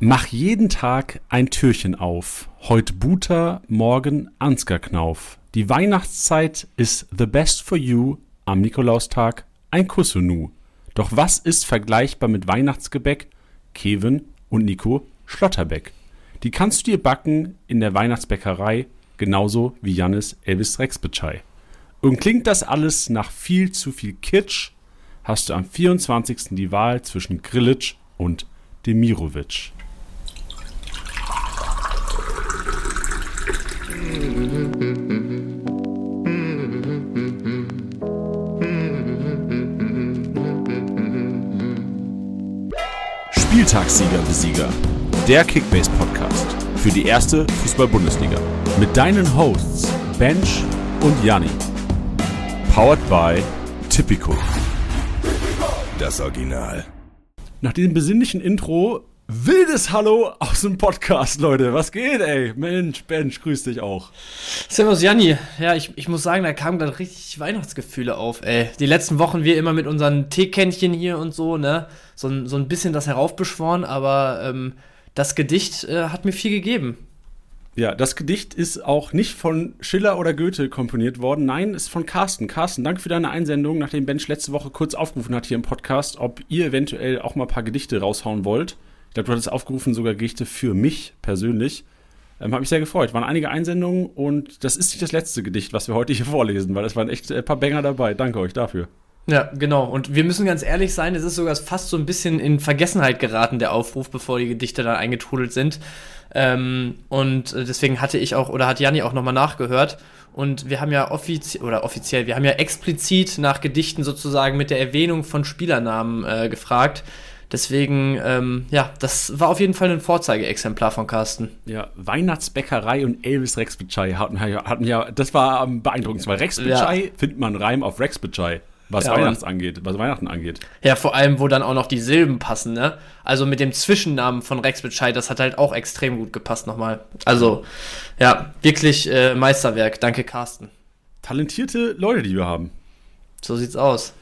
Mach jeden Tag ein Türchen auf. Heute Buter, morgen Ansgar Knauf. Die Weihnachtszeit ist the best for you. Am Nikolaustag ein Kussunu. Doch was ist vergleichbar mit Weihnachtsgebäck? Kevin und Nico Schlotterbeck. Die kannst du dir backen in der Weihnachtsbäckerei, genauso wie Jannis Elvis Rexbetschei. Und klingt das alles nach viel zu viel Kitsch, hast du am 24. die Wahl zwischen Grillitsch und Demirovic. Spieltagssieger Besieger, der Kickbase Podcast für die erste Fußball-Bundesliga mit deinen Hosts Bench und Janni. Powered by Tipico. Das Original. Nach diesem besinnlichen Intro Wildes Hallo aus dem Podcast, Leute. Was geht, ey? Mensch, Bench, grüß dich auch. Servus, Janni. Ja, ich, ich muss sagen, da kamen gerade richtig Weihnachtsgefühle auf, ey. Die letzten Wochen wir immer mit unseren Teekännchen hier und so, ne? So, so ein bisschen das heraufbeschworen, aber ähm, das Gedicht äh, hat mir viel gegeben. Ja, das Gedicht ist auch nicht von Schiller oder Goethe komponiert worden. Nein, ist von Carsten. Carsten, danke für deine Einsendung, nachdem Bench letzte Woche kurz aufgerufen hat hier im Podcast, ob ihr eventuell auch mal ein paar Gedichte raushauen wollt. Ich glaube, du hattest aufgerufen, sogar Gerichte für mich persönlich. Ähm, Habe mich sehr gefreut. Waren einige Einsendungen und das ist nicht das letzte Gedicht, was wir heute hier vorlesen, weil es waren echt ein paar Banger dabei. Danke euch dafür. Ja, genau. Und wir müssen ganz ehrlich sein, es ist sogar fast so ein bisschen in Vergessenheit geraten, der Aufruf, bevor die Gedichte dann eingetrudelt sind. Ähm, und äh, deswegen hatte ich auch, oder hat Janni auch nochmal nachgehört. Und wir haben ja offiziell, oder offiziell, wir haben ja explizit nach Gedichten sozusagen mit der Erwähnung von Spielernamen äh, gefragt. Deswegen, ähm, ja, das war auf jeden Fall ein Vorzeigeexemplar von Carsten. Ja, Weihnachtsbäckerei und Elvis Rex Bitschei hatten, hatten ja, das war am beeindruckendsten, weil Rex Bitschei ja. findet man Reim auf Rex Bitschei. Was ja, Weihnachts angeht, was Weihnachten angeht. Ja, vor allem, wo dann auch noch die Silben passen, ne? Also mit dem Zwischennamen von Rex Bitschei, das hat halt auch extrem gut gepasst nochmal. Also, ja, wirklich äh, Meisterwerk. Danke, Carsten. Talentierte Leute, die wir haben. So sieht's aus.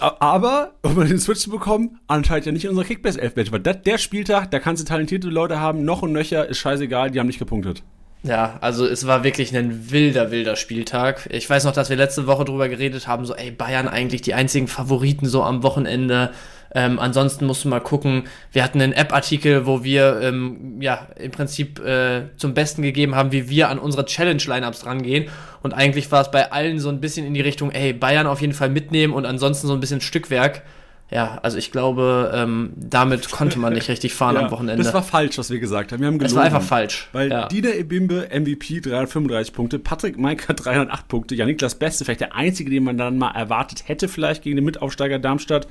Aber, um den Switch zu bekommen, anscheinend ja nicht in unserer Kickbase 11 Match, weil das, der Spieltag, da kannst du talentierte Leute haben, noch und nöcher, ist scheißegal, die haben nicht gepunktet. Ja, also es war wirklich ein wilder, wilder Spieltag. Ich weiß noch, dass wir letzte Woche drüber geredet haben, so, ey, Bayern eigentlich die einzigen Favoriten so am Wochenende. Ähm, ansonsten musst du mal gucken, wir hatten einen App-Artikel, wo wir ähm, ja im Prinzip äh, zum Besten gegeben haben, wie wir an unsere Challenge-Lineups rangehen. Und eigentlich war es bei allen so ein bisschen in die Richtung, ey, Bayern auf jeden Fall mitnehmen und ansonsten so ein bisschen Stückwerk. Ja, also ich glaube, ähm, damit konnte man nicht richtig fahren ja, am Wochenende. Das war falsch, was wir gesagt haben. Wir haben gelogen. Das war einfach falsch. Weil ja. Dina Ebimbe MVP 335 Punkte, Patrick Meiker 308 Punkte, ja Niklas Beste, vielleicht der einzige, den man dann mal erwartet hätte, vielleicht gegen den Mitaufsteiger Darmstadt.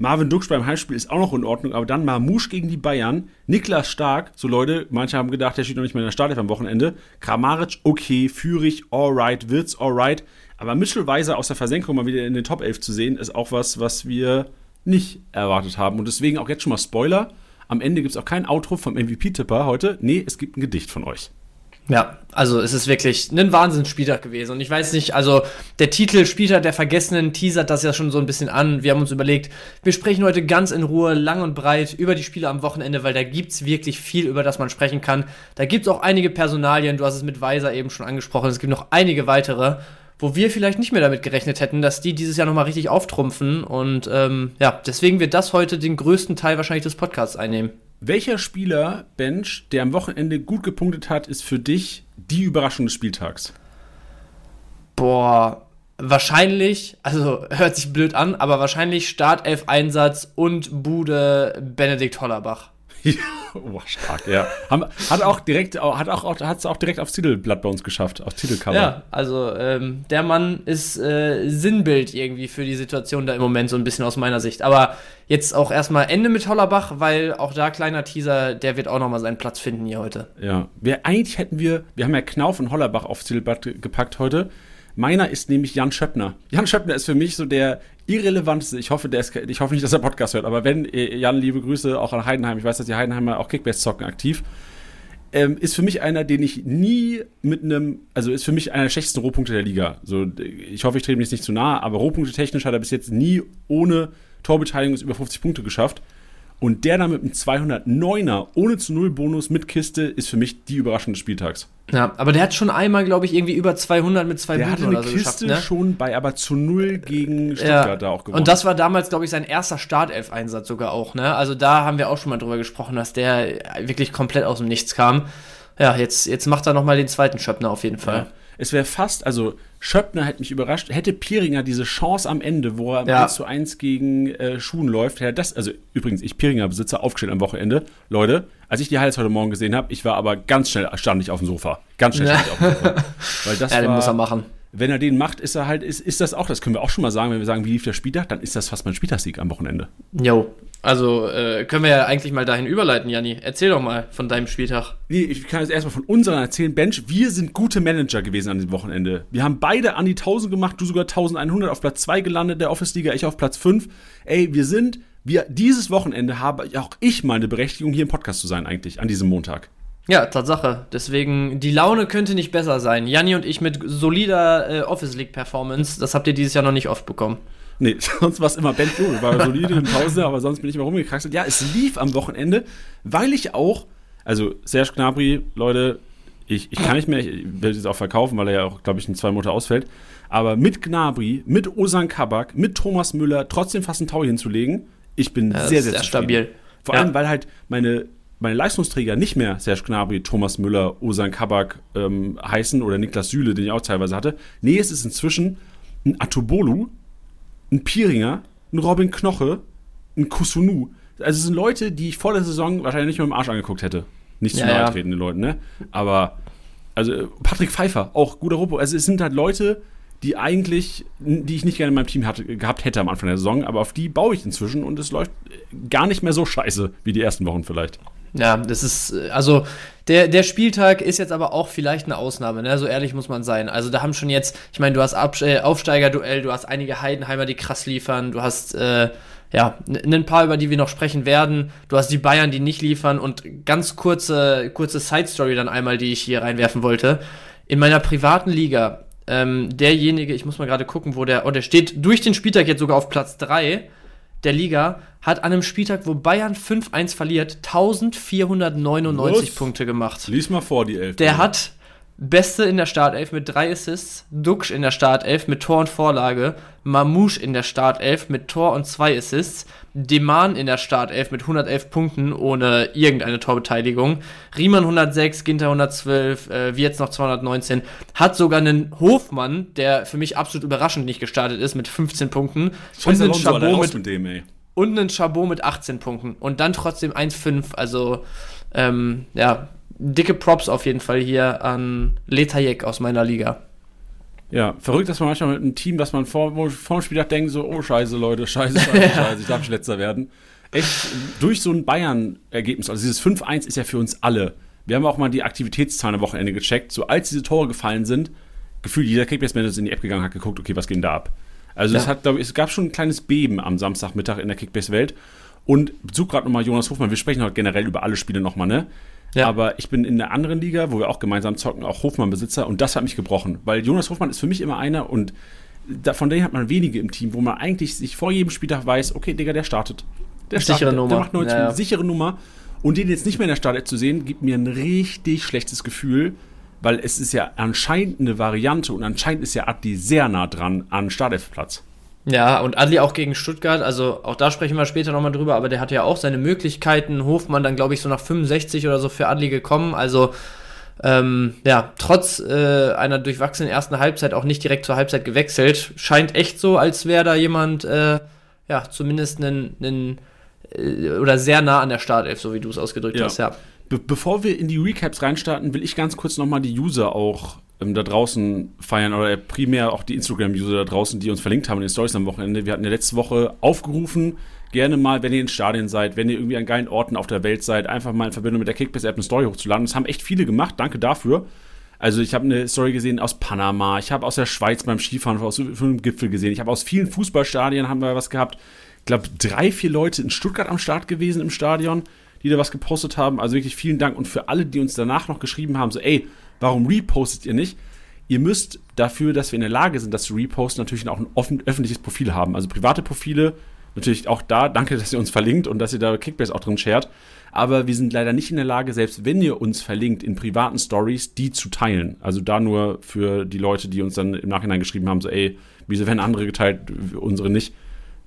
Marvin Dux beim Heimspiel ist auch noch in Ordnung, aber dann Marmouche gegen die Bayern, Niklas Stark, so Leute, manche haben gedacht, der steht noch nicht mehr in der Startelf am Wochenende. Kramaric, okay, Führig, alright, Wirtz, alright. Aber Mitchell aus der Versenkung mal wieder in den Top 11 zu sehen, ist auch was, was wir nicht erwartet haben. Und deswegen auch jetzt schon mal Spoiler. Am Ende gibt es auch kein Outro vom MVP-Tipper heute. Nee, es gibt ein Gedicht von euch. Ja, also es ist wirklich ein Wahnsinnsspieltag gewesen. Und ich weiß nicht, also der Titel Spieltag der Vergessenen teasert das ja schon so ein bisschen an. Wir haben uns überlegt, wir sprechen heute ganz in Ruhe, lang und breit über die Spiele am Wochenende, weil da gibt es wirklich viel, über das man sprechen kann. Da gibt es auch einige Personalien, du hast es mit Weiser eben schon angesprochen, es gibt noch einige weitere wo wir vielleicht nicht mehr damit gerechnet hätten, dass die dieses Jahr nochmal richtig auftrumpfen. Und ähm, ja, deswegen wird das heute den größten Teil wahrscheinlich des Podcasts einnehmen. Welcher Spieler, Bench, der am Wochenende gut gepunktet hat, ist für dich die Überraschung des Spieltags? Boah, wahrscheinlich, also hört sich blöd an, aber wahrscheinlich Startelf-Einsatz und Bude Benedikt Hollerbach. oh, stark, ja. Hat auch direkt, hat auch, hat's auch direkt aufs Titelblatt bei uns geschafft, aufs Titelcover. Ja, also ähm, der Mann ist äh, Sinnbild irgendwie für die Situation da im Moment so ein bisschen aus meiner Sicht. Aber jetzt auch erstmal Ende mit Hollerbach, weil auch da kleiner Teaser, der wird auch nochmal seinen Platz finden hier heute. Ja, wir, eigentlich hätten wir, wir haben ja Knauf und Hollerbach aufs Titelblatt gepackt heute. Meiner ist nämlich Jan Schöppner. Jan Schöppner ist für mich so der irrelevanteste. Ich hoffe, der ist, ich hoffe nicht, dass er Podcast hört, aber wenn, äh, Jan, liebe Grüße auch an Heidenheim. Ich weiß, dass die Heidenheimer auch Kickbase zocken aktiv. Ähm, ist für mich einer, den ich nie mit einem, also ist für mich einer der schlechtesten Rohpunkte der Liga. So, ich hoffe, ich trete mich nicht zu nah, aber Rohpunkte technisch hat er bis jetzt nie ohne Torbeteiligung über 50 Punkte geschafft. Und der da mit einem 209er ohne zu Null Bonus mit Kiste ist für mich die Überraschung des Spieltags. Ja, aber der hat schon einmal, glaube ich, irgendwie über 200 mit zwei Der Buden hatte eine so Kiste geschafft, ne? schon bei aber zu Null gegen Stuttgart da auch gewonnen. Und das war damals, glaube ich, sein erster Startelf-Einsatz sogar auch, ne? Also da haben wir auch schon mal drüber gesprochen, dass der wirklich komplett aus dem Nichts kam. Ja, jetzt, jetzt macht er nochmal den zweiten Schöppner auf jeden Fall. Ja. Es wäre fast, also Schöppner hätte mich überrascht, hätte Pieringer diese Chance am Ende, wo er Ja. 1 zu 1 gegen äh, Schuhen läuft, hätte das, also übrigens, ich Pieringer Besitzer aufgestellt am Wochenende. Leute, als ich die Highlights heute Morgen gesehen habe, ich war aber ganz schnell, stand ich auf dem Sofa. Ganz schnell stand ich auf dem Sofa. Weil das Ja, den war, muss er machen. Wenn er den macht, ist er halt, ist, ist das auch, das können wir auch schon mal sagen, wenn wir sagen, wie lief der Spieltag, dann ist das fast mein Spieltagssieg am Wochenende. Jo. Also äh, können wir ja eigentlich mal dahin überleiten, Janni. Erzähl doch mal von deinem Spieltag. Nee, ich kann jetzt erstmal von unseren erzählen. Bench, wir sind gute Manager gewesen an diesem Wochenende. Wir haben beide an die 1000 gemacht, du sogar 1100 auf Platz 2 gelandet, der Office-Liga, ich auf Platz 5. Ey, wir sind, wir, dieses Wochenende habe auch ich mal eine Berechtigung, hier im Podcast zu sein, eigentlich, an diesem Montag. Ja, Tatsache. Deswegen, die Laune könnte nicht besser sein. Janni und ich mit solider äh, Office League Performance, das habt ihr dieses Jahr noch nicht oft bekommen. Nee, sonst war es immer Bench, oh, war solide in Pause, aber sonst bin ich immer rumgekraxelt. Ja, es lief am Wochenende, weil ich auch, also Serge Gnabry, Leute, ich, ich kann nicht mehr, ich will es auch verkaufen, weil er ja auch, glaube ich, in zwei Monate ausfällt. Aber mit Gnabry, mit Osan Kabak, mit Thomas Müller trotzdem fast ein Tau hinzulegen, ich bin Ja, sehr, sehr, sehr stabil. Vor Ja. allem, weil halt meine, meine Leistungsträger nicht mehr Serge Gnabry, Thomas Müller, Osan Kabak ähm, heißen oder Niklas Süle, den ich auch teilweise hatte. Nee, es ist inzwischen ein Atobolu, ein Pieringer, ein Robin Knoche, ein Kusunu. Also es sind Leute, die ich vor der Saison wahrscheinlich nicht mal im Arsch angeguckt hätte. Nicht zu Ja, nahe ja. treten, den Leuten, ne? Aber, also Patrick Pfeiffer, auch guter Robo. Also es sind halt Leute, die eigentlich, die ich nicht gerne in meinem Team hatte, gehabt hätte am Anfang der Saison, aber auf die baue ich inzwischen und es läuft gar nicht mehr so scheiße wie die ersten Wochen vielleicht. Ja, das ist, äh, also der, der Spieltag ist jetzt aber auch vielleicht eine Ausnahme, ne? So ehrlich muss man sein. Also da haben schon jetzt, ich meine, du hast Ab äh, Aufsteigerduell, du hast einige Heidenheimer, die krass liefern, du hast äh, ja ein paar, über die wir noch sprechen werden. Du hast die Bayern, die nicht liefern und ganz kurze, kurze Side-Story dann einmal, die ich hier reinwerfen wollte. In meiner privaten Liga, ähm, derjenige, ich muss mal gerade gucken, wo der, oh, der steht durch den Spieltag jetzt sogar auf Platz 3 der Liga, hat an einem Spieltag, wo Bayern 5-1 verliert, 1499 Was? Punkte gemacht. Lies mal vor, die Elf. Der hat Beste in der Startelf mit drei Assists, Duxch in der Startelf mit Tor und Vorlage, Mamouche in der Startelf mit Tor und zwei Assists, Deman in der Startelf mit 111 Punkten ohne irgendeine Torbeteiligung, Riemann 106, Ginter 112, äh, wie jetzt noch 219, hat sogar einen Hofmann, der für mich absolut überraschend nicht gestartet ist, mit 15 Punkten und einen Chabot mit mit dem, ey. und einen Chabot mit 18 Punkten und dann trotzdem 1,5. Also, ähm, ja, dicke Props auf jeden Fall hier an Letajek aus meiner Liga. Ja, verrückt, dass man manchmal mit einem Team, was man vor, vor dem Spieltag denkt, so, oh scheiße, Leute, scheiße, scheiße, scheiße, ich darf nicht letzter werden. Echt, durch so ein Bayern-Ergebnis, also dieses 5-1 ist ja für uns alle. Wir haben auch mal die Aktivitätszahlen am Wochenende gecheckt. So als diese Tore gefallen sind, gefühlt jeder Kickbase-Manager ist in die App gegangen, hat geguckt, okay, was geht denn da ab? Also Ja. es hat, glaube ich, es gab schon ein kleines Beben am Samstagmittag in der Kickbase-Welt. Und Bezug gerade nochmal Jonas Hofmann, wir sprechen heute generell über alle Spiele nochmal, ne? Ja. Aber ich bin in der anderen Liga, wo wir auch gemeinsam zocken, auch Hofmann-Besitzer und das hat mich gebrochen. Weil Jonas Hofmann ist für mich immer einer und da, von denen hat man wenige im Team, wo man eigentlich sich vor jedem Spieltag weiß, okay, Digga, der startet. Der Sichere startet, Nummer. Der macht 90 Ja, ja. Sichere Nummer. Und den jetzt nicht mehr in der Startelf zu sehen, gibt mir ein richtig schlechtes Gefühl, weil es ist ja anscheinend eine Variante und anscheinend ist ja Adli sehr nah dran an Startelfplatz. Ja, und Adli auch gegen Stuttgart, also auch da sprechen wir später nochmal drüber, aber der hat ja auch seine Möglichkeiten. Hofmann dann, glaube ich, so nach 65 oder so für Adli gekommen. Also, ähm, ja, trotz äh, einer durchwachsenen ersten Halbzeit auch nicht direkt zur Halbzeit gewechselt. Scheint echt so, als wäre da jemand, äh, ja, zumindest einen, äh, oder sehr nah an der Startelf, so wie du es ausgedrückt Ja. hast, ja. Be bevor wir in die Recaps reinstarten, will ich ganz kurz nochmal die User auch da draußen feiern oder primär auch die Instagram-User da draußen, die uns verlinkt haben in den Stories am Wochenende. Wir hatten ja letzte Woche aufgerufen, gerne mal, wenn ihr in Stadien seid, wenn ihr irgendwie an geilen Orten auf der Welt seid, einfach mal in Verbindung mit der Kickbase-App eine Story hochzuladen. Das haben echt viele gemacht, danke dafür. Also ich habe eine Story gesehen aus Panama, ich habe aus der Schweiz beim Skifahren aus einem Gipfel gesehen, ich habe aus vielen Fußballstadien haben wir was gehabt. Ich glaube, drei, vier Leute in Stuttgart am Start gewesen im Stadion, die da was gepostet haben. Also wirklich vielen Dank. Und für alle, die uns danach noch geschrieben haben, so, ey, warum repostet ihr nicht? Ihr müsst dafür, dass wir in der Lage sind, das zu reposten, natürlich auch ein offen, öffentliches Profil haben. Also private Profile Natürlich auch da, danke, dass ihr uns verlinkt und dass ihr da Kickbase auch drin shared. Aber wir sind leider nicht in der Lage, selbst wenn ihr uns verlinkt in privaten Stories, die zu teilen. Also da nur für die Leute, die uns dann im Nachhinein geschrieben haben, so ey, wieso werden andere geteilt, unsere nicht.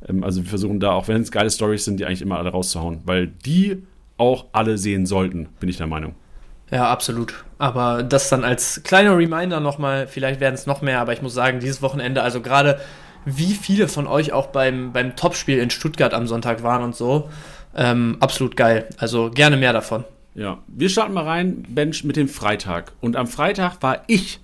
Ähm, also wir versuchen da, auch wenn es geile Stories sind, die eigentlich immer alle rauszuhauen, weil die auch alle sehen sollten, bin ich der Meinung. Ja, absolut. Aber das dann als kleiner Reminder nochmal, vielleicht werden es noch mehr, aber ich muss sagen, dieses Wochenende, also gerade wie viele von euch auch beim, beim Topspiel in Stuttgart am Sonntag waren und so, ähm, absolut geil. Also gerne mehr davon. Ja, wir starten mal rein, Bench, mit dem Freitag. Und am Freitag war ich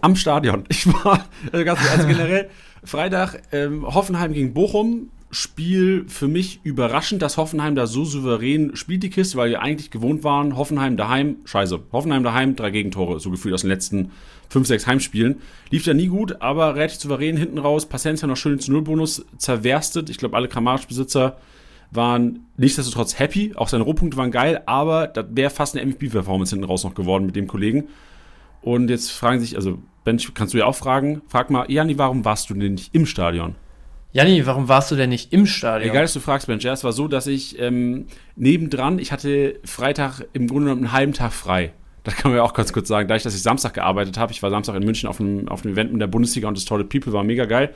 am Stadion. Ich war, also ganz also generell, Freitag ähm, Hoffenheim gegen Bochum. Spiel für mich überraschend, dass Hoffenheim da so souverän spielt die Kiste, weil wir eigentlich gewohnt waren, Hoffenheim daheim, scheiße, Hoffenheim daheim, drei Gegentore, so gefühlt aus den letzten fünf, sechs Heimspielen. Lief ja nie gut, aber relativ souverän hinten raus, Paciencia noch schön zu Null-Bonus zerwerstet. Ich glaube, alle Kramaric-Besitzer waren nichtsdestotrotz happy, auch seine Rohpunkte waren geil, aber das wäre fast eine MVP-Performance hinten raus noch geworden mit dem Kollegen. Und jetzt fragen sich, also Ben, kannst du ja auch fragen, frag mal, Jani, warum warst du denn nicht im Stadion? Janni, warum warst du denn nicht im Stadion? Egal, dass du fragst, Mensch. Ja, es war so, dass ich ähm, nebendran, ich hatte Freitag im Grunde genommen einen halben Tag frei. Das kann man ja auch ganz kurz sagen. Dadurch, dass ich Samstag gearbeitet habe, ich war Samstag in München auf einem, auf einem Event mit der Bundesliga und das tolle People war mega geil.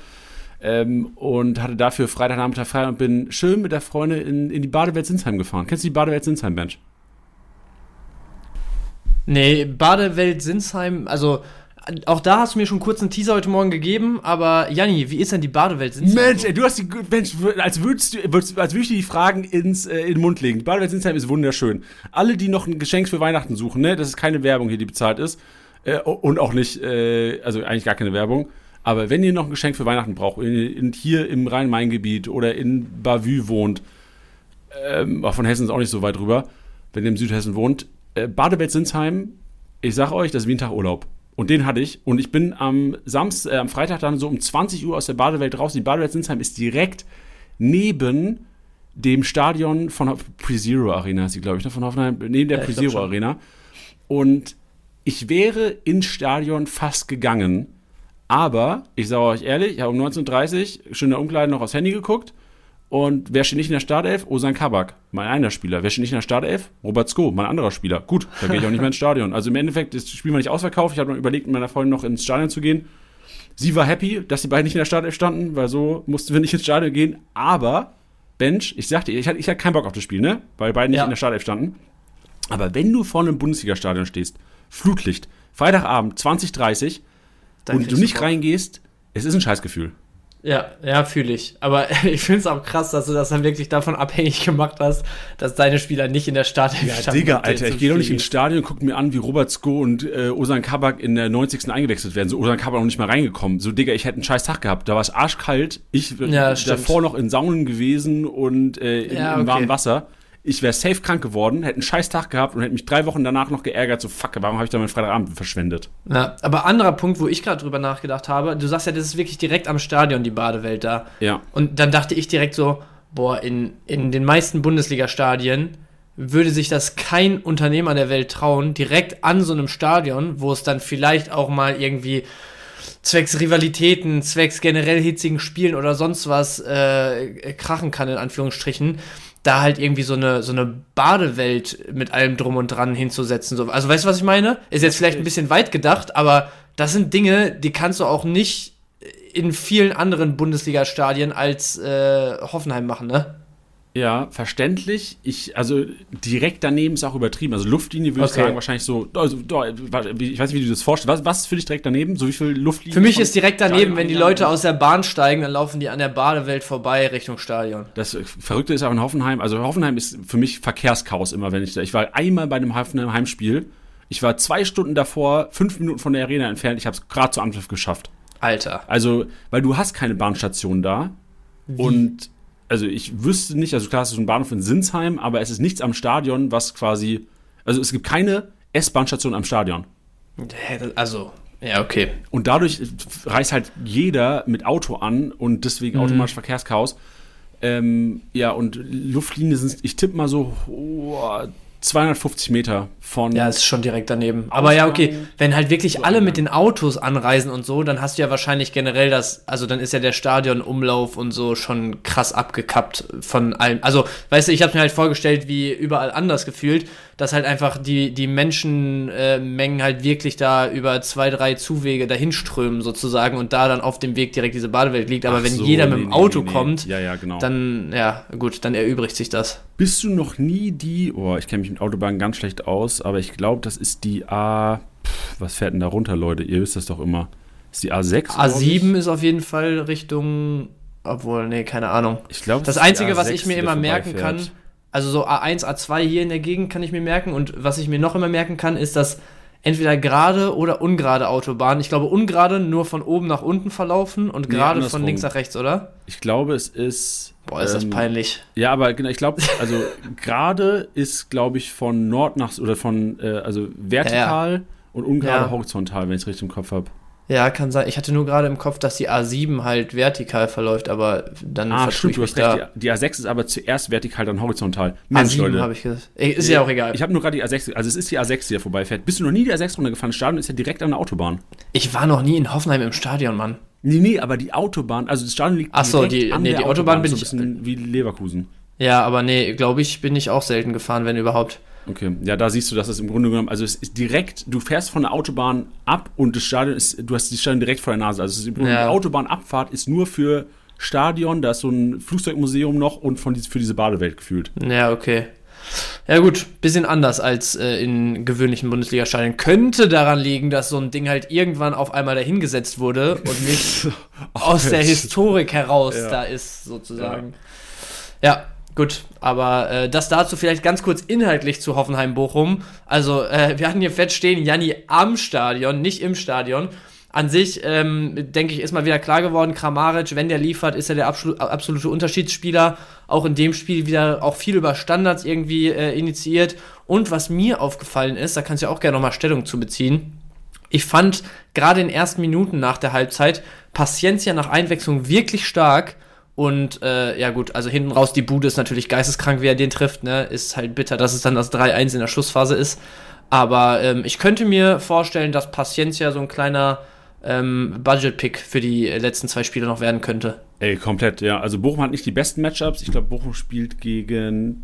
Ähm, und hatte dafür Freitagnachmittag frei und bin schön mit der Freundin in, in die Badewelt Sinsheim gefahren. Kennst du die Badewelt Sinsheim, Bench? Nee, Badewelt Sinsheim, also auch da hast du mir schon kurz einen Teaser heute Morgen gegeben, aber Janni, wie ist denn die Badewelt? Sinsheim Mensch, ey, du hast die, Mensch, als würdest du, als würde ich dir die Fragen ins, äh, in den Mund legen. Die Badewelt Sinsheim ist wunderschön. Alle, die noch ein Geschenk für Weihnachten suchen, ne, das ist keine Werbung hier, die bezahlt ist. Äh, und auch nicht, äh, also eigentlich gar keine Werbung. Aber wenn ihr noch ein Geschenk für Weihnachten braucht, in, in, hier im Rhein-Main-Gebiet oder in Bavü wohnt, ähm, von Hessen ist auch nicht so weit rüber, wenn ihr im Südhessen wohnt, äh, Badewelt Sinsheim, ich sag euch, das ist wie ein Tag Urlaub. Und den hatte ich. Und ich bin am Samstag, äh, am Freitag dann so um 20 Uhr aus der Badewelt raus. Die Badewelt Sinsheim ist direkt neben dem Stadion von Pre-Zero Arena, ist sie, glaube ich, ne, von Hoffenheim, neben der ja, Pre-Zero Arena. Und ich wäre ins Stadion fast gegangen, aber ich sage euch ehrlich, ich habe um 19.30 Uhr schön in der Umkleide noch aufs Handy geguckt und wer steht nicht in der Startelf? Osan Kabak, mein einer Spieler. Wer steht nicht in der Startelf? Robert Sko, mein anderer Spieler. Gut, da gehe ich auch nicht mehr ins Stadion. Also im Endeffekt ist das Spiel mal nicht ausverkauft. Ich habe noch überlegt, mit meiner Freundin noch ins Stadion zu gehen. Sie war happy, dass die beiden nicht in der Startelf standen, weil so mussten wir nicht ins Stadion gehen. Aber, Bench, ich sagte, ich hatte, ich hatte keinen Bock auf das Spiel, ne? Weil beide nicht ja. in der Startelf standen. Aber wenn du vor einem Bundesliga-Stadion stehst, Flutlicht, Freitagabend, 2030, und du nicht reingehst, es ist ein Scheißgefühl. Ja, ja, fühle ich. Aber ich finde es auch krass, dass du das dann wirklich davon abhängig gemacht hast, dass deine Spieler nicht in der Startelf ja, standen. Digga, Alter, ich gehe doch nicht ins Stadion und gucke mir an, wie Robert Sko und äh, Osan Kabak in der 90. eingewechselt werden. So, Osan Kabak noch nicht mal reingekommen. So, Digga, ich hätte einen scheiß Tag gehabt. Da war es arschkalt. Ich ja, davor noch in Saunen gewesen und äh, in, ja, okay. im warmen Wasser ich wäre safe krank geworden, hätte einen scheiß Tag gehabt und hätte mich drei Wochen danach noch geärgert, so fuck, warum habe ich da meinen Freitagabend verschwendet? Ja, aber anderer Punkt, wo ich gerade drüber nachgedacht habe, du sagst ja, das ist wirklich direkt am Stadion, die Badewelt da. Ja. Und dann dachte ich direkt so, boah, in, in den meisten Bundesliga-Stadien würde sich das kein Unternehmer der Welt trauen, direkt an so einem Stadion, wo es dann vielleicht auch mal irgendwie zwecks Rivalitäten, zwecks generell hitzigen Spielen oder sonst was äh, krachen kann, in Anführungsstrichen, da halt irgendwie so eine, so eine Badewelt mit allem drum und dran hinzusetzen. So. Also weißt du, was ich meine? Ist jetzt vielleicht ein bisschen weit gedacht, aber das sind Dinge, die kannst du auch nicht in vielen anderen Bundesliga-Stadien als äh, Hoffenheim machen, ne? Ja, verständlich. Ich, also direkt daneben ist auch übertrieben. Also Luftlinie würde okay. ich sagen, wahrscheinlich so. Also, ich weiß nicht, wie du das vorstellst. Was, was ist für dich direkt daneben? So wie viel Luftlinie? Für mich ist direkt daneben, wenn die Leute aus der Bahn steigen, dann laufen die an der Badewelt vorbei Richtung Stadion. Das Verrückte ist auch in Hoffenheim. Also Hoffenheim ist für mich Verkehrschaos immer, wenn ich da. Ich war einmal bei einem Hoffenheim-Heimspiel. Ich war zwei Stunden davor, fünf Minuten von der Arena entfernt. Ich habe es gerade zu Angriff geschafft. Alter. Also, weil du hast keine Bahnstation da. Wie? Und also ich wüsste nicht, also klar, es ist ein Bahnhof in Sinsheim, aber es ist nichts am Stadion, was quasi, also es gibt keine S-Bahn-Station am Stadion. Also, ja, okay. Und dadurch reist halt jeder mit Auto an und deswegen mhm. automatisch Verkehrschaos. Ähm, ja, und Luftlinie sind, ich tippe mal so oh, 250 Meter von. Ja, ist schon direkt daneben. Aber ja, okay, wenn halt wirklich alle mit den Autos anreisen und so, dann hast du ja wahrscheinlich generell das, also dann ist ja der Stadionumlauf und so schon krass abgekappt von allem. Also, weißt du, ich habe mir halt vorgestellt, wie überall anders gefühlt, dass halt einfach die, die Menschenmengen äh, halt wirklich da über zwei, drei Zuwege dahin strömen sozusagen und da dann auf dem Weg direkt diese Badewelt liegt. Aber Ach wenn so, jeder mit nee, dem nee, Auto nee, nee. kommt, Ja, ja, genau. dann, ja, gut, dann erübrigt sich das. Bist du noch nie die, oh, ich kenne mich mit Autobahnen ganz schlecht aus, aber ich glaube, das ist die A, pff, was fährt denn da runter, Leute? Ihr wisst das doch immer. Ist die A6? glaub A7 ich? ist auf jeden Fall Richtung, obwohl, nee, keine Ahnung. Ich glaube, Das Einzige, was A6, ich mir immer merken kann, vorbeifährt. Also so A1, A2 hier in der Gegend kann ich mir merken und was ich mir noch immer merken kann, ist, dass entweder gerade oder ungerade Autobahnen, ich glaube ungerade nur von oben nach unten verlaufen und Nee, gerade von andersrum. links nach rechts, oder? Ich glaube, es ist. Boah, ist das ähm, peinlich. Ja, aber genau, ich glaube, also gerade ist, glaube ich, von Nord nach oder von äh, also vertikal und ungerade Ja. horizontal, wenn ich es richtig im Kopf habe. Ja, kann sein. Ich hatte nur gerade im Kopf, dass die A7 halt vertikal verläuft, aber dann Ah, stimmt, ich du hast recht. Die, die A6 ist aber zuerst vertikal, dann horizontal. Mensch, A7 Leute. habe ich gesagt. Ist ja auch egal. Ich habe nur gerade die A6, also es ist die A6, die da vorbeifährt. Bist du noch nie die A6 runtergefahren? Das Stadion ist ja direkt an der Autobahn. Ich war noch nie in Hoffenheim im Stadion, Mann. Nee, nee, aber die Autobahn, also das Stadion liegt Ach so, direkt die- an nee, der die Autobahn bin so ich- ein bisschen wie Leverkusen. Ja, aber nee, glaube ich, bin ich auch selten gefahren, wenn überhaupt. Okay, ja, da siehst du, dass es im Grunde genommen, also es ist direkt, du fährst von der Autobahn ab und das Stadion ist, du hast die Stadion direkt vor der Nase. Also Ja. die Autobahnabfahrt ist nur für Stadion, da ist so ein Flugzeugmuseum noch und von für diese Badewelt gefühlt. Ja, okay. Ja gut, bisschen anders als äh, in gewöhnlichen Bundesliga-Stadien. Könnte daran liegen, dass so ein Ding halt irgendwann auf einmal dahingesetzt wurde und nicht aus der Historik heraus Ja. da ist, sozusagen. Ja, gut. Aber äh, das dazu vielleicht ganz kurz inhaltlich zu Hoffenheim-Bochum. Also, äh, wir hatten hier fett stehen, Janni am Stadion, nicht im Stadion. An sich, ähm, denke ich, ist mal wieder klar geworden, Kramaric, wenn der liefert, ist er der absolu absolute Unterschiedsspieler. Auch in dem Spiel wieder auch viel über Standards irgendwie äh, initiiert. Und was mir aufgefallen ist, da kannst du ja auch gerne nochmal Stellung zu beziehen. Ich fand gerade in den ersten Minuten nach der Halbzeit Paciencia nach Einwechslung wirklich stark. Und äh, ja gut, also hinten raus die Bude ist natürlich geisteskrank, wie er den trifft. Ne? Ist halt bitter, dass es dann das 3-1 in der Schlussphase ist. Aber ähm, ich könnte mir vorstellen, dass Paciencia so ein kleiner ähm, Budget-Pick für die letzten zwei Spiele noch werden könnte. Ey, komplett, ja. Also Bochum hat nicht die besten Matchups. Ich glaube, Bochum spielt gegen...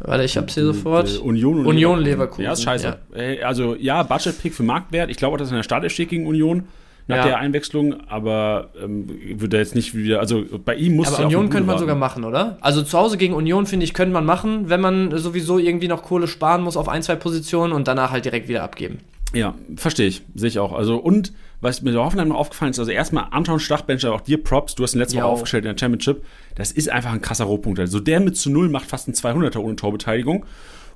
Warte, ich hab's hier sofort. Union, Union Leverkusen. Leverkusen. Ja, ist scheiße. Ja. Also, ja, Budget-Pick für Marktwert. Ich glaube auch, dass er in der Startelf steht gegen Union nach Ja. der Einwechslung, aber ähm, würde er jetzt nicht wieder, also bei ihm muss Aber Union könnte man sogar machen, oder? Also zu Hause gegen Union, finde ich, könnte man machen, wenn man sowieso irgendwie noch Kohle sparen muss auf ein, zwei Positionen und danach halt direkt wieder abgeben. Ja, verstehe ich. Sehe ich auch. Also, und was mir bei Hoffenheim noch aufgefallen ist, also erstmal Anton Stachbencher, auch dir Props, du hast ihn letzte Woche Jo. aufgestellt in der Championship. Das ist einfach ein krasser Rohpunkt. Also, der mit zu Null macht fast ein 200er ohne Torbeteiligung.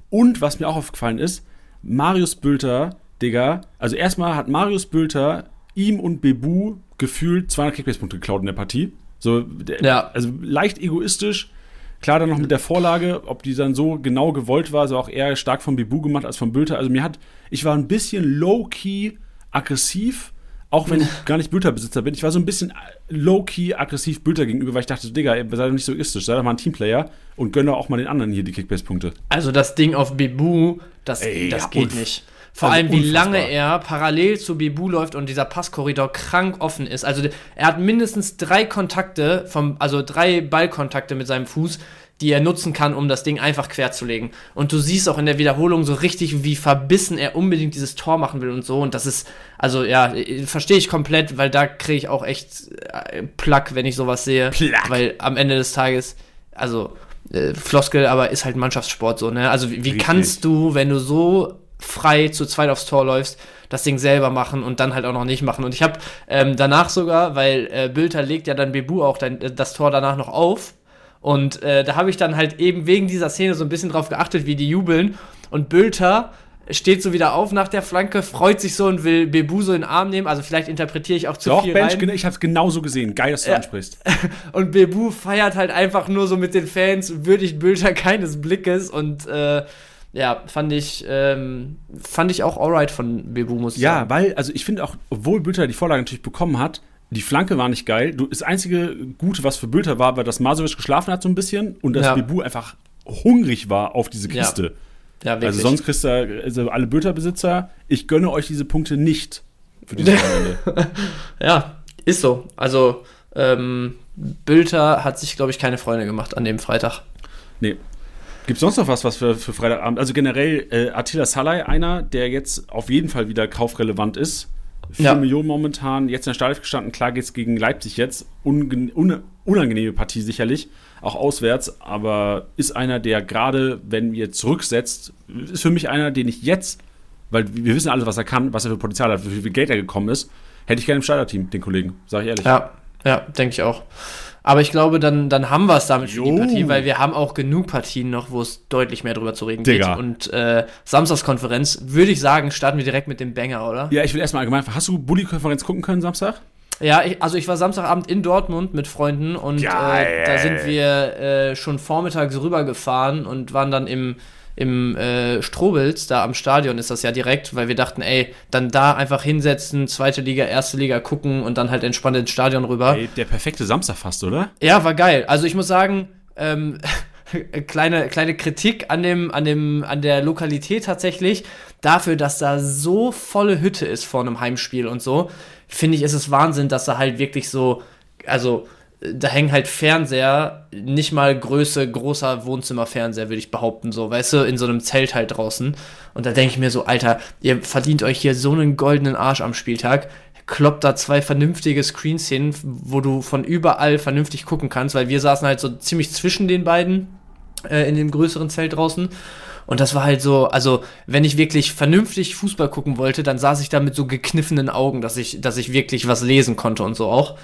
Und was mir auch aufgefallen ist, Marius Bülter, Digga, also erstmal hat Marius Bülter ihm und Bebu gefühlt 200 Kickbase-Punkte geklaut in der Partie. So, Ja. also leicht egoistisch. Klar, dann noch mit der Vorlage, ob die dann so genau gewollt war, also auch eher stark von Bebu gemacht als von Bülter. Also mir hat, ich war ein bisschen low-key aggressiv, auch wenn ich gar nicht Bülter-Besitzer bin. Ich war so ein bisschen low-key aggressiv Bülter gegenüber, weil ich dachte, Digga, ey, sei doch nicht so egoistisch, sei doch mal ein Teamplayer und gönn doch auch mal den anderen hier die Kickbase-Punkte. Also das Ding auf Bebu, das, Ey, das ja, geht nicht. Vor also allem, wie unfassbar. lange er parallel zu Bebu läuft und dieser Passkorridor krank offen ist. Also er hat mindestens drei Kontakte, vom, also drei Ballkontakte mit seinem Fuß, die er nutzen kann, um das Ding einfach quer zu legen. Und du siehst auch in der Wiederholung so richtig, wie verbissen er unbedingt dieses Tor machen will und so. Und das ist, also ja, äh, verstehe ich komplett, weil da kriege ich auch echt äh, Plack, wenn ich sowas sehe. Plack. Weil am Ende des Tages, also äh, Floskel, aber ist halt Mannschaftssport so, ne? Also wie, wie kannst du, wenn du so frei zu zweit aufs Tor läufst, das Ding selber machen und dann halt auch noch nicht machen. Und ich habe ähm, danach sogar, weil äh, Bülter legt ja dann Bebu auch dann, äh, das Tor danach noch auf. Und äh, da habe ich dann halt eben wegen dieser Szene so ein bisschen drauf geachtet, wie die jubeln. Und Bülter steht so wieder auf nach der Flanke, freut sich so und will Bebu so in den Arm nehmen. Also vielleicht interpretiere ich auch zu Doch, viel Bench, rein. genau, ich hab's genauso gesehen. Geil, dass du Ja. ansprichst. Und Bebu feiert halt einfach nur so mit den Fans, würdigt Bülter keines Blickes und äh, ja, fand ich, ähm, fand ich auch alright von Bebu, muss ich Ja, sagen. weil, also ich finde auch, obwohl Bülter die Vorlage natürlich bekommen hat, die Flanke war nicht geil. Du, das einzige Gute, was für Bülter war, war, dass Masovic geschlafen hat so ein bisschen und dass Ja. Bebu einfach hungrig war auf diese Kiste. Ja. Ja, wirklich. also sonst kriegst du also alle Bülter-Besitzer, ich gönne euch diese Punkte nicht für diese Wochenende. ja, ist so. Also ähm, Bülter hat sich, glaube ich, keine Freunde gemacht an dem Freitag. Nee. Gibt es sonst noch was, was für, für Freitagabend? Also generell äh, Attila Salai, einer, der jetzt auf jeden Fall wieder kaufrelevant ist. 4 Ja. Millionen momentan, jetzt in der Startelf gestanden. Klar geht's gegen Leipzig jetzt. Unge un unangenehme Partie sicherlich, auch auswärts. Aber ist einer, der gerade, wenn ihr zurücksetzt, ist für mich einer, den ich jetzt, weil wir wissen alle, was er kann, was er für Potenzial hat, wie viel Geld er gekommen ist, hätte ich gerne im Starterteam, den Kollegen, sage ich ehrlich. Ja, ja, denke ich auch. Aber ich glaube, dann, dann haben wir es damit für die. Partie, weil wir haben auch genug Partien noch, wo es deutlich mehr drüber zu reden Digga. geht. Und äh, Samstagskonferenz, würde ich sagen, starten wir direkt mit dem Banger, oder? Ja, ich will erstmal allgemein, hast du Bulli-Konferenz gucken können Samstag? Ja, ich, also ich war Samstagabend in Dortmund mit Freunden und äh, da sind wir äh, schon vormittags rübergefahren und waren dann im, im äh, Strobels, da am Stadion ist das ja direkt, weil wir dachten, ey, dann da einfach hinsetzen, zweite Liga, erste Liga gucken und dann halt entspannt ins Stadion rüber. Ey, der perfekte Samstag fast, oder? Ja, war geil. Also ich muss sagen, ähm, kleine, kleine Kritik an dem, an dem, an der Lokalität tatsächlich. Dafür, dass da so volle Hütte ist vor einem Heimspiel und so, finde ich, ist es Wahnsinn, dass da halt wirklich so, also da hängen halt Fernseher, nicht mal Größe großer Wohnzimmerfernseher, würde ich behaupten, so, weißt du, in so einem Zelt halt draußen. Und da denke ich mir so, Alter, ihr verdient euch hier so einen goldenen Arsch am Spieltag. Kloppt da zwei vernünftige Screens hin, wo du von überall vernünftig gucken kannst, weil wir saßen halt so ziemlich zwischen den beiden äh, in dem größeren Zelt draußen. Und das war halt so, also wenn ich wirklich vernünftig Fußball gucken wollte, dann saß ich da mit so gekniffenen Augen, dass ich, dass ich wirklich was lesen konnte und so auch.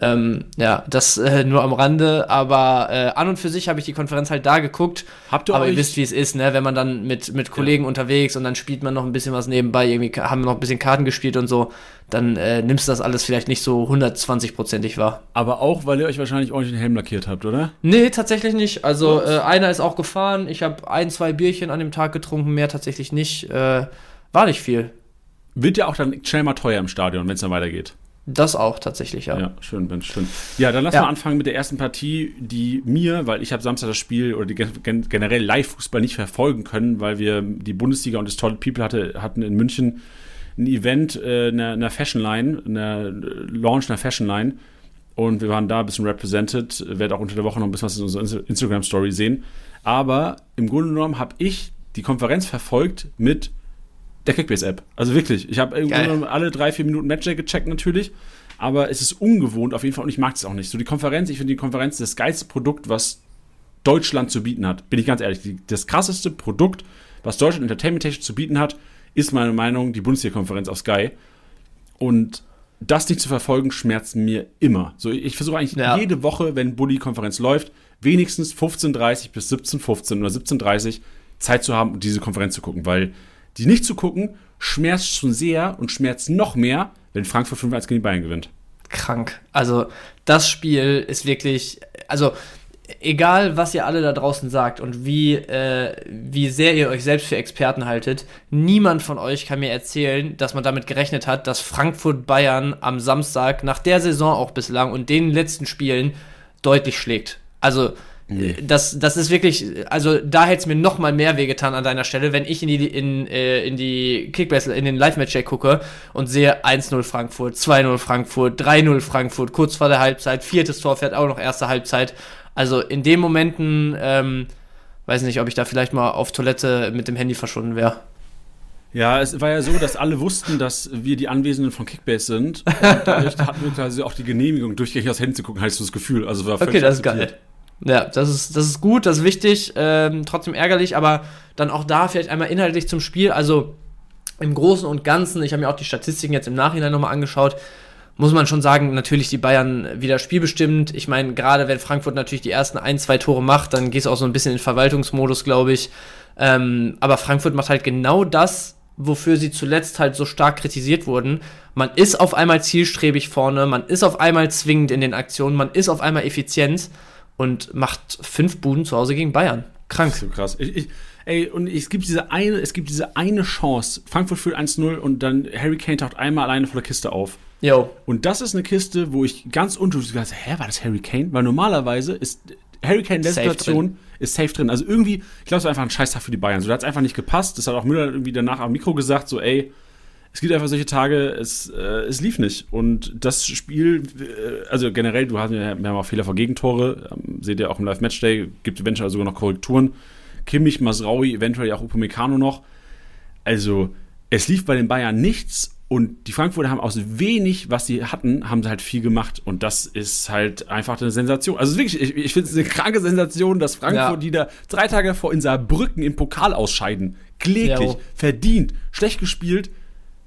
Ähm, ja, das äh, nur am Rande, aber äh, an und für sich habe ich die Konferenz halt da geguckt. Habt ihr aber euch- ihr wisst, wie es ist, ne? Wenn man dann mit, mit Kollegen unterwegs und dann spielt man noch ein bisschen was nebenbei, irgendwie haben noch ein bisschen Karten gespielt und so, dann äh, nimmst du das alles vielleicht nicht so 120-prozentig wahr. Aber auch, weil ihr euch wahrscheinlich ordentlich den Helm lackiert habt, oder? Nee, tatsächlich nicht. Also äh, einer ist auch gefahren. Ich habe ein, zwei Bierchen an dem Tag getrunken, mehr tatsächlich nicht. Äh, war nicht viel. Wird ja auch dann schnell mal teuer im Stadion, wenn es dann weitergeht. Das auch tatsächlich, ja. Ja, schön, Mensch, schön. Ja, dann lass Ja. mal anfangen mit der ersten Partie, die mir, weil ich habe Samstag das Spiel oder die gen generell Live-Fußball nicht verfolgen können, weil wir die Bundesliga und das Tolle People hatte, hatten in München ein Event, äh, eine, eine Fashion Line, eine Launch einer Fashion Line. Und wir waren da ein bisschen represented. Werde auch unter der Woche noch ein bisschen was in unserer Insta- Instagram-Story sehen. Aber im Grunde genommen habe ich die Konferenz verfolgt mit der Kickbase-App. Also wirklich. Ich habe alle drei, vier Minuten Matchday gecheckt natürlich. Aber es ist ungewohnt auf jeden Fall und ich mag es auch nicht. So die Konferenz, ich finde die Konferenz das geilste Produkt, was Deutschland zu bieten hat. Bin ich ganz ehrlich. Das krasseste Produkt, was Deutschland entertainment-technisch zu bieten hat, ist meiner Meinung nach die Bundesliga-Konferenz auf Sky. Und das nicht zu verfolgen, schmerzt mir immer. So, ich versuche eigentlich Ja. jede Woche, wenn Bulli-Konferenz läuft, wenigstens 15.30 bis 17.15 oder 17.30 Zeit zu haben, um diese Konferenz zu gucken, weil die nicht zu gucken, schmerzt schon sehr und schmerzt noch mehr, wenn Frankfurt 5-1 gegen die Bayern gewinnt. Krank. Also, das Spiel ist wirklich. Also, egal, was ihr alle da draußen sagt und wie, äh, wie sehr ihr euch selbst für Experten haltet, niemand von euch kann mir erzählen, dass man damit gerechnet hat, dass Frankfurt Bayern am Samstag nach der Saison auch bislang und den letzten Spielen deutlich schlägt. Also, Nee. das, das ist wirklich, also da hätte es mir noch mal mehr wehgetan an deiner Stelle, wenn ich in die, in, äh, in die Kickbase, in den Live-Match gucke und sehe 1-0 Frankfurt, 2-0 Frankfurt, 3-0 Frankfurt, kurz vor der Halbzeit, viertes Tor fährt auch noch erste Halbzeit. Also in den Momenten, ähm, weiß nicht, ob ich da vielleicht mal auf Toilette mit dem Handy verschwunden wäre. Ja, es war ja so, dass alle wussten, dass wir die Anwesenden von Kickbase sind. Und dadurch hatten wir quasi auch die Genehmigung, durchgängig aufs Handy zu gucken, heißt so das Gefühl. Also war Okay, völlig das ist geil. Ja, das ist, das ist gut, das ist wichtig, ähm, trotzdem ärgerlich, aber dann auch da vielleicht einmal inhaltlich zum Spiel. Also im Großen und Ganzen, ich habe mir auch die Statistiken jetzt im Nachhinein nochmal angeschaut, muss man schon sagen, natürlich die Bayern wieder spielbestimmt. Ich meine, gerade wenn Frankfurt natürlich die ersten ein, zwei Tore macht, dann gehst du auch so ein bisschen in Verwaltungsmodus, glaube ich. Ähm, aber Frankfurt macht halt genau das, wofür sie zuletzt halt so stark kritisiert wurden. Man ist auf einmal zielstrebig vorne, man ist auf einmal zwingend in den Aktionen, man ist auf einmal effizient und macht fünf Buden zu Hause gegen Bayern. Krank. So krass. Ich, ich, ey, und es gibt diese eine, es gibt diese eine Chance. Frankfurt führt 1-0 und dann Harry Kane taucht einmal alleine vor der Kiste auf. Yo. Und das ist eine Kiste, wo ich ganz unschuldig gesagt habe, hä, war das Harry Kane? Weil normalerweise ist, Harry Kane in der Situation ist safe drin. Also irgendwie, ich glaube, es war einfach ein Scheißtag für die Bayern. So, da hat es einfach nicht gepasst. Das hat auch Müller irgendwie danach am Mikro gesagt, so, ey, es gibt einfach solche Tage, es, äh, es lief nicht. Und das Spiel, äh, also generell, du hast wir haben auch Fehler vor Gegentore, ähm, seht ihr auch im Live-Matchday, gibt eventuell sogar noch Korrekturen. Kimmich, Masraui, eventuell auch Upamecano noch. Also, es lief bei den Bayern nichts und die Frankfurter haben aus wenig, was sie hatten, haben sie halt viel gemacht. Und das ist halt einfach eine Sensation. Also wirklich, ich, ich finde es eine kranke Sensation, dass Frankfurt, ja. die da drei Tage vor in Saarbrücken im Pokal ausscheiden, kläglich, ja, verdient, schlecht gespielt,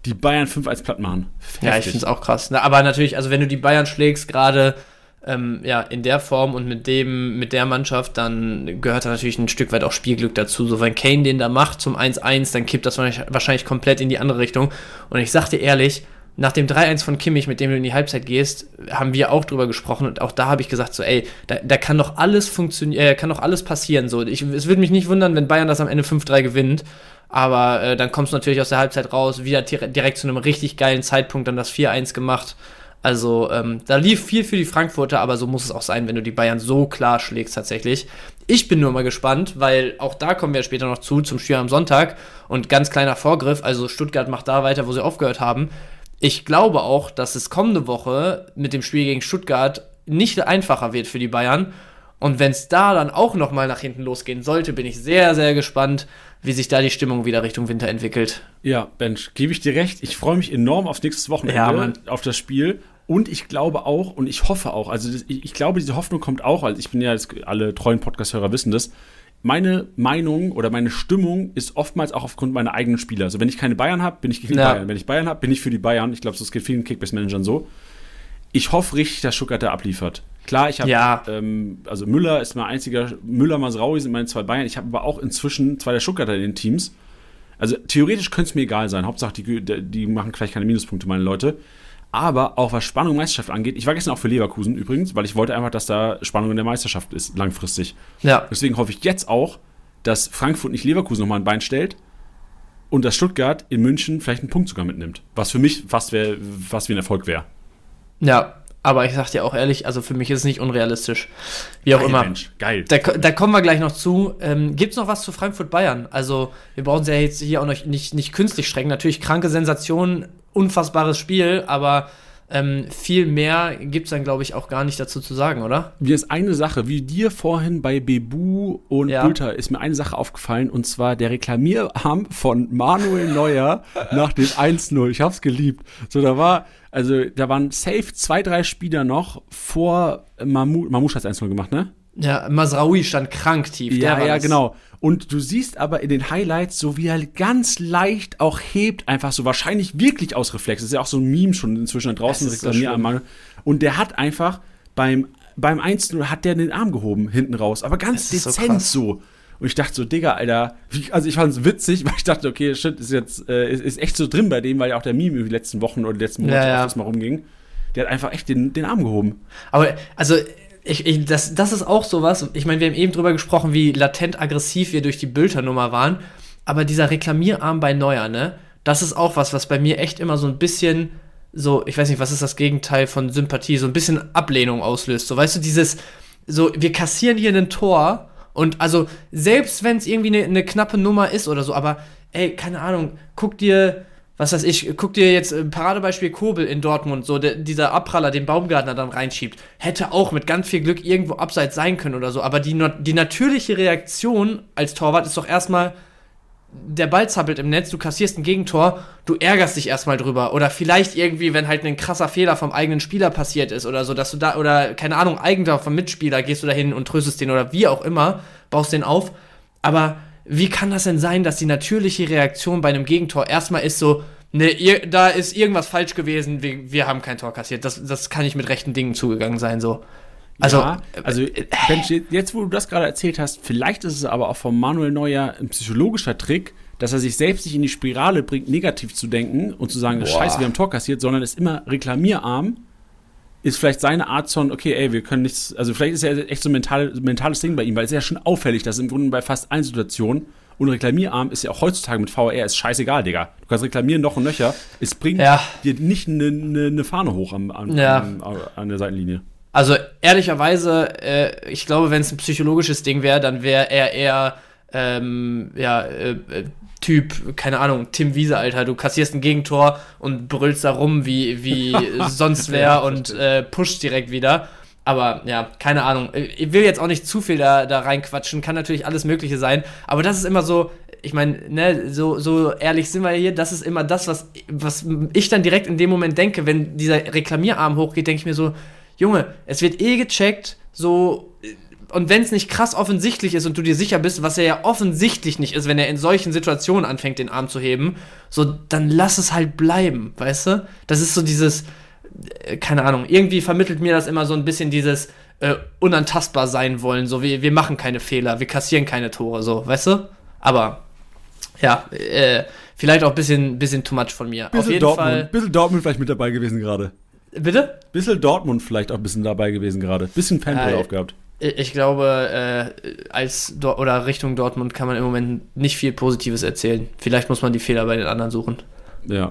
die Bayern 5 als platt machen. Heftig. Ja, ich finde es auch krass. Na, aber natürlich, also wenn du die Bayern schlägst, gerade ähm, ja, in der Form und mit dem, mit der Mannschaft, dann gehört da natürlich ein Stück weit auch Spielglück dazu. So, wenn Kane den da macht zum 1-1, dann kippt das wahrscheinlich komplett in die andere Richtung. Und ich sag dir ehrlich, nach dem 3-1 von Kimmich, mit dem du in die Halbzeit gehst, haben wir auch drüber gesprochen und auch da habe ich gesagt, so, ey, da, da kann doch alles funktionieren, äh, kann doch alles passieren. So, ich, es würde mich nicht wundern, wenn Bayern das am Ende 5-3 gewinnt. Aber äh, dann kommst du natürlich aus der Halbzeit raus, wieder direkt zu einem richtig geilen Zeitpunkt dann das 4-1 gemacht. Also ähm, da lief viel für die Frankfurter, aber so muss es auch sein, wenn du die Bayern so klar schlägst tatsächlich. Ich bin nur mal gespannt, weil auch da kommen wir später noch zu, zum Spiel am Sonntag. Und ganz kleiner Vorgriff, also Stuttgart macht da weiter, wo sie aufgehört haben. Ich glaube auch, dass es kommende Woche mit dem Spiel gegen Stuttgart nicht einfacher wird für die Bayern. Und wenn es da dann auch nochmal nach hinten losgehen sollte, bin ich sehr, sehr gespannt, wie sich da die Stimmung wieder Richtung Winter entwickelt. Ja, Bench, gebe ich dir recht. Ich freue mich enorm auf nächstes Wochenende, ja, auf das Spiel. Und ich glaube auch, und ich hoffe auch, also ich, ich, glaube, diese Hoffnung kommt auch, weil ich bin ja, jetzt, alle treuen Podcast-Hörer wissen das, meine Meinung oder meine Stimmung ist oftmals auch aufgrund meiner eigenen Spieler. Also wenn ich keine Bayern habe, bin ich gegen ja. Bayern. Wenn ich Bayern habe, bin ich für die Bayern. Ich glaube, das geht vielen Kickbase-Managern so. Ich hoffe richtig, dass Stuttgart da abliefert. Klar, ich habe, ja. ähm, also Müller ist mein einziger, Müller, Masraui sind meine zwei Bayern. Ich habe aber auch inzwischen zwei der Stuttgarter in den Teams. Also theoretisch könnte es mir egal sein. Hauptsache, die, die machen vielleicht keine Minuspunkte, meine Leute. Aber auch was Spannung Meisterschaft angeht, ich war gestern auch für Leverkusen übrigens, weil ich wollte einfach, dass da Spannung in der Meisterschaft ist, langfristig. Ja. Deswegen hoffe ich jetzt auch, dass Frankfurt nicht Leverkusen nochmal ein Bein stellt und dass Stuttgart in München vielleicht einen Punkt sogar mitnimmt. Was für mich fast, wär, fast wie ein Erfolg wäre. Ja, aber ich sag dir auch ehrlich, also für mich ist es nicht unrealistisch. Wie auch Geil, immer. Mensch. Geil. Da, da, kommen wir gleich noch zu. Ähm, Gibt es noch was zu Frankfurt-Bayern? Also, wir brauchen sie ja jetzt hier auch noch nicht, nicht künstlich strecken. Natürlich kranke Sensation, unfassbares Spiel, aber ähm, viel mehr gibt es dann, glaube ich, auch gar nicht dazu zu sagen, oder? Mir ist eine Sache, wie dir vorhin bei Bebu und ja. Bülter, ist mir eine Sache aufgefallen und zwar der Reklamierarm von Manuel Neuer nach dem 1-0. Ich hab's geliebt. So, da war, also da waren safe zwei, drei Spieler noch vor Mamu, Mamouche hat 1-0 gemacht, ne? Ja, Masraoui stand krank tief. Ja, ja, genau. Und du siehst aber in den Highlights, so wie er ganz leicht auch hebt, einfach so wahrscheinlich wirklich aus Reflex. Das ist ja auch so ein Meme schon inzwischen da draußen. So und der hat einfach beim, beim 1-0 hat der den Arm gehoben, hinten raus. Aber ganz dezent so, so. Und ich dachte so, Digga, Alter, wie, also ich fand es witzig, weil ich dachte, okay, shit, ist jetzt, äh, ist, ist, echt so drin bei dem, weil ja auch der Meme über die letzten Wochen oder die letzten Monate ja, ja. mal rumging. Der hat einfach echt den, den Arm gehoben. Aber, also, ich, ich, das, das ist auch sowas. Ich meine, wir haben eben drüber gesprochen, wie latent aggressiv wir durch die Bülter-Nummer waren. Aber dieser Reklamierarm bei Neuer, ne? Das ist auch was, was bei mir echt immer so ein bisschen so, ich weiß nicht, was ist das Gegenteil von Sympathie, so ein bisschen Ablehnung auslöst. So, weißt du, dieses, so, wir kassieren hier ein Tor und also, selbst wenn es irgendwie eine, eine knappe Nummer ist oder so, aber ey, keine Ahnung, guck dir was weiß ich, guck dir jetzt ein Paradebeispiel Kobel in Dortmund, so der, dieser Abpraller, den Baumgartner dann reinschiebt, hätte auch mit ganz viel Glück irgendwo abseits sein können oder so. Aber die, die natürliche Reaktion als Torwart ist doch erstmal, der Ball zappelt im Netz, du kassierst ein Gegentor, du ärgerst dich erstmal drüber. Oder vielleicht irgendwie, wenn halt ein krasser Fehler vom eigenen Spieler passiert ist oder so, dass du da, oder keine Ahnung, Eigentor vom Mitspieler, gehst du da hin und tröstest den oder wie auch immer, baust den auf. Aber wie kann das denn sein, dass die natürliche Reaktion bei einem Gegentor erstmal ist so, ne, da ist irgendwas falsch gewesen, wir, wir haben kein Tor kassiert. Das, das kann nicht mit rechten Dingen zugegangen sein, so. Also, ja, also äh, jetzt, wo du das gerade erzählt hast, vielleicht ist es aber auch von Manuel Neuer ein psychologischer Trick, dass er sich selbst nicht in die Spirale bringt, negativ zu denken und zu sagen, Boah. scheiße, wir haben Tor kassiert, sondern ist immer reklamierarm ist vielleicht seine Art von, okay, ey, wir können nichts, also vielleicht ist ja echt so ein mental, mentales Ding bei ihm, weil es ist ja schon auffällig, dass im Grunde bei fast allen Situationen und Reklamierarm ist ja auch heutzutage mit VR ist scheißegal, Digga. Du kannst reklamieren noch und nöcher. Es bringt ja. dir nicht eine ne, ne Fahne hoch am, am, ja. am, an der Seitenlinie. Also ehrlicherweise, äh, ich glaube, wenn es ein psychologisches Ding wäre, dann wäre er eher ähm, ja, äh, äh, Typ, keine Ahnung, Tim Wiese, Alter, du kassierst ein Gegentor und brüllst da rum wie, wie sonst wer und äh, pusht direkt wieder. Aber ja, keine Ahnung. Ich will jetzt auch nicht zu viel da, da reinquatschen, kann natürlich alles Mögliche sein. Aber das ist immer so, ich meine, ne, so, so ehrlich sind wir hier, das ist immer das, was, was ich dann direkt in dem Moment denke, wenn dieser Reklamierarm hochgeht, denke ich mir so, Junge, es wird eh gecheckt, so und wenn es nicht krass offensichtlich ist und du dir sicher bist, was er ja offensichtlich nicht ist, wenn er in solchen Situationen anfängt, den Arm zu heben, so, dann lass es halt bleiben, weißt du? Das ist so dieses, äh, keine Ahnung, irgendwie vermittelt mir das immer so ein bisschen dieses äh, unantastbar sein wollen, so, wir, wir machen keine Fehler, wir kassieren keine Tore, so, weißt du? Aber, ja, äh, vielleicht auch ein bisschen, bisschen too much von mir. Bisschen Auf jeden Dortmund, Fall. Bisschen Dortmund vielleicht mit dabei gewesen gerade. Bitte? Bisschen Dortmund vielleicht auch ein bisschen dabei gewesen gerade. Bisschen Fanboy Ja, aufgehabt. Ich glaube, äh, als Dor oder Richtung Dortmund kann man im Moment nicht viel Positives erzählen. Vielleicht muss man die Fehler bei den anderen suchen. Ja.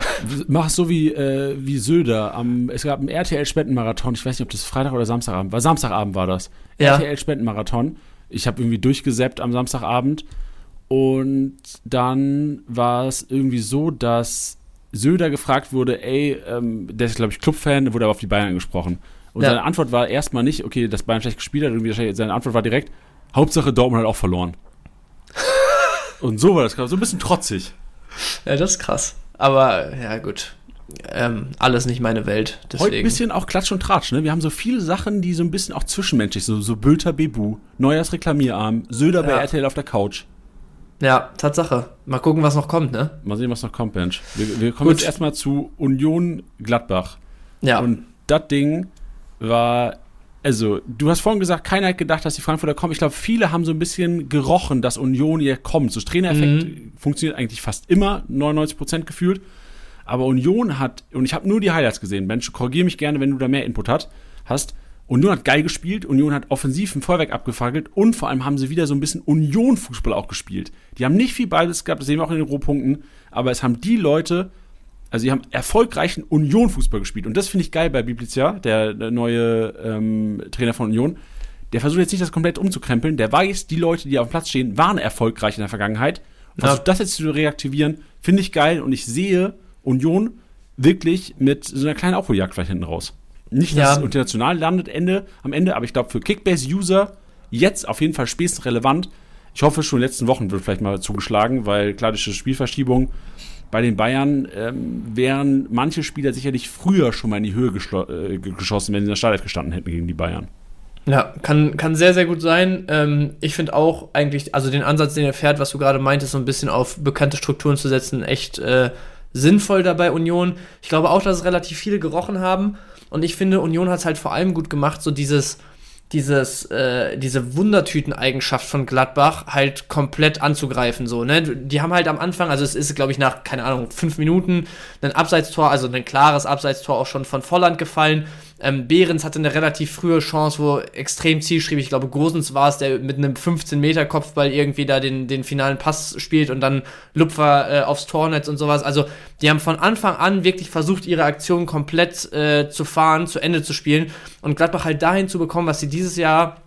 Mach es so wie, äh, wie Söder. Am, es gab einen RTL-Spendenmarathon. Ich weiß nicht, ob das Freitag oder Samstagabend war. Samstagabend war das. Ja. RTL-Spendenmarathon. Ich habe irgendwie durchgesäppt am Samstagabend. Und dann war es irgendwie so, dass Söder gefragt wurde, ey, ähm, der ist, glaube ich, Clubfan, der wurde aber auf die Bayern angesprochen. Und Ja. seine Antwort war erstmal nicht, okay, dass Bayern schlecht gespielt hat, irgendwie seine Antwort war direkt, Hauptsache Dortmund hat auch verloren. Und so war das, so ein bisschen trotzig. Ja, das ist krass. Aber ja, gut. Ähm, alles nicht meine Welt. Heute ein Deswegen. bisschen auch Klatsch und Tratsch, ne? Wir haben so viele Sachen, die so ein bisschen auch zwischenmenschlich, so, so Bülter Bebu, Neuers Reklamierarm, Söder bei Ja. RTL auf der Couch. Ja, Tatsache. Mal gucken, was noch kommt, ne? Mal sehen, was noch kommt, Mensch. Wir, wir kommen Gut. jetzt erstmal zu Union Gladbach. Ja. Und das Ding war, also, du hast vorhin gesagt, keiner hat gedacht, dass die Frankfurter kommen. Ich glaube, viele haben so ein bisschen gerochen, dass Union hier kommt. So Trainereffekt Mhm. funktioniert eigentlich fast immer, 99 Prozent gefühlt. Aber Union hat, und ich habe nur die Highlights gesehen, Mensch, korrigiere mich gerne, wenn du da mehr Input hat, hast. Union hat geil gespielt, Union hat offensiv ein Feuerwerk abgefackelt und vor allem haben sie wieder so ein bisschen Union-Fußball auch gespielt. Die haben nicht viel beides gehabt, das sehen wir auch in den Rohpunkten, aber es haben die Leute, also die haben erfolgreichen Union-Fußball gespielt. Und das finde ich geil bei Biblicia, der, der neue ähm, Trainer von Union. Der versucht jetzt nicht, das komplett umzukrempeln. Der weiß, die Leute, die auf dem Platz stehen, waren erfolgreich in der Vergangenheit. Und Ja. versucht das jetzt zu reaktivieren, finde ich geil. Und ich sehe Union wirklich mit so einer kleinen Aufholjagd vielleicht hinten raus. Nicht, dass Ja. es international landet Ende, am Ende, aber ich glaube, für Kickbase-User jetzt auf jeden Fall spätestens relevant. Ich hoffe, schon in den letzten Wochen wird vielleicht mal zugeschlagen, weil klar, Spielverschiebung bei den Bayern ähm, wären manche Spieler sicherlich früher schon mal in die Höhe äh, ge- geschossen, wenn sie in der Startelf gestanden hätten gegen die Bayern. Ja, kann, kann sehr, sehr gut sein. Ähm, ich finde auch eigentlich, also den Ansatz, den er fährt, was du gerade meintest, so ein bisschen auf bekannte Strukturen zu setzen, echt äh, sinnvoll dabei Union. Ich glaube auch, dass es relativ viele gerochen haben. Und ich finde, Union hat es halt vor allem gut gemacht, so dieses, dieses, äh, diese Wundertüten-Eigenschaft von Gladbach halt komplett anzugreifen, so, ne? Die haben halt am Anfang, also es ist, glaube ich, nach, keine Ahnung, fünf Minuten ein Abseitstor, also ein klares Abseitstor auch schon von Volland gefallen. Ähm, Behrens hatte eine relativ frühe Chance, wo extrem zielstrebig, ich glaube, Grosens war es, der mit einem 15-Meter-Kopfball irgendwie da den, den finalen Pass spielt und dann Lupfer äh, aufs Tornetz und sowas. Also, die haben von Anfang an wirklich versucht, ihre Aktion komplett äh, zu fahren, zu Ende zu spielen und Gladbach halt dahin zu bekommen, was sie dieses Jahr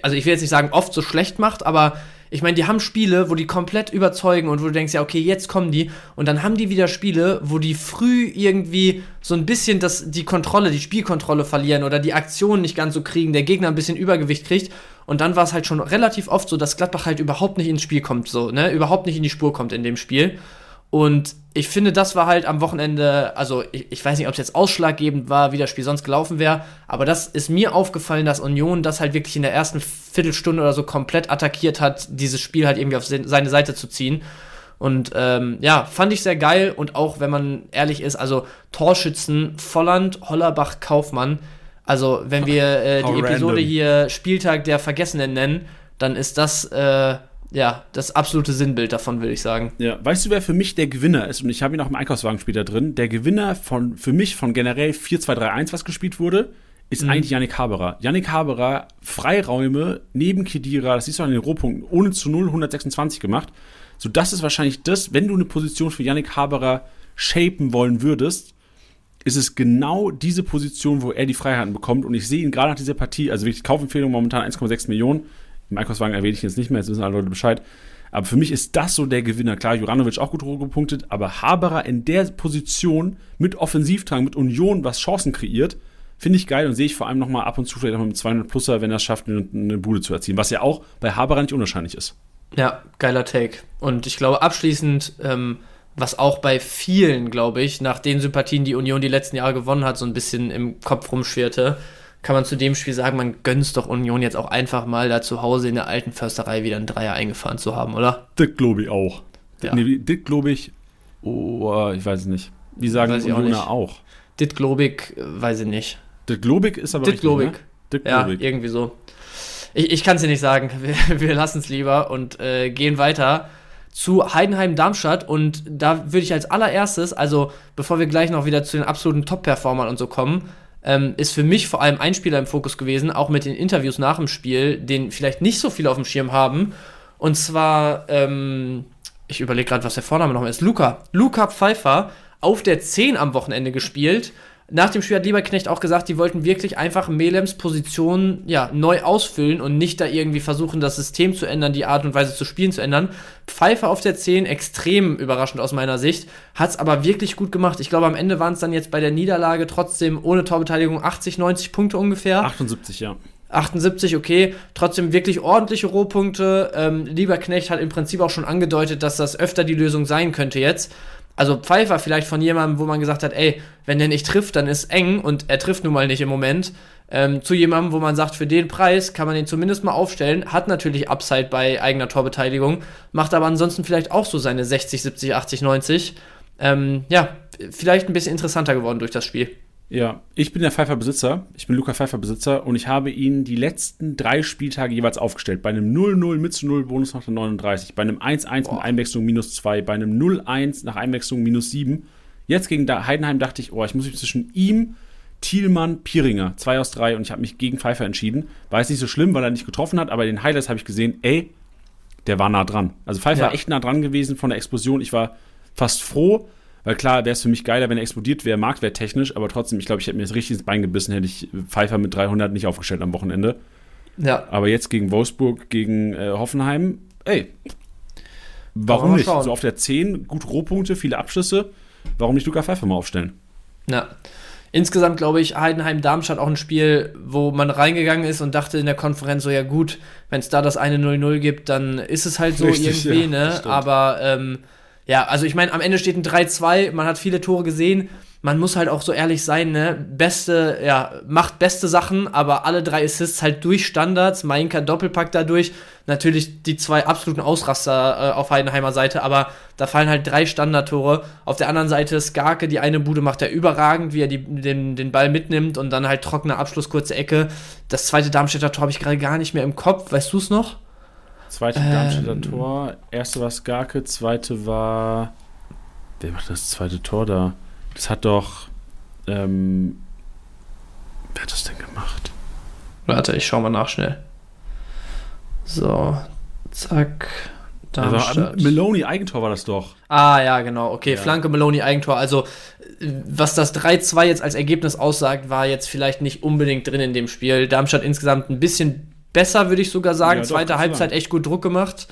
also ich will jetzt nicht sagen, oft so schlecht macht, aber ich meine, die haben Spiele, wo die komplett überzeugen und wo du denkst, ja, okay, jetzt kommen die. Und dann haben die wieder Spiele, wo die früh irgendwie so ein bisschen das, die Kontrolle, die Spielkontrolle verlieren oder die Aktion nicht ganz so kriegen, der Gegner ein bisschen Übergewicht kriegt. Und dann war es halt schon relativ oft so, dass Gladbach halt überhaupt nicht ins Spiel kommt, so, ne? Überhaupt nicht in die Spur kommt in dem Spiel. Und ich finde, das war halt am Wochenende, also ich, ich weiß nicht, ob es jetzt ausschlaggebend war, wie das Spiel sonst gelaufen wäre, aber das ist mir aufgefallen, dass Union das halt wirklich in der ersten Viertelstunde oder so komplett attackiert hat, dieses Spiel halt irgendwie auf se- seine Seite zu ziehen. Und ähm, ja, fand ich sehr geil und auch, wenn man ehrlich ist, also Torschützen Volland, Hollerbach, Kaufmann. Also, wenn wir äh, How die Episode random. hier Spieltag der Vergessenen nennen, dann ist das äh, ja das absolute Sinnbild davon, würde ich sagen. Ja, weißt du, wer für mich der Gewinner ist? Und ich habe ihn auch im Einkaufswagen später drin. Der Gewinner von, für mich von generell 4-2-3-1, was gespielt wurde, ist eigentlich Yannick Haberer. Yannick Haberer, Freiräume neben Kedira, das siehst du an den Rohpunkten, ohne zu 0, 126 gemacht. So, das ist wahrscheinlich das, wenn du eine Position für Yannick Haberer shapen wollen würdest, ist es genau diese Position, wo er die Freiheiten bekommt. Und ich sehe ihn gerade nach dieser Partie, also wirklich Kaufempfehlung momentan 1,6 Millionen. Einkaufswagen erwähne ich jetzt nicht mehr, jetzt wissen alle Leute Bescheid. Aber für mich ist das so der Gewinner. Klar, Juranovic auch gut gepunktet, aber Haberer in der Position mit Offensivdrang, mit Union, was Chancen kreiert, finde ich geil und sehe ich vor allem nochmal ab und zu vielleicht auch mit einem 200-Pluser, wenn er es schafft, eine, eine Bude zu erzielen, was ja auch bei Haberer nicht unwahrscheinlich ist. Ja, geiler Take. Und ich glaube, abschließend, ähm, was auch bei vielen, glaube ich, nach den Sympathien, die Union die letzten Jahre gewonnen hat, so ein bisschen im Kopf rumschwirrte, kann man zu dem Spiel sagen, man gönnt doch Union jetzt auch einfach mal da zu Hause in der alten Försterei wieder einen Dreier eingefahren zu haben, oder? Das glaube ich auch. Ja. Nee, das glaube ich, oh, ich weiß es nicht. Wie sagen Unioner auch, auch? Das glaube ich, weiß ich nicht. Das glaube ich ist aber Das glaube ich. Ne? Ja, irgendwie so. Ich, ich kann es dir nicht sagen. Wir, wir lassen es lieber und äh, gehen weiter zu Heidenheim-Darmstadt und da würde ich als allererstes, also bevor wir gleich noch wieder zu den absoluten Top-Performern und so kommen, ähm, ist für mich vor allem ein Spieler im Fokus gewesen, auch mit den Interviews nach dem Spiel, den vielleicht nicht so viele auf dem Schirm haben. Und zwar, ähm, ich überlege gerade, was der Vorname noch ist. Luca. Luca Pfeiffer auf der 10 am Wochenende gespielt nach dem Spiel hat Lieberknecht auch gesagt, die wollten wirklich einfach Melems Position ja, neu ausfüllen und nicht da irgendwie versuchen, das System zu ändern, die Art und Weise zu spielen zu ändern. Pfeiffer auf der 10, extrem überraschend aus meiner Sicht, hat es aber wirklich gut gemacht. Ich glaube, am Ende waren es dann jetzt bei der Niederlage trotzdem ohne Torbeteiligung 80, 90 Punkte ungefähr. 78, ja. 78, okay, trotzdem wirklich ordentliche Rohpunkte. Ähm, Lieberknecht hat im Prinzip auch schon angedeutet, dass das öfter die Lösung sein könnte jetzt also Pfeiffer vielleicht von jemandem, wo man gesagt hat, ey, wenn der nicht trifft, dann ist eng und er trifft nun mal nicht im Moment, ähm, zu jemandem, wo man sagt, für den Preis kann man den zumindest mal aufstellen, hat natürlich Upside bei eigener Torbeteiligung, macht aber ansonsten vielleicht auch so seine 60, 70, 80, 90. Ähm, ja, vielleicht ein bisschen interessanter geworden durch das Spiel. Ja, ich bin der Pfeiffer-Besitzer. Ich bin Luca Pfeiffer-Besitzer und ich habe ihn die letzten drei Spieltage jeweils aufgestellt. Bei einem 0-0 mit zu 0 Bonus nach der 39, bei einem 1-1 mit Einwechslung minus 2, bei einem 0-1 nach Einwechslung minus 7. Jetzt gegen Heidenheim dachte ich, oh, ich muss mich zwischen ihm, Thielmann, Pieringer, 2 aus 3 und ich habe mich gegen Pfeiffer entschieden. War jetzt nicht so schlimm, weil er nicht getroffen hat, aber den Highlights habe ich gesehen, ey, der war nah dran. Also Pfeiffer ja. war echt nah dran gewesen von der Explosion. Ich war fast froh, weil klar, wäre es für mich geiler, wenn er explodiert wäre, marktwerttechnisch, aber trotzdem, ich glaube, ich hätte mir das richtig ins Bein gebissen, hätte ich Pfeiffer mit 300 nicht aufgestellt am Wochenende. Ja. Aber jetzt gegen Wolfsburg, gegen äh, Hoffenheim, ey, warum nicht? So auf der 10, gut Rohpunkte, viele Abschlüsse, warum nicht Luca Pfeiffer mal aufstellen? Ja. Insgesamt glaube ich, Heidenheim-Darmstadt auch ein Spiel, wo man reingegangen ist und dachte in der Konferenz so, ja gut, wenn es da das eine 0-0 gibt, dann ist es halt so Richtig, irgendwie, ja, ne? Aber ähm, ja, also ich meine, am Ende steht ein 3-2, man hat viele Tore gesehen. Man muss halt auch so ehrlich sein, ne? Beste, ja, macht beste Sachen, aber alle drei Assists halt durch Standards. Mainka Doppelpack dadurch. Natürlich die zwei absoluten Ausraster äh, auf Heidenheimer Seite, aber da fallen halt drei Standardtore. Auf der anderen Seite Skarke, die eine Bude macht er überragend, wie er die, den, den Ball mitnimmt und dann halt trockener Abschluss, kurze Ecke. Das zweite Darmstädter Tor habe ich gerade gar nicht mehr im Kopf. Weißt du es noch? Zweite ähm, Darmstädter Tor. Erste war Skarke, zweite war. Wer macht das zweite Tor da? Das hat doch. Ähm, wer hat das denn gemacht? Warte, ich schau mal nach schnell. So, zack. Darmstadt. Also, Meloni Eigentor war das doch. Ah, ja, genau. Okay, ja. Flanke Meloni Eigentor. Also, was das 3-2 jetzt als Ergebnis aussagt, war jetzt vielleicht nicht unbedingt drin in dem Spiel. Darmstadt insgesamt ein bisschen besser, würde ich sogar sagen. Ja, Zweite Halbzeit sagen. echt gut Druck gemacht.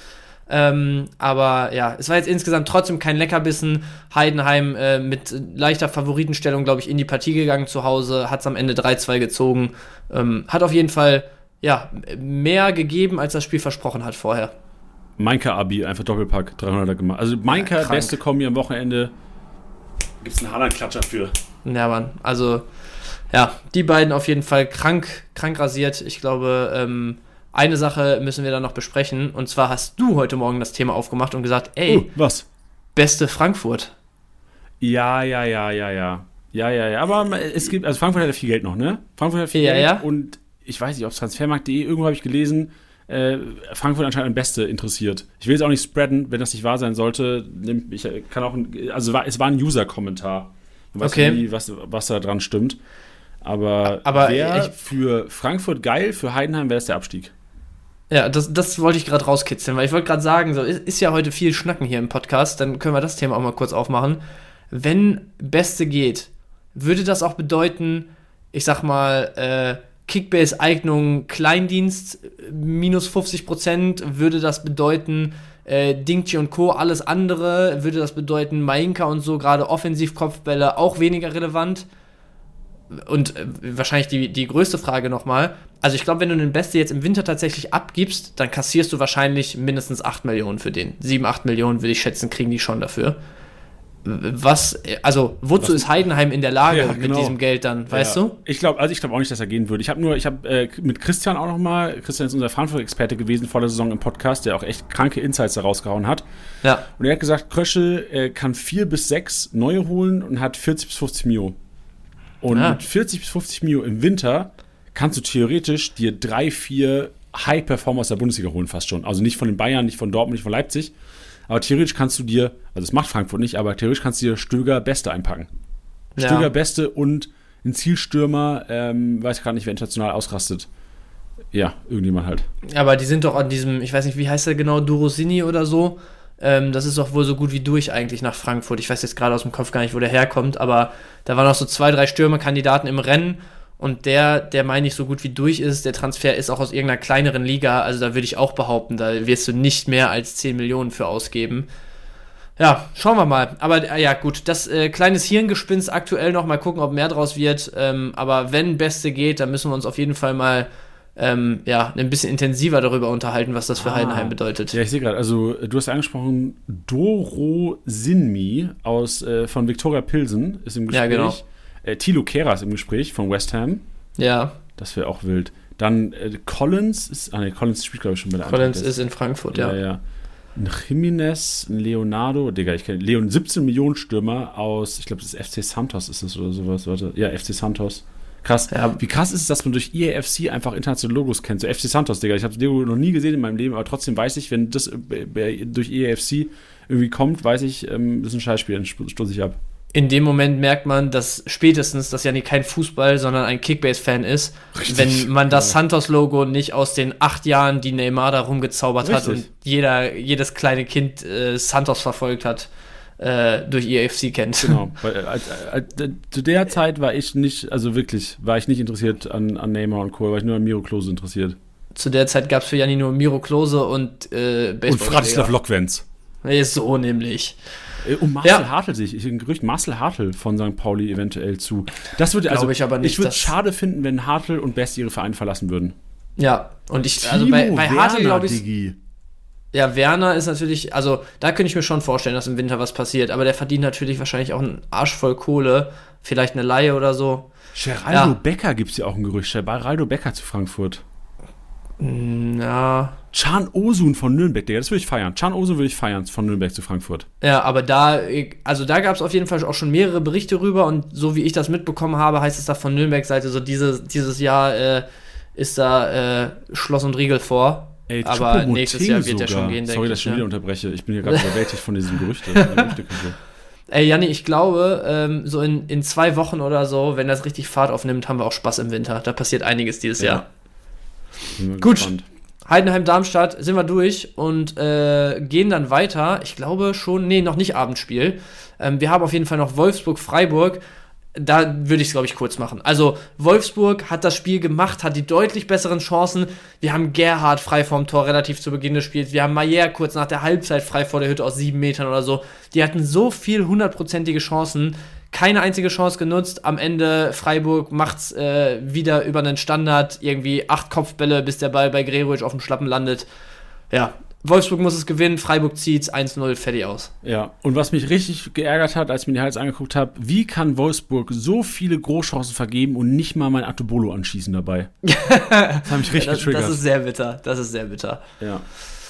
Ähm, aber ja, es war jetzt insgesamt trotzdem kein Leckerbissen. Heidenheim äh, mit leichter Favoritenstellung, glaube ich, in die Partie gegangen zu Hause, hat es am Ende 3-2 gezogen. Ähm, hat auf jeden Fall ja, mehr gegeben, als das Spiel versprochen hat vorher. Mainka Abi, einfach Doppelpack, 300er gemacht. Also Mainka, ja, beste Kombi am Wochenende. Gibt es einen Haaland-Klatscher für. Ja, Mann, also ja, die beiden auf jeden Fall krank, krank rasiert. Ich glaube, ähm, eine Sache müssen wir da noch besprechen. Und zwar hast du heute Morgen das Thema aufgemacht und gesagt, ey, uh, was? Beste Frankfurt. Ja, ja, ja, ja, ja. Ja, ja, ja. Aber es gibt, also Frankfurt hat ja viel Geld noch, ne? Frankfurt hat viel ja, Geld. Ja. Und ich weiß nicht, ob es transfermarkt.de, irgendwo habe ich gelesen, äh, Frankfurt anscheinend am Beste interessiert. Ich will es auch nicht spreaden, wenn das nicht wahr sein sollte. Ich kann auch, also es war ein User-Kommentar. Weiß okay. nicht, was, was da dran stimmt. Aber, aber wäre für Frankfurt geil, für Heidenheim wäre es der Abstieg. Ja, das, das wollte ich gerade rauskitzeln, weil ich wollte gerade sagen, so ist, ist, ja heute viel Schnacken hier im Podcast, dann können wir das Thema auch mal kurz aufmachen. Wenn Beste geht, würde das auch bedeuten, ich sag mal, äh, Kickbase-Eignung Kleindienst minus 50 Prozent, würde das bedeuten, äh, Dingchi und Co. alles andere, würde das bedeuten, Mainka und so, gerade Offensivkopfbälle auch weniger relevant. Und äh, wahrscheinlich die, die größte Frage nochmal. Also ich glaube, wenn du den Beste jetzt im Winter tatsächlich abgibst, dann kassierst du wahrscheinlich mindestens 8 Millionen für den. 7, 8 Millionen würde ich schätzen, kriegen die schon dafür was, also wozu was, ist Heidenheim in der Lage ja, genau. mit diesem Geld dann, weißt ja. du? Ich glaube, also ich glaube auch nicht, dass er gehen würde. Ich habe nur, ich habe äh, mit Christian auch noch mal, Christian ist unser Frankfurt-Experte gewesen vor der Saison im Podcast, der auch echt kranke Insights da rausgehauen hat. Ja. Und er hat gesagt, Kröschel äh, kann vier bis sechs neue holen und hat 40 bis 50 Mio. Und ja. mit 40 bis 50 Mio im Winter kannst du theoretisch dir drei, vier High-Performer aus der Bundesliga holen fast schon. Also nicht von den Bayern, nicht von Dortmund, nicht von Leipzig, aber theoretisch kannst du dir, also das macht Frankfurt nicht, aber theoretisch kannst du dir Stöger Beste einpacken. Ja. Stöger Beste und ein Zielstürmer, ähm, weiß ich gerade nicht, wer international ausrastet. Ja, irgendjemand halt. Aber die sind doch an diesem, ich weiß nicht, wie heißt der genau, Durosini oder so. Ähm, das ist doch wohl so gut wie durch eigentlich nach Frankfurt. Ich weiß jetzt gerade aus dem Kopf gar nicht, wo der herkommt, aber da waren noch so zwei, drei Stürmerkandidaten im Rennen und der, der meine ich so gut wie durch ist, der Transfer ist auch aus irgendeiner kleineren Liga, also da würde ich auch behaupten, da wirst du nicht mehr als 10 Millionen für ausgeben. Ja, schauen wir mal. Aber äh, ja, gut, das äh, kleines Hirngespinst aktuell noch, mal gucken, ob mehr draus wird. Ähm, aber wenn Beste geht, dann müssen wir uns auf jeden Fall mal ähm, ja, ein bisschen intensiver darüber unterhalten, was das für ah. Heidenheim bedeutet. Ja, ich sehe gerade, also du hast angesprochen, Doro Sinmi aus, äh, von Viktoria Pilsen ist im Gespräch. Ja, genau. Äh, Tilo Keras im Gespräch von West Ham. Ja. Das wäre auch wild. Dann äh, Collins ist, ah ne, Collins spielt glaube ich schon bei der Collins Eintracht. ist in Frankfurt, ja. Ja, ja. Ein Jimenez, ein Leonardo, Digga, ich kenne Leon, 17 Millionen Stürmer aus, ich glaube, das ist FC Santos ist das oder sowas, warte. Ja, FC Santos. Krass. Ja. Wie krass ist es, dass man durch EAFC einfach internationale Logos kennt? So FC Santos, Digga. Ich habe das Logo noch nie gesehen in meinem Leben, aber trotzdem weiß ich, wenn das äh, durch EAFC irgendwie kommt, weiß ich, ähm, das ist ein Scheißspiel, dann stoße ich ab in dem Moment merkt man, dass spätestens, dass Janni kein Fußball, sondern ein Kickbase-Fan ist, Richtig, wenn man das genau. Santos-Logo nicht aus den acht Jahren, die Neymar da rumgezaubert Richtig. hat und jeder, jedes kleine Kind äh, Santos verfolgt hat, äh, durch EFC kennt. Genau. Äh, äh, äh, zu der Zeit war ich nicht, also wirklich, war ich nicht interessiert an, an Neymar und Co., war ich nur an Miro Klose interessiert. Zu der Zeit gab es für Janni nur Miro Klose und äh, Baseball. Und Fratislav Lokwenz. So nämlich. Um Marcel ja. Hartl sich, ich ein Gerücht, Marcel Hartl von St. Pauli eventuell zu. Das würde also ich aber nicht. Ich würde es schade finden, wenn Hartl und Best ihre Vereine verlassen würden. Ja, und ich, Timo also bei, bei Hartl glaube ich. Digi. Ja, Werner ist natürlich, also da könnte ich mir schon vorstellen, dass im Winter was passiert, aber der verdient natürlich wahrscheinlich auch einen Arsch voll Kohle, vielleicht eine Laie oder so. Geraldo ja. Becker gibt es ja auch ein Gerücht, Geraldo Becker zu Frankfurt. Ja. Chan Osun von Nürnberg, Digga, das würde ich feiern. Chan Osun würde ich feiern von Nürnberg zu Frankfurt. Ja, aber da, also da gab es auf jeden Fall auch schon mehrere Berichte rüber und so wie ich das mitbekommen habe, heißt es da von Nürnberg-Seite so, diese, dieses Jahr äh, ist da äh, Schloss und Riegel vor. Ey, aber nächstes Jahr wird er schon gehen, denke Sorry, dass ich schon wieder unterbreche. Ich bin hier gerade überwältigt von diesen Gerüchten. Ey, Janni, ich glaube, ähm, so in, in zwei Wochen oder so, wenn das richtig Fahrt aufnimmt, haben wir auch Spaß im Winter. Da passiert einiges dieses ja. Jahr. Gut. Gespannt. Heidenheim-Darmstadt sind wir durch und äh, gehen dann weiter. Ich glaube schon, nee, noch nicht Abendspiel. Ähm, wir haben auf jeden Fall noch Wolfsburg-Freiburg. Da würde ich es, glaube ich, kurz machen. Also, Wolfsburg hat das Spiel gemacht, hat die deutlich besseren Chancen. Wir haben Gerhard frei vorm Tor relativ zu Beginn des Spiels. Wir haben Maier kurz nach der Halbzeit frei vor der Hütte aus sieben Metern oder so. Die hatten so viel hundertprozentige Chancen keine einzige Chance genutzt. Am Ende Freiburg macht's äh, wieder über einen Standard, irgendwie acht Kopfbälle, bis der Ball bei Gregoritsch auf dem Schlappen landet. Ja, Wolfsburg muss es gewinnen, Freiburg zieht's 1-0, fertig aus. Ja, und was mich richtig geärgert hat, als ich mir die Hals angeguckt habe, wie kann Wolfsburg so viele Großchancen vergeben und nicht mal mein Atobolo anschießen dabei? das hat mich richtig das, getriggert. Das ist sehr bitter, das ist sehr bitter. Ja.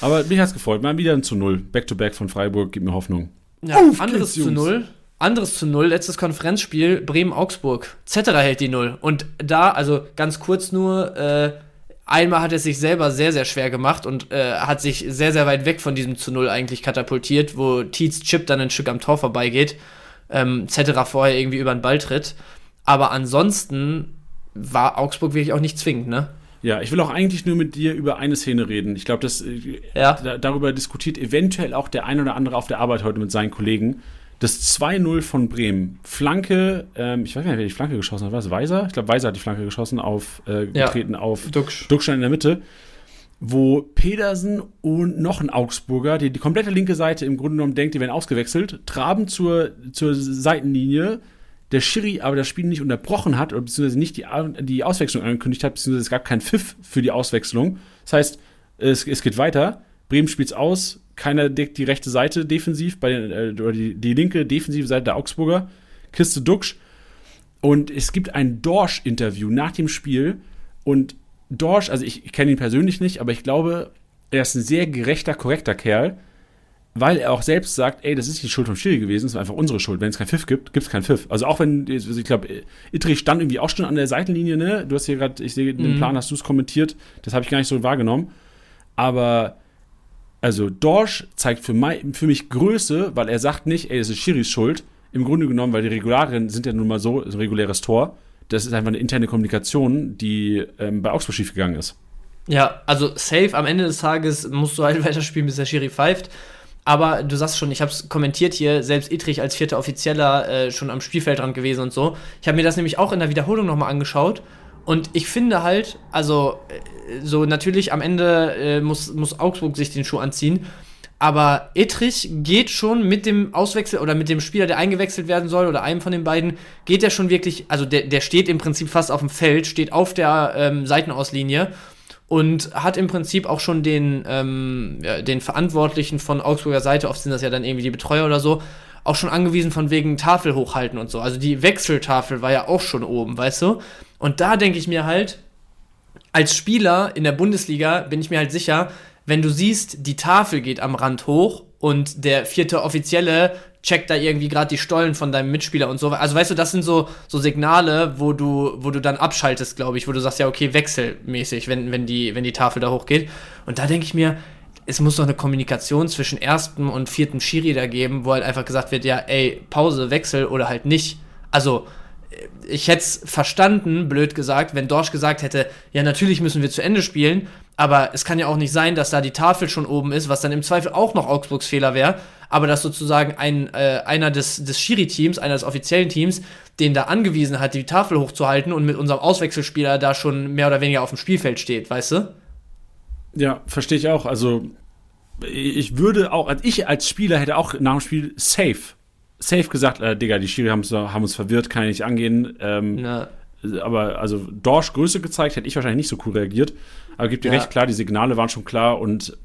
Aber mich hat's gefreut, mal wieder ein zu Null. Back-to-back -back von Freiburg, gibt mir Hoffnung. Ja, Uff, anderes zu Null. Anderes zu Null, letztes Konferenzspiel, Bremen-Augsburg. Zetterer hält die Null. Und da, also ganz kurz nur, äh, einmal hat er sich selber sehr, sehr schwer gemacht und äh, hat sich sehr, sehr weit weg von diesem zu Null eigentlich katapultiert, wo Tietz Chip dann ein Stück am Tor vorbeigeht. Ähm, Zetterer vorher irgendwie über den Ball tritt. Aber ansonsten war Augsburg wirklich auch nicht zwingend, ne? Ja, ich will auch eigentlich nur mit dir über eine Szene reden. Ich glaube, dass äh, ja. darüber diskutiert eventuell auch der ein oder andere auf der Arbeit heute mit seinen Kollegen Das 2-0 von Bremen. Flanke, ähm, ich weiß gar nicht, wer die Flanke geschossen hat. War es Weiser? Ich glaube, Weiser hat die Flanke geschossen, auf, äh, getreten ja, auf Duxch. Duxch in der Mitte wo Pedersen und noch ein Augsburger, die die komplette linke Seite im Grunde genommen denkt, die werden ausgewechselt, traben zur, zur Seitenlinie, der Schiri aber das Spiel nicht unterbrochen hat, oder beziehungsweise nicht die, die Auswechslung angekündigt hat, beziehungsweise es gab keinen Pfiff für die Auswechslung. Das heißt, es, es geht weiter, Bremen spielt's aus, keiner deckt die rechte Seite defensiv, bei, äh, oder die, die linke defensive Seite der Augsburger, Kiste Duxch. Und es gibt ein Dorsch-Interview nach dem Spiel und Dorsch, also ich, ich kenne ihn persönlich nicht, aber ich glaube, er ist ein sehr gerechter, korrekter Kerl, weil er auch selbst sagt, ey, das ist nicht die Schuld vom Schiri gewesen, das ist einfach unsere Schuld. Wenn es keinen Pfiff gibt, gibt es keinen Pfiff. Also auch wenn, ich glaube, Itri stand irgendwie auch schon an der Seitenlinie, ne? Du hast hier gerade, ich sehe, den mhm. Plan hast du es kommentiert, das habe ich gar nicht so wahrgenommen. Aber, also Dorsch zeigt für, mein, für mich Größe, weil er sagt nicht, ey, das ist Schiris Schuld. Im Grunde genommen, weil die Regularien sind ja nun mal so, ein reguläres Tor das ist einfach eine interne Kommunikation, die ähm, bei Augsburg schiefgegangen ist. Ja, also safe am Ende des Tages musst du halt weiterspielen, bis der Schiri pfeift. Aber du sagst schon, ich habe es kommentiert hier, selbst Itrich als vierter Offizieller äh, schon am Spielfeldrand gewesen und so. Ich habe mir das nämlich auch in der Wiederholung nochmal angeschaut. Und ich finde halt, also, äh, so natürlich am Ende äh, muss, muss Augsburg sich den Schuh anziehen. Aber Etrich geht schon mit dem Auswechsel oder mit dem Spieler, der eingewechselt werden soll, oder einem von den beiden, geht er schon wirklich, also der, der steht im Prinzip fast auf dem Feld, steht auf der ähm, Seitenauslinie und hat im Prinzip auch schon den, ähm, ja, den Verantwortlichen von Augsburger Seite, oft sind das ja dann irgendwie die Betreuer oder so, auch schon angewiesen von wegen Tafel hochhalten und so. Also die Wechseltafel war ja auch schon oben, weißt du? Und da denke ich mir halt, als Spieler in der Bundesliga bin ich mir halt sicher, wenn du siehst, die Tafel geht am Rand hoch und der vierte Offizielle checkt da irgendwie gerade die Stollen von deinem Mitspieler und so. Also weißt du, das sind so, so Signale, wo du, wo du dann abschaltest, glaube ich, wo du sagst, ja, okay, wechselmäßig, wenn, wenn, die, wenn die Tafel da hochgeht. Und da denke ich mir, es muss doch eine Kommunikation zwischen erstem und viertem Schiri da geben, wo halt einfach gesagt wird, ja, ey, Pause, Wechsel oder halt nicht. Also, ich hätte es verstanden, blöd gesagt, wenn Dorsch gesagt hätte, ja, natürlich müssen wir zu Ende spielen, aber es kann ja auch nicht sein, dass da die Tafel schon oben ist, was dann im Zweifel auch noch Augsburgs Fehler wäre, aber dass sozusagen ein, äh, einer des, des Schiri-Teams, einer des offiziellen Teams, den da angewiesen hat, die Tafel hochzuhalten und mit unserem Auswechselspieler da schon mehr oder weniger auf dem Spielfeld steht, weißt du? Ja, verstehe ich auch. Also, ich würde auch, also ich als Spieler hätte auch nach dem Spiel safe safe gesagt, äh, Digga, die Schiri haben uns verwirrt, kann ich nicht angehen. Ähm, aber also Dorsch Größe gezeigt, hätte ich wahrscheinlich nicht so cool reagiert. Aber gibt dir ja. recht, klar, die Signale waren schon klar und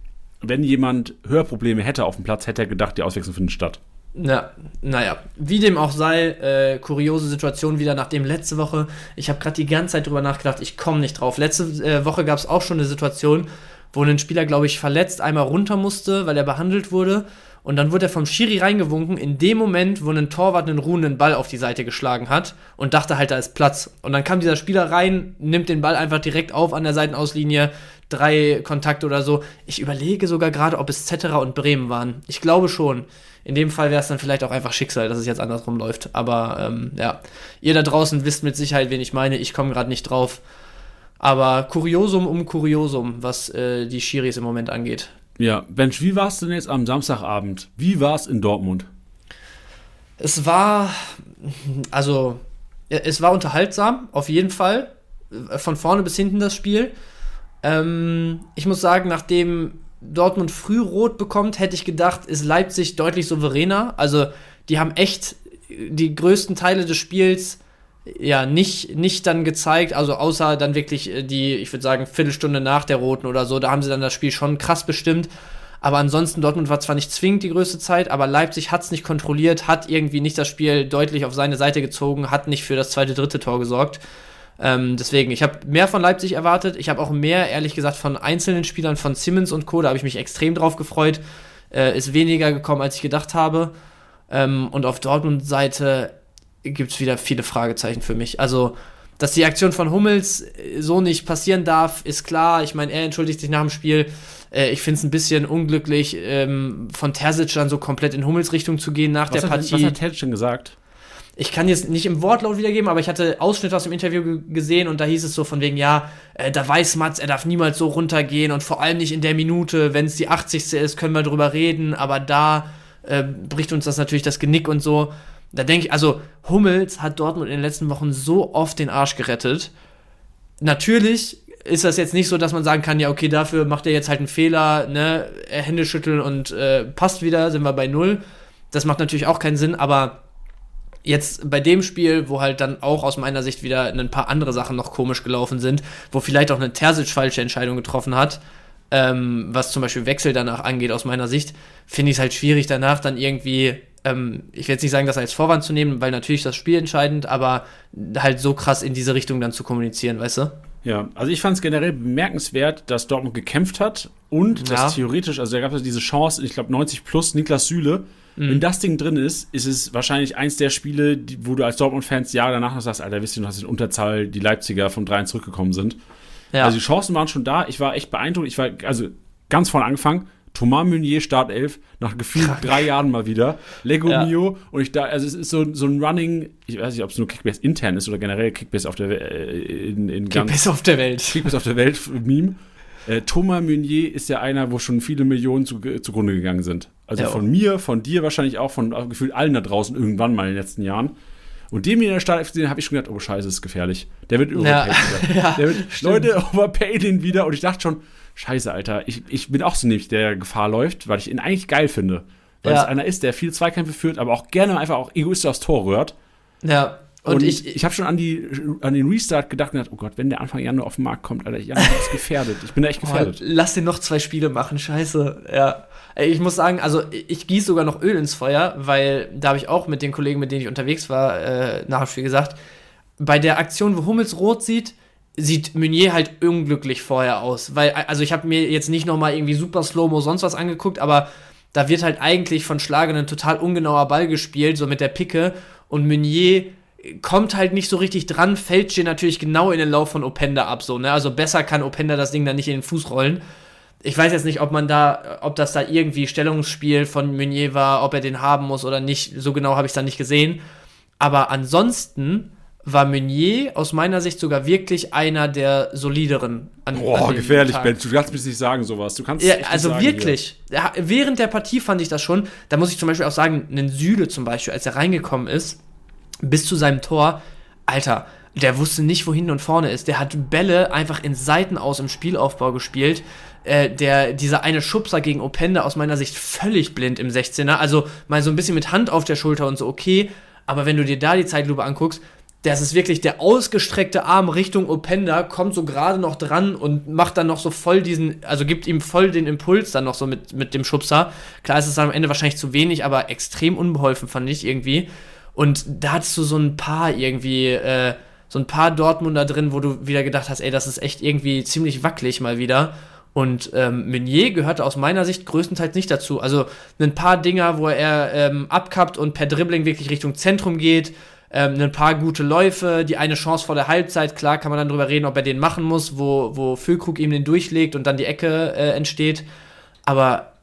wenn jemand Hörprobleme hätte auf dem Platz, hätte er gedacht, die Auswechslung findet statt. Ja, naja, wie dem auch sei, äh, kuriose Situation wieder, nachdem letzte Woche, ich habe gerade die ganze Zeit drüber nachgedacht, ich komme nicht drauf. Letzte äh, Woche gab es auch schon eine Situation, wo ein Spieler, glaube ich, verletzt einmal runter musste, weil er behandelt wurde und dann wurde er vom Schiri reingewunken, in dem Moment, wo ein Torwart einen ruhenden Ball auf die Seite geschlagen hat und dachte halt, da ist Platz. Und dann kam dieser Spieler rein, nimmt den Ball einfach direkt auf an der Seitenauslinie, drei Kontakte oder so. Ich überlege sogar gerade, ob es Zetterer und Bremen waren. Ich glaube schon. In dem Fall wäre es dann vielleicht auch einfach Schicksal, dass es jetzt andersrum läuft. Aber ähm, ja, ihr da draußen wisst mit Sicherheit, wen ich meine. Ich komme gerade nicht drauf. Aber Kuriosum um Kuriosum, was äh, die Schiris im Moment angeht. Ja, Bench, wie war es denn jetzt am Samstagabend? Wie war es in Dortmund? Es war, also, es war unterhaltsam, auf jeden Fall. Von vorne bis hinten das Spiel. Ähm, ich muss sagen, nachdem Dortmund früh rot bekommt, hätte ich gedacht, ist Leipzig deutlich souveräner. Also, die haben echt die größten Teile des Spiels ja nicht, nicht dann gezeigt, also außer dann wirklich äh, die, ich würde sagen, Viertelstunde nach der Roten oder so, da haben sie dann das Spiel schon krass bestimmt. Aber ansonsten, Dortmund war zwar nicht zwingend die größte Zeit, aber Leipzig hat es nicht kontrolliert, hat irgendwie nicht das Spiel deutlich auf seine Seite gezogen, hat nicht für das zweite, dritte Tor gesorgt. Ähm, deswegen, ich habe mehr von Leipzig erwartet. Ich habe auch mehr, ehrlich gesagt, von einzelnen Spielern, von Simmons und Co. Da habe ich mich extrem drauf gefreut. Äh, ist weniger gekommen, als ich gedacht habe. Ähm, und auf Dortmund-Seite gibt es wieder viele Fragezeichen für mich. Also, dass die Aktion von Hummels äh, so nicht passieren darf, ist klar. Ich meine, er entschuldigt sich nach dem Spiel. Äh, ich finde es ein bisschen unglücklich, ähm, von Terzic dann so komplett in Hummels Richtung zu gehen nach was der Partie. was hat Terzic denn gesagt? Ich kann jetzt nicht im Wortlaut wiedergeben, aber ich hatte Ausschnitte aus dem Interview gesehen und da hieß es so von wegen, ja, äh, da weiß Mats, er darf niemals so runtergehen und vor allem nicht in der Minute, wenn es die 80. ist, können wir drüber reden, aber da äh, bricht uns das natürlich das Genick und so. Da denke ich, also Hummels hat Dortmund in den letzten Wochen so oft den Arsch gerettet. Natürlich ist das jetzt nicht so, dass man sagen kann, ja, okay, dafür macht er jetzt halt einen Fehler, ne, Hände schütteln und äh, passt wieder, sind wir bei Null. Das macht natürlich auch keinen Sinn, aber jetzt bei dem Spiel, wo halt dann auch aus meiner Sicht wieder ein paar andere Sachen noch komisch gelaufen sind, wo vielleicht auch eine Terzic falsche Entscheidung getroffen hat, ähm, was zum Beispiel Wechsel danach angeht, aus meiner Sicht, finde ich es halt schwierig, danach dann irgendwie, ähm, ich will jetzt nicht sagen, das als Vorwand zu nehmen, weil natürlich das Spiel entscheidend, aber halt so krass in diese Richtung dann zu kommunizieren, weißt du? Ja, also ich fand es generell bemerkenswert, dass Dortmund gekämpft hat und ja. dass theoretisch, also da gab es diese Chance, ich glaube 90 plus Niklas Süle, mhm. wenn das Ding drin ist, ist es wahrscheinlich eins der Spiele, die, wo du als Dortmund-Fans Jahre danach noch sagst, Alter, wisst ihr noch, dass in Unterzahl die Leipziger vom 3 zurückgekommen sind. Ja. Also die Chancen waren schon da, ich war echt beeindruckt, ich war, also ganz vorne angefangen, Thomas Meunier Startelf, nach gefühlt drei Jahren mal wieder. Lego ja. Mio. Und ich da, also es ist so, so ein Running, ich weiß nicht, ob es nur Kickbase intern ist oder generell Kickbase auf der äh, in, in Kickbase auf der Welt. Kickbase auf der Welt Meme. Äh, Thomas Meunier ist ja einer, wo schon viele Millionen zu, zugrunde gegangen sind. Also ja, von mir, von dir wahrscheinlich auch, von gefühlt allen da draußen irgendwann mal in den letzten Jahren. Und dem in der Startelf gesehen habe ich schon gedacht, oh scheiße, ist gefährlich. Der wird overpaid ja. ja, der wird, Leute, overpay den wieder. Und ich dachte schon, scheiße, Alter, ich, ich bin auch so nämlich, der Gefahr läuft, weil ich ihn eigentlich geil finde. Weil ja. es einer ist, der viel Zweikämpfe führt, aber auch gerne einfach auch egoistisch aufs Tor rührt. Ja. Und, und ich, ich habe schon an, die, an den Restart gedacht und gedacht, oh Gott, wenn der Anfang Januar auf den Markt kommt, Alter, Januar ist gefährdet. Ich bin da echt oh, gefährdet. Oh, lass den noch zwei Spiele machen, scheiße. Ja. Ich muss sagen, also ich gieße sogar noch Öl ins Feuer, weil da habe ich auch mit den Kollegen, mit denen ich unterwegs war, äh, nach dem Spiel gesagt, bei der Aktion, wo Hummels rot sieht, sieht Meunier halt unglücklich vorher aus. Weil, also ich habe mir jetzt nicht nochmal irgendwie super Slow-Mo sonst was angeguckt, aber da wird halt eigentlich von Schlagen ein total ungenauer Ball gespielt, so mit der Picke. Und Meunier kommt halt nicht so richtig dran, fällt hier natürlich genau in den Lauf von Openda ab, so, ne? Also besser kann Openda das Ding dann nicht in den Fuß rollen. Ich weiß jetzt nicht, ob man da, ob das da irgendwie Stellungsspiel von Meunier war, ob er den haben muss oder nicht. So genau habe ich es dann nicht gesehen. Aber ansonsten war Meunier aus meiner Sicht sogar wirklich einer der solideren. An, Boah, an gefährlich, Tag. Ben. Du kannst mir nicht sagen sowas. Du kannst ja, also wirklich. Ja, während der Partie fand ich das schon. Da muss ich zum Beispiel auch sagen, einen Süle zum Beispiel, als er reingekommen ist, bis zu seinem Tor, Alter, der wusste nicht, wohin und vorne ist. Der hat Bälle einfach in Seiten aus im Spielaufbau gespielt. Äh, der, dieser eine Schubser gegen Openda aus meiner Sicht völlig blind im 16er. Also mal so ein bisschen mit Hand auf der Schulter und so, okay. Aber wenn du dir da die Zeitlupe anguckst, das ist wirklich der ausgestreckte Arm Richtung Openda, kommt so gerade noch dran und macht dann noch so voll diesen, also gibt ihm voll den Impuls dann noch so mit, mit dem Schubser. Klar ist es am Ende wahrscheinlich zu wenig, aber extrem unbeholfen fand ich irgendwie. Und da hattest du so ein paar irgendwie, äh, so ein paar Dortmunder drin, wo du wieder gedacht hast, ey, das ist echt irgendwie ziemlich wackelig mal wieder. Und ähm, Meunier gehörte aus meiner Sicht größtenteils nicht dazu. Also ein paar Dinger, wo er ähm, abkappt und per Dribbling wirklich Richtung Zentrum geht ähm, ein paar gute Läufe, die eine Chance vor der Halbzeit, klar kann man dann drüber reden, ob er den machen muss, wo, wo Füllkrug ihm den durchlegt und dann die Ecke äh, entsteht. Aber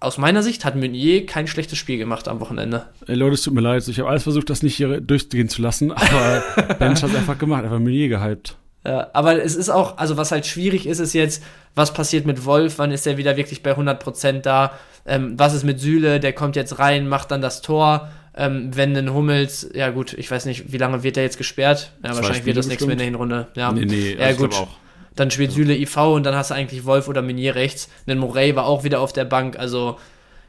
aus meiner Sicht hat Meunier kein schlechtes Spiel gemacht am Wochenende. Ey, Leute, es tut mir leid, ich habe alles versucht, das nicht hier durchgehen zu lassen, aber Bench hat es einfach gemacht, einfach Meunier gehypt. Ja, aber es ist auch, also was halt schwierig ist, ist jetzt, was passiert mit Wolf, wann ist er wieder wirklich bei 100% da, ähm, was ist mit Süle, der kommt jetzt rein, macht dann das Tor, ähm, wenn ein Hummels, ja gut, ich weiß nicht, wie lange wird der jetzt gesperrt? Ja, Zwei wahrscheinlich Spiele wird das nichts mehr in der Hinrunde. Ja, nee, nee, ja also gut. Auch. Dann spielt Süle IV und dann hast du eigentlich Wolf oder Minier rechts. Ein Morey war auch wieder auf der Bank, also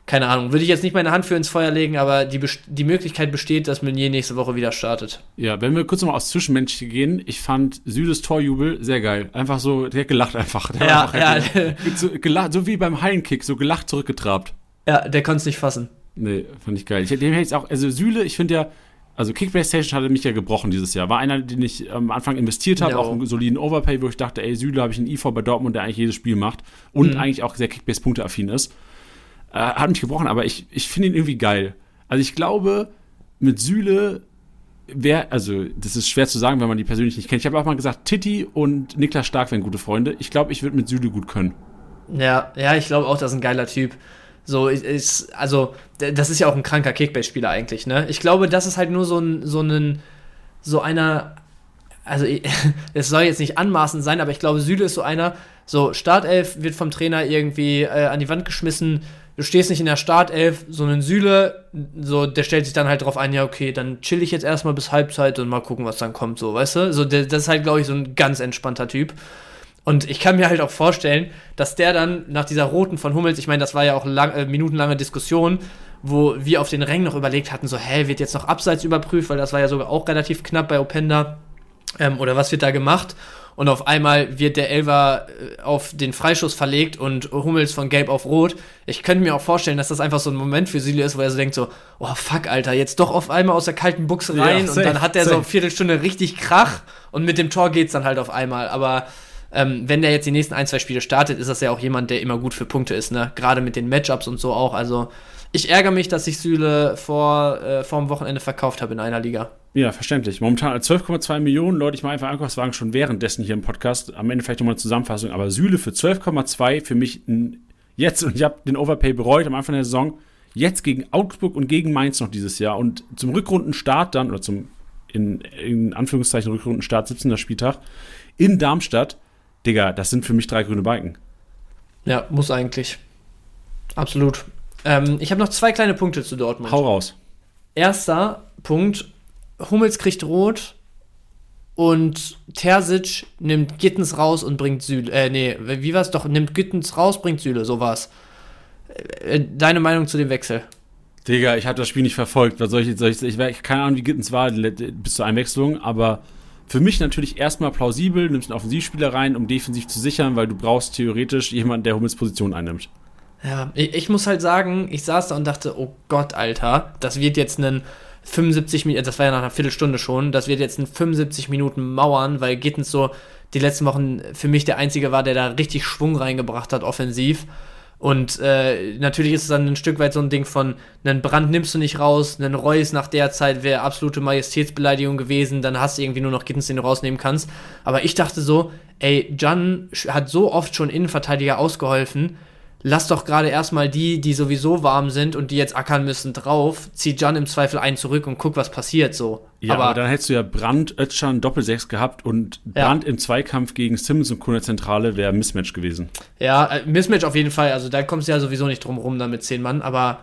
keine Ahnung. Würde ich jetzt nicht meine Hand für ins Feuer legen, aber die, die Möglichkeit besteht, dass Meunier nächste Woche wieder startet. Ja, wenn wir kurz nochmal aufs Zwischenmenschliche gehen, ich fand Südes Torjubel sehr geil. Einfach so, der hat gelacht einfach. Der ja, einfach ja. so, gelacht, so wie beim Hallenkick, so gelacht zurückgetrabt. Ja, der konnte es nicht fassen. Nee, fand ich geil. Ich, dem hätte ich auch, also Süle, ich finde ja, also Kickbase Station hatte mich ja gebrochen dieses Jahr. War einer, den ich am Anfang investiert habe, ja. auch einen soliden Overpay, wo ich dachte, ey, Süle habe ich einen IV bei Dortmund, der eigentlich jedes Spiel macht und mhm. eigentlich auch sehr Kickbase-Punkte-affin ist. Äh, hat mich gebrochen, aber ich, ich finde ihn irgendwie geil. Also ich glaube, mit Süle wäre, also das ist schwer zu sagen, wenn man die persönlich nicht kennt. Ich habe auch mal gesagt, Titti und Niklas Stark wären gute Freunde. Ich glaube, ich würde mit Süle gut können. Ja, ja, ich glaube auch, das ist ein geiler Typ. So ist, also, das ist ja auch ein kranker Kickbase-Spieler eigentlich, ne? Ich glaube, das ist halt nur so ein, so ein, so einer, also es soll jetzt nicht anmaßend sein, aber ich glaube, Süle ist so einer, so Startelf wird vom Trainer irgendwie äh, an die Wand geschmissen, du stehst nicht in der Startelf, so einen Süle, so, der stellt sich dann halt drauf ein, ja, okay, dann chill ich jetzt erstmal bis Halbzeit und mal gucken, was dann kommt, so, weißt du? So, der, das ist halt, glaube ich, so ein ganz entspannter Typ. Und ich kann mir halt auch vorstellen, dass der dann nach dieser roten von Hummels, ich meine, das war ja auch lang, äh, minutenlange Diskussion, wo wir auf den Rängen noch überlegt hatten, so, hä, wird jetzt noch Abseits überprüft, weil das war ja sogar auch relativ knapp bei Openda. Ähm, oder was wird da gemacht? Und auf einmal wird der Elver äh, auf den Freischuss verlegt und Hummels von gelb auf rot. Ich könnte mir auch vorstellen, dass das einfach so ein Moment für Süle ist, wo er so denkt so, oh fuck, Alter, jetzt doch auf einmal aus der kalten Buchse rein ja, safe, und dann hat er so eine Viertelstunde richtig Krach und mit dem Tor geht's dann halt auf einmal. Aber ähm, wenn der jetzt die nächsten ein, zwei Spiele startet, ist das ja auch jemand, der immer gut für Punkte ist, ne? Gerade mit den Matchups und so auch. Also ich ärgere mich, dass ich Süle vor, äh, vor dem Wochenende verkauft habe in einer Liga. Ja, verständlich. Momentan 12,2 Millionen Leute, ich mache einfach Einkaufswagen schon währenddessen hier im Podcast. Am Ende vielleicht nochmal eine Zusammenfassung, aber Süle für 12,2 für mich jetzt, und ich habe den Overpay bereut am Anfang der Saison, jetzt gegen Augsburg und gegen Mainz noch dieses Jahr und zum Rückrundenstart dann, oder zum in, in Anführungszeichen Rückrundenstart, 17. Spieltag, in Darmstadt, Digga, das sind für mich drei grüne Balken. Ja, muss eigentlich. Absolut. Ähm, ich habe noch zwei kleine Punkte zu Dortmund. Hau raus. Erster Punkt: Hummels kriegt rot und Terzic nimmt Gittens raus und bringt Süle. Äh, nee, wie war's doch? Nimmt Gittens raus, bringt Süle, so war's. Äh, deine Meinung zu dem Wechsel? Digga, ich habe das Spiel nicht verfolgt. Was soll ich, soll ich, ich, ich keine Ahnung, wie Gittens war bis zur Einwechslung, aber für mich natürlich erstmal plausibel, nimmst einen Offensivspieler rein, um defensiv zu sichern, weil du brauchst theoretisch jemanden, der Hummels Position einnimmt. Ja, ich, ich, muss halt sagen, ich saß da und dachte, oh Gott, Alter, das wird jetzt ein 75 Minuten, das war ja nach einer Viertelstunde schon, das wird jetzt ein 75 Minuten Mauern, weil Gittens so die letzten Wochen für mich der Einzige war, der da richtig Schwung reingebracht hat, offensiv. Und äh, natürlich ist es dann ein Stück weit so ein Ding von, einen Brand nimmst du nicht raus, einen Reus nach der Zeit wäre absolute Majestätsbeleidigung gewesen, dann hast du irgendwie nur noch Gittens, den du rausnehmen kannst. Aber ich dachte so, ey, Jan hat so oft schon Innenverteidiger ausgeholfen, lass doch gerade erstmal die, die sowieso warm sind und die jetzt ackern müssen, drauf, zieh Jan im Zweifel einen zurück und guck, was passiert so. Ja, aber, aber dann hättest du ja Brand, Özcan, Doppelsechs gehabt und Brand ja. im Zweikampf gegen Simmons und Kuna Zentrale wäre Mismatch gewesen. Ja, äh, Mismatch auf jeden Fall. Also da kommst du ja sowieso nicht drum rum, da mit zehn Mann, aber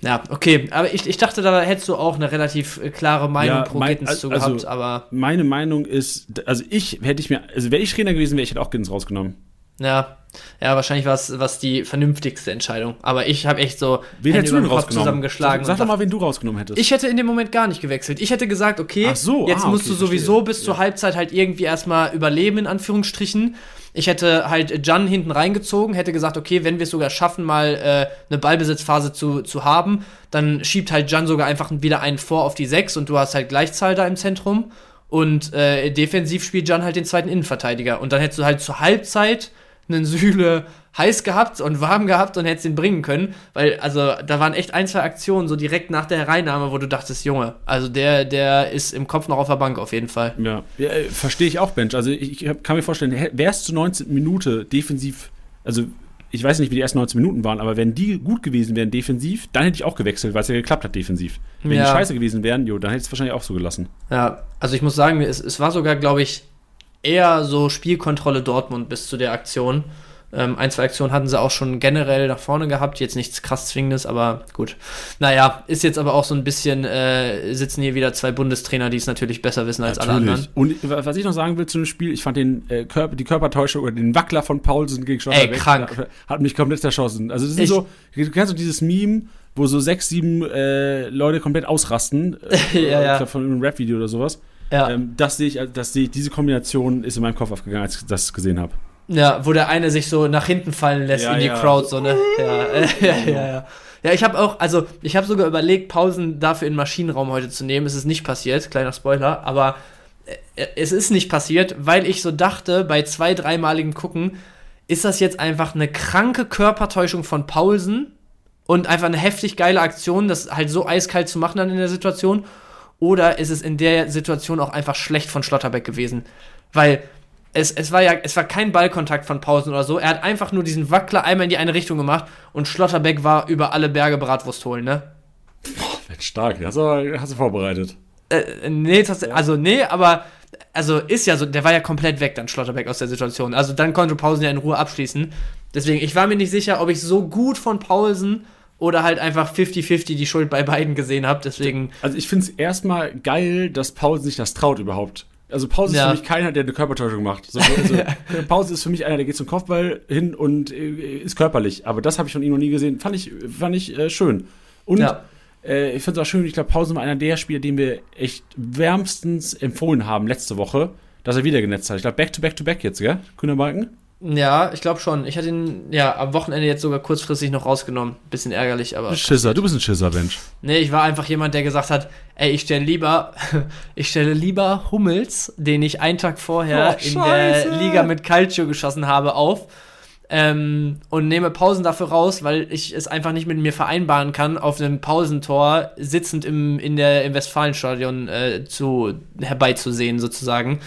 ja, okay. Aber ich, ich dachte, da hättest du auch eine relativ äh, klare Meinung ja, pro mein, Gittens zu also, gehabt, aber. Meine Meinung ist, also ich hätte ich mir, also wäre ich Trainer gewesen, wäre ich hätte auch Gittens rausgenommen. Ja, ja, wahrscheinlich war es die vernünftigste Entscheidung. Aber ich habe echt so wen hättest du denn rausgenommen? zusammengeschlagen. Sag, sag doch mal, wen du rausgenommen hättest. Ich hätte in dem Moment gar nicht gewechselt. Ich hätte gesagt, okay, so, jetzt ah, musst okay, du sowieso verstehe. bis zur Halbzeit halt irgendwie erstmal überleben, in Anführungsstrichen. Ich hätte halt Jan hinten reingezogen, hätte gesagt, okay, wenn wir es sogar schaffen, mal äh, eine Ballbesitzphase zu, zu haben, dann schiebt halt Jan sogar einfach wieder einen vor auf die 6 und du hast halt Gleichzahl da im Zentrum. Und äh, defensiv spielt Jan halt den zweiten Innenverteidiger. Und dann hättest du halt zur Halbzeit einen Sühle heiß gehabt und warm gehabt und hättest ihn bringen können, weil also da waren echt ein, zwei Aktionen so direkt nach der Hereinnahme, wo du dachtest, Junge, also der der ist im Kopf noch auf der Bank auf jeden Fall. Ja, ja äh, verstehe ich auch, Bench. Also ich, ich kann mir vorstellen, wärst du 19 Minute defensiv, also ich weiß nicht, wie die ersten 19 Minuten waren, aber wenn die gut gewesen wären defensiv, dann hätte ich auch gewechselt, weil es ja geklappt hat defensiv. Wenn ja. die scheiße gewesen wären, jo, dann hätte ich es wahrscheinlich auch so gelassen. Ja, also ich muss sagen, es, es war sogar, glaube ich, eher so Spielkontrolle Dortmund bis zu der Aktion. Ähm, ein, zwei Aktionen hatten sie auch schon generell nach vorne gehabt, jetzt nichts krass Zwingendes, aber gut. Naja, ist jetzt aber auch so ein bisschen, äh, sitzen hier wieder zwei Bundestrainer, die es natürlich besser wissen als natürlich. alle anderen. Und was ich noch sagen will zu dem Spiel, ich fand den äh, Körper, die Körpertäuschung oder den Wackler von Paulsen gegen Schlotterbeck, Ey, krank. hat mich komplett zerschossen. Also das ist so, du kennst so dieses Meme, wo so sechs, sieben äh, Leute komplett ausrasten, äh, ja, ja. von einem Rap-Video oder sowas. Ja. Ähm, das sehe ich, das sehe ich, diese Kombination ist in meinem Kopf aufgegangen, als ich das gesehen habe. Ja, wo der eine sich so nach hinten fallen lässt ja, in die ja. Crowd, so, ne? Ja, ja, ja, ja. Ja, ich habe auch, also ich habe sogar überlegt, Pausen dafür in Maschinenraum heute zu nehmen. Es ist nicht passiert, kleiner Spoiler, aber äh, es ist nicht passiert, weil ich so dachte, bei zwei, dreimaligem Gucken, ist das jetzt einfach eine kranke Körpertäuschung von Paulsen und einfach eine heftig geile Aktion, das halt so eiskalt zu machen dann in der Situation? Oder ist es in der Situation auch einfach schlecht von Schlotterbeck gewesen? Weil es, es war ja, es war kein Ballkontakt von Pausen oder so. Er hat einfach nur diesen Wackler einmal in die eine Richtung gemacht und Schlotterbeck war über alle Berge Bratwurst holen, ne? Boah, stark. Hast du, hast du vorbereitet. Äh, nee, das, also nee, aber also ist ja so, der war ja komplett weg dann Schlotterbeck aus der Situation. Also dann konnte Pausen ja in Ruhe abschließen. Deswegen, ich war mir nicht sicher, ob ich so gut von Paulsen oder halt einfach 50-50 die Schuld bei beiden gesehen habe. Deswegen. Also ich finde es erstmal geil, dass Paulsen sich das traut überhaupt. Also Pause ja. ist für mich keiner, der eine Körpertäuschung macht. So, also, Pause ist für mich einer, der geht zum Kopfball hin und äh, ist körperlich. Aber das habe ich von ihm noch nie gesehen. Fand ich, fand ich äh, schön. Und ja. äh, ich finde es auch schön, ich glaube, Pause war einer der Spieler, den wir echt wärmstens empfohlen haben letzte Woche, dass er wieder genetzt hat. Ich glaube, back to back to back jetzt, gell? Kühner Balken? Ja, ich glaube schon. Ich hatte ihn ja am Wochenende jetzt sogar kurzfristig noch rausgenommen. Bisschen ärgerlich, aber. Schisser, du bist ein Schisser, Mensch. Nee, ich war einfach jemand, der gesagt hat, ey, ich stelle lieber, ich stelle lieber Hummels, den ich einen Tag vorher oh, in der Liga mit Calcio geschossen habe, auf. Ähm, und nehme Pausen dafür raus, weil ich es einfach nicht mit mir vereinbaren kann, auf einem Pausentor sitzend im, in der, im Westfalenstadion äh, zu, herbeizusehen, sozusagen.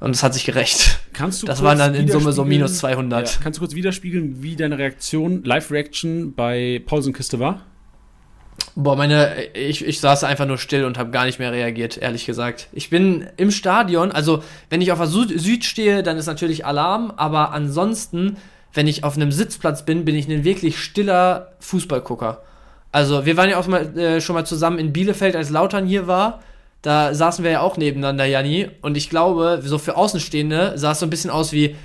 Und es hat sich gerecht. Kannst du das waren dann in Summe so minus 200. Ja. Kannst du kurz widerspiegeln, wie deine Reaktion, Live-Reaction bei Pausenkiste war? Boah, meine, ich, ich saß einfach nur still und habe gar nicht mehr reagiert, ehrlich gesagt. Ich bin im Stadion, also wenn ich auf der Süd, Süd stehe, dann ist natürlich Alarm, aber ansonsten, wenn ich auf einem Sitzplatz bin, bin ich ein wirklich stiller Fußballgucker. Also wir waren ja auch mal, äh, schon mal zusammen in Bielefeld, als Lautern hier war da saßen wir ja auch nebeneinander, Janni. Und ich glaube, so für Außenstehende sah es so ein bisschen aus wie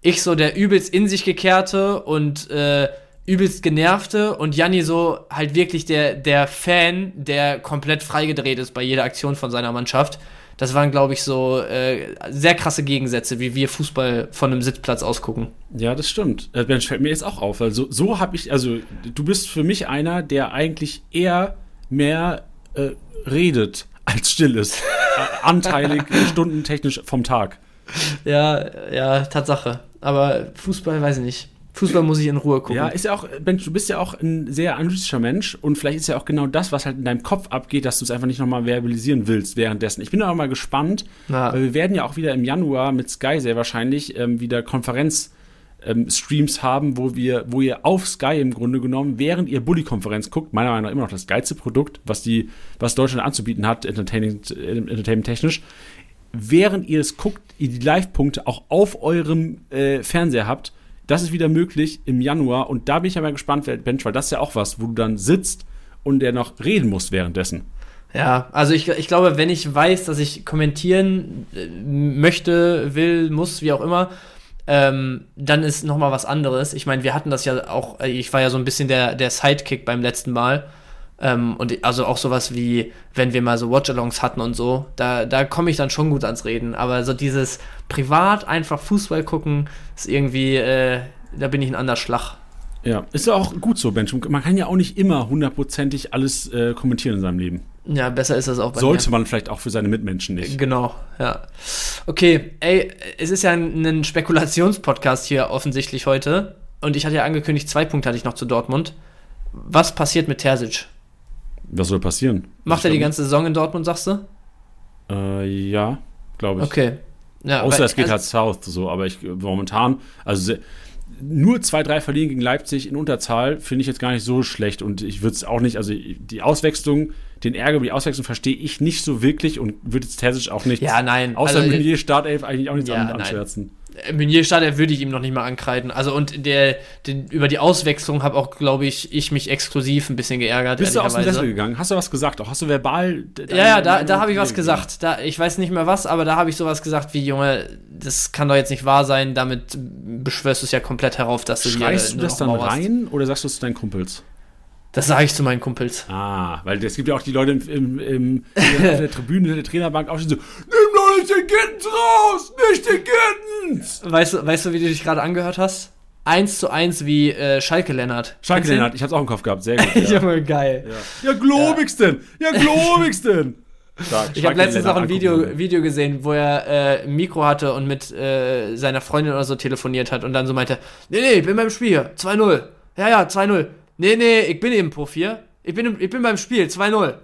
ich so der übelst in sich gekehrte und äh, übelst genervte und Janni so halt wirklich der, der Fan, der komplett freigedreht ist bei jeder Aktion von seiner Mannschaft. Das waren, glaube ich, so äh, sehr krasse Gegensätze, wie wir Fußball von einem Sitzplatz ausgucken. Ja, das stimmt. Das äh, fällt mir jetzt auch auf. Also, so habe ich, also, du bist für mich einer, der eigentlich eher mehr äh, redet als still ist. Anteilig, stundentechnisch vom Tag. Ja, ja, Tatsache. Aber Fußball weiß ich nicht. Fußball muss ich in Ruhe gucken. Ja, ist ja auch, Mensch, du bist ja auch ein sehr analytischer Mensch und vielleicht ist ja auch genau das, was halt in deinem Kopf abgeht, dass du es einfach nicht nochmal verbalisieren willst währenddessen. Ich bin auch mal gespannt, ja. weil wir werden ja auch wieder im Januar mit Sky sehr wahrscheinlich ähm, wieder Konferenz ähm, Streams haben, wo wir, wo ihr auf Sky im Grunde genommen, während ihr Bully-Konferenz guckt, meiner Meinung nach immer noch das geilste Produkt, was die, was Deutschland anzubieten hat, entertaining, entertainment-technisch, während ihr es guckt, ihr die Live-Punkte auch auf eurem äh, Fernseher habt. Das ist wieder möglich im Januar und da bin ich ja mal gespannt, Bench, weil das ist ja auch was, wo du dann sitzt und der noch reden musst währenddessen. Ja, also ich, ich glaube, wenn ich weiß, dass ich kommentieren äh, möchte, will, muss, wie auch immer, ähm, dann ist noch mal was anderes. Ich meine, wir hatten das ja auch, äh, ich war ja so ein bisschen der, der Sidekick beim letzten Mal. Ähm, und also auch sowas wie, wenn wir mal so Watchalongs hatten und so, da, da komme ich dann schon gut ans Reden. Aber so dieses privat einfach Fußball gucken, ist irgendwie, äh, da bin ich ein anderer Schlag. Ja, ist ja auch gut so, Bench. Man kann ja auch nicht immer hundertprozentig alles äh, kommentieren in seinem Leben. Ja, besser ist das auch bei Sollte mir. man vielleicht auch für seine Mitmenschen nicht. Genau, ja. Okay, ey, es ist ja ein, ein Spekulationspodcast hier offensichtlich heute. Und ich hatte ja angekündigt, zwei Punkte hatte ich noch zu Dortmund. Was passiert mit Terzic? Was soll passieren? Macht er die ganze Saison in Dortmund, sagst du? Äh, ja, glaube ich. Okay. Ja, Außer es geht also, halt South so, aber ich momentan, also nur 2-3 verlieren gegen Leipzig in Unterzahl finde ich jetzt gar nicht so schlecht und ich würde es auch nicht, also die Auswechslung den Ärger über die Auswechslung verstehe ich nicht so wirklich und würde jetzt Terzic auch nicht. Ja, nein. Außer also, Meunier Startelf eigentlich auch nichts ja, anschwärzen. Meunier Startelf würde ich ihm noch nicht mal ankreiden. Also und der, den, über die Auswechslung habe auch, glaube ich, ich mich exklusiv ein bisschen geärgert. Bist du aus dem Sessel gegangen? Hast du was gesagt? Auch hast du verbal? Ja, ja, da, da habe ich was gesagt. Da, ich weiß nicht mehr was, aber da habe ich sowas gesagt wie, Junge, das kann doch jetzt nicht wahr sein. Damit beschwörst du es ja komplett herauf, dass du Schreist du das dann rein oder sagst du es deinen Kumpels? Das sage ich zu meinen Kumpels. Ah, weil es gibt ja auch die Leute im, im, im in der Tribüne, in der Trainerbank auch schon so, nimm doch nicht den Gittens raus, nicht den Gittens! Weißt du, weißt du, wie du dich gerade angehört hast? Eins zu eins wie äh, Schalke Lennart. Schalke Lennart, ich hab's auch im Kopf gehabt, sehr gut. Ja, Junge, geil. Ja, ja globigsten, ja, ja globigsten. Stark. Ich habe letztens noch ein Video, Video gesehen, wo er äh, ein Mikro hatte und mit äh, seiner Freundin oder so telefoniert hat und dann so meinte, nee, nee, ich bin beim Spiel, 2-0. Ja, ja, 2-0. Nee, nee, ich bin eben Pro 4. Ich bin, ich bin beim Spiel, 2-0.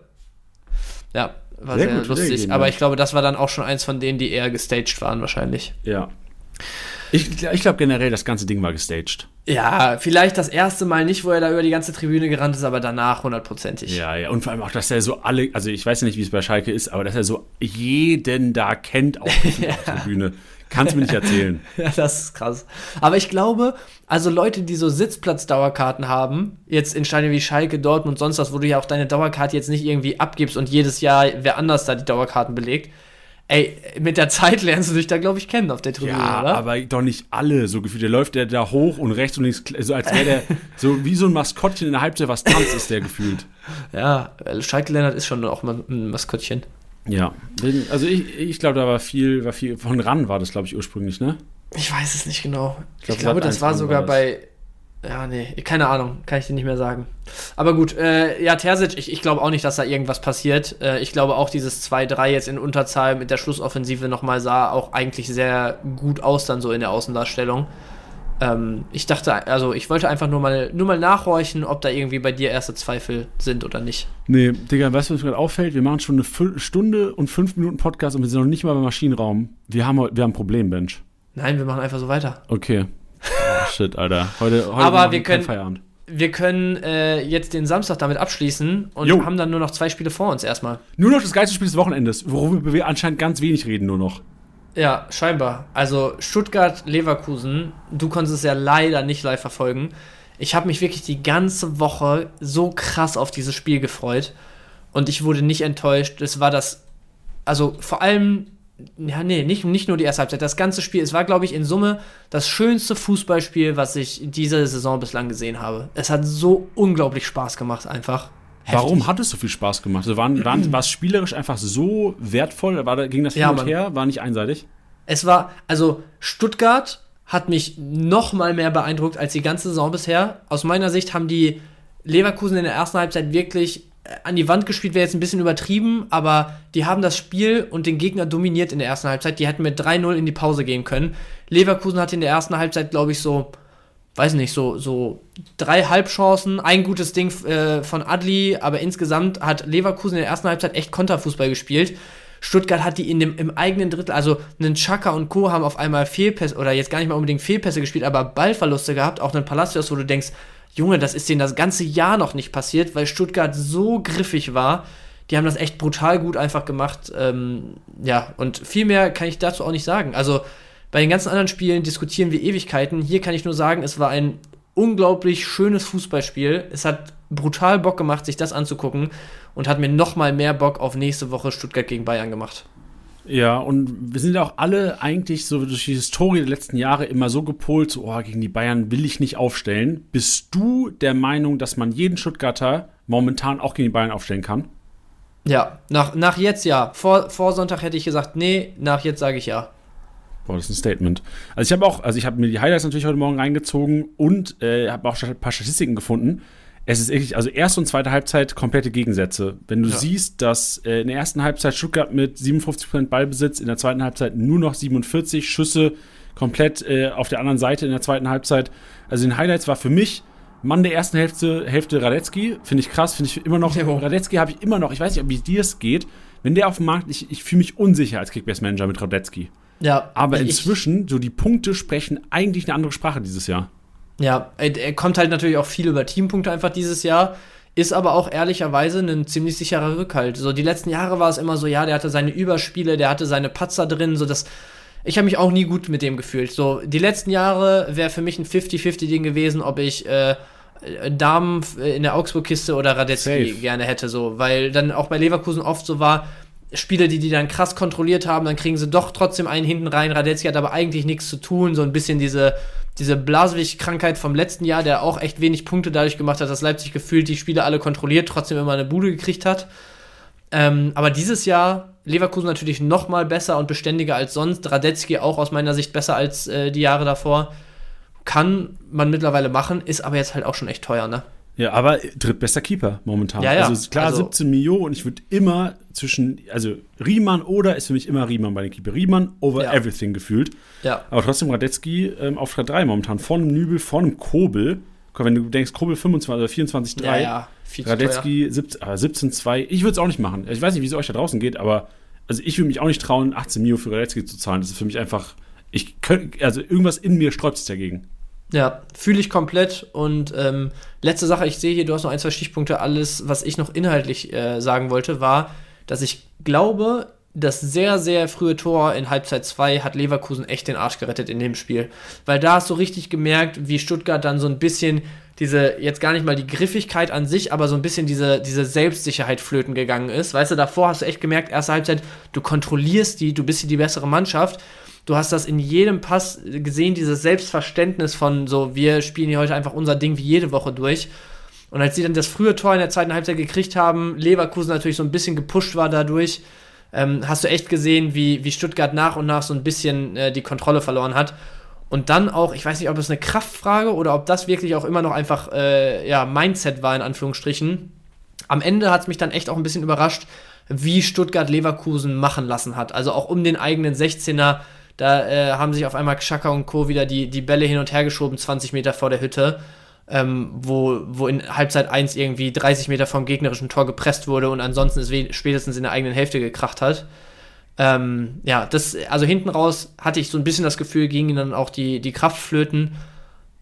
Ja, war sehr, sehr gut, lustig. Sehr aber ich glaube, das war dann auch schon eins von denen, die eher gestaged waren, wahrscheinlich. Ja. Ich, ich glaube generell, das ganze Ding war gestaged. Ja, vielleicht das erste Mal nicht, wo er da über die ganze Tribüne gerannt ist, aber danach hundertprozentig. Ja, ja, und vor allem auch, dass er so alle, also ich weiß ja nicht, wie es bei Schalke ist, aber dass er so jeden da kennt auf der Tribüne. Kannst du mir nicht erzählen. ja, das ist krass. Aber ich glaube, also Leute, die so Sitzplatz-Dauerkarten haben, jetzt in Steine wie Schalke, Dortmund, sonst was, wo du ja auch deine Dauerkarte jetzt nicht irgendwie abgibst und jedes Jahr wer anders da die Dauerkarten belegt. Ey, mit der Zeit lernst du dich da, glaube ich, kennen auf der Tribüne, Ja, oder? aber doch nicht alle so gefühlt. Der läuft der da hoch und rechts und links, so als wäre der so wie so ein Maskottchen in der Halbzeit, was tanzt, ist der gefühlt. Ja, Schalke Lennart ist schon auch mal ein Maskottchen. Ja, also ich, ich glaube, da war viel, war viel, von ran war das, glaube ich, ursprünglich, ne? Ich weiß es nicht genau. Ich, glaub, glaube, Sat. das 1 war war sogar das. bei. Ja, nee, keine Ahnung, kann ich dir nicht mehr sagen. Aber gut, äh, ja, Terzic, ich, ich glaube auch nicht, dass da irgendwas passiert. Äh, ich glaube auch, dieses 2-3 jetzt in Unterzahl mit der Schlussoffensive nochmal sah auch eigentlich sehr gut aus dann so in der Außendarstellung. Ähm, ich dachte, also ich wollte einfach nur mal, nur mal nachhorchen, ob da irgendwie bei dir erste Zweifel sind oder nicht. Nee, Digga, weißt du, was mir gerade auffällt? Wir machen schon eine Viertel- Stunde und fünf Minuten Podcast und wir sind noch nicht mal beim Maschinenraum. Wir haben, wir haben ein Problem, Bench. Nein, wir machen einfach so weiter. Okay. Oh, shit, Alter. Heute, heute Aber wir können- Feierabend. Wir können äh, jetzt den Samstag damit abschließen und Jo. haben dann nur noch zwei Spiele vor uns erstmal. Nur noch das geilste Spiel des Wochenendes, worüber wir anscheinend ganz wenig reden nur noch. Ja, scheinbar. Also Stuttgart-Leverkusen, du konntest es ja leider nicht live verfolgen. Ich habe mich wirklich die ganze Woche so krass auf dieses Spiel gefreut und ich wurde nicht enttäuscht. Es war das, also vor allem, ja, nee, nicht, nicht nur die erste Halbzeit, das ganze Spiel. Es war, glaube ich, in Summe das schönste Fußballspiel, was ich diese Saison bislang gesehen habe. Es hat so unglaublich Spaß gemacht, einfach. Warum hat es so viel Spaß gemacht? Also waren, waren, war es spielerisch einfach so wertvoll? War ging das hin Ja, und her? War nicht einseitig? Es war, also Stuttgart hat mich noch mal mehr beeindruckt als die ganze Saison bisher. Aus meiner Sicht haben die Leverkusen in der ersten Halbzeit wirklich äh, an die Wand gespielt, wäre jetzt ein bisschen übertrieben, aber die haben das Spiel und den Gegner dominiert in der ersten Halbzeit. Die hätten mit 3-0 in die Pause gehen können. Leverkusen hatte in der ersten Halbzeit, glaube ich, so, weiß nicht, so, so drei Halbchancen, ein gutes Ding äh, von Adli, aber insgesamt hat Leverkusen in der ersten Halbzeit echt Konterfußball gespielt. Stuttgart hat die in dem, im eigenen Drittel, also einen Chaka und Co. haben auf einmal Fehlpässe, oder jetzt gar nicht mal unbedingt Fehlpässe gespielt, aber Ballverluste gehabt, auch einen Palacios, wo du denkst, Junge, das ist denen das ganze Jahr noch nicht passiert, weil Stuttgart so griffig war. Die haben das echt brutal gut einfach gemacht. Ähm, ja, und viel mehr kann ich dazu auch nicht sagen. Also bei den ganzen anderen Spielen diskutieren wir Ewigkeiten. Hier kann ich nur sagen, es war ein unglaublich schönes Fußballspiel. Es hat brutal Bock gemacht, sich das anzugucken und hat mir noch mal mehr Bock auf nächste Woche Stuttgart gegen Bayern gemacht. Ja, und wir sind ja auch alle eigentlich so durch die Historie der letzten Jahre immer so gepolt, so, oh, gegen die Bayern will ich nicht aufstellen. Bist du der Meinung, dass man jeden Stuttgarter momentan auch gegen die Bayern aufstellen kann? Ja, nach, nach jetzt ja. Vor, vor Sonntag hätte ich gesagt, nee, nach jetzt sage ich ja. Boah, das ist ein Statement. Also ich habe auch, also ich habe mir die Highlights natürlich heute Morgen reingezogen und äh, habe auch ein paar Statistiken gefunden. Es ist wirklich, also erste und zweite Halbzeit komplette Gegensätze. Wenn du Ja. siehst, dass äh, in der ersten Halbzeit Stuttgart mit 57% Ballbesitz, in der zweiten Halbzeit nur noch 47 Schüsse komplett äh, auf der anderen Seite in der zweiten Halbzeit. Also in den Highlights war für mich Mann der ersten Hälfte, Hälfte Radetzky. Finde ich krass, finde ich immer noch. Jo. Radetzky habe ich immer noch, ich weiß nicht, ob wie dir es geht. Wenn der auf dem Markt, ich, ich fühle mich unsicher als Kickbase-Manager mit Radetzky. Ja, Aber ich- inzwischen, so die Punkte sprechen eigentlich eine andere Sprache dieses Jahr. Ja, er, kommt halt natürlich auch viel über Teampunkte einfach dieses Jahr. Ist aber auch ehrlicherweise ein ziemlich sicherer Rückhalt. So die letzten Jahre war es immer so, ja, der hatte seine Überspiele, der hatte seine Patzer drin, so das. Ich habe mich auch nie gut mit dem gefühlt. So die letzten Jahre wäre für mich ein 50-50-Ding gewesen, ob ich äh, Damen in der Augsburg-Kiste oder Radetzky Safe. gerne hätte, so, weil dann auch bei Leverkusen oft so war, Spiele, die die dann krass kontrolliert haben, dann kriegen sie doch trotzdem einen hinten rein. Radetzky hat aber eigentlich nichts zu tun, so ein bisschen diese, diese Blaswig-Krankheit vom letzten Jahr, der auch echt wenig Punkte dadurch gemacht hat, dass Leipzig gefühlt die Spiele alle kontrolliert, trotzdem immer eine Bude gekriegt hat. Ähm, aber dieses Jahr Leverkusen natürlich noch mal besser und beständiger als sonst. Radetzky auch aus meiner Sicht besser als äh, die Jahre davor. Kann man mittlerweile machen, ist aber jetzt halt auch schon echt teuer, ne? Ja, aber drittbester Keeper momentan. Ja, ja. Also klar, Also- 17 Millionen und ich würde immer zwischen, also Riemann oder ist für mich immer Riemann bei den Keeper. Riemann over Ja. everything gefühlt. Ja. Aber trotzdem Radetzky ähm, auf 3 momentan. Von Nübel, von Kobel. Wenn du denkst, Kobel 25 oder 24, 3. Ja, ja, viel. Radetzky 17, äh, 17-2. Ich würde es auch nicht machen. Ich weiß nicht, wie es euch da draußen geht, aber also ich würde mich auch nicht trauen, 18 Mio für Radetzky zu zahlen. Das ist für mich einfach, ich könnte, also irgendwas in mir sträubt sich dagegen. Ja, fühle ich komplett. Und ähm, letzte Sache, ich sehe hier, du hast noch ein, zwei Stichpunkte. Alles, was ich noch inhaltlich äh, sagen wollte, war, dass ich glaube, das sehr, sehr frühe Tor in Halbzeit 2 hat Leverkusen echt den Arsch gerettet in dem Spiel. Weil da hast du richtig gemerkt, wie Stuttgart dann so ein bisschen diese, jetzt gar nicht mal die Griffigkeit an sich, aber so ein bisschen diese, diese Selbstsicherheit flöten gegangen ist. Weißt du, davor hast du echt gemerkt, erste Halbzeit, du kontrollierst die, du bist hier die bessere Mannschaft. Du hast das in jedem Pass gesehen, dieses Selbstverständnis von so, wir spielen hier heute einfach unser Ding wie jede Woche durch. Und als sie dann das frühe Tor in der zweiten Halbzeit gekriegt haben, Leverkusen natürlich so ein bisschen gepusht war dadurch, ähm, hast du echt gesehen, wie, wie Stuttgart nach und nach so ein bisschen äh, die Kontrolle verloren hat. Und dann auch, ich weiß nicht, ob es eine Kraftfrage oder ob das wirklich auch immer noch einfach äh, ja, Mindset war, in Anführungsstrichen. Am Ende hat es mich dann echt auch ein bisschen überrascht, wie Stuttgart Leverkusen machen lassen hat. Also auch um den eigenen 16er, da äh, haben sich auf einmal Xhaka und Co. wieder die, die Bälle hin und her geschoben, 20 Meter vor der Hütte ähm, wo, wo in Halbzeit 1 irgendwie 30 Meter vom gegnerischen Tor gepresst wurde und ansonsten es spätestens in der eigenen Hälfte gekracht hat. Ähm, ja, das, also hinten raus hatte ich so ein bisschen das Gefühl, gingen dann auch die, die Kraftflöten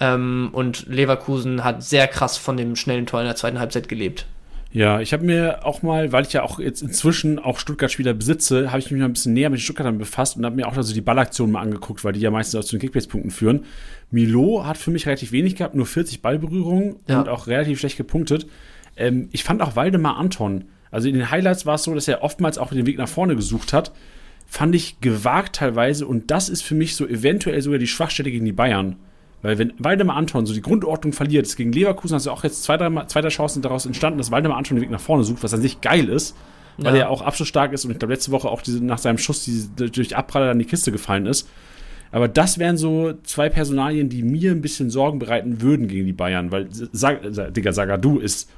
ähm, und Leverkusen hat sehr krass von dem schnellen Tor in der zweiten Halbzeit gelebt. Ja, ich habe mir auch mal, weil ich ja auch jetzt inzwischen auch Stuttgart-Spieler besitze, habe ich mich mal ein bisschen näher mit den Stuttgartern befasst und habe mir auch also die Ballaktionen mal angeguckt, weil die ja meistens auch zu den Kickbase-Punkten führen. Milo hat für mich relativ wenig gehabt, nur 40 Ballberührungen ja. und auch relativ schlecht gepunktet. Ähm, ich fand auch Waldemar Anton, also in den Highlights war es so, dass er oftmals auch den Weg nach vorne gesucht hat. Fand ich gewagt teilweise und das ist für mich so eventuell sogar die Schwachstelle gegen die Bayern. Weil wenn Waldemar Anton so die Grundordnung verliert, ist gegen Leverkusen hast du auch jetzt zwei, drei, zwei, drei Chancen daraus entstanden, dass Waldemar Anton den Weg nach vorne sucht, was an sich geil ist, weil ja. er auch abschlussstark ist und ich glaube letzte Woche auch diese, nach seinem Schuss diese, durch Abpraller an die Kiste gefallen ist. Aber das wären so zwei Personalien, die mir ein bisschen Sorgen bereiten würden gegen die Bayern, weil Sag, Digga, Sagadu ist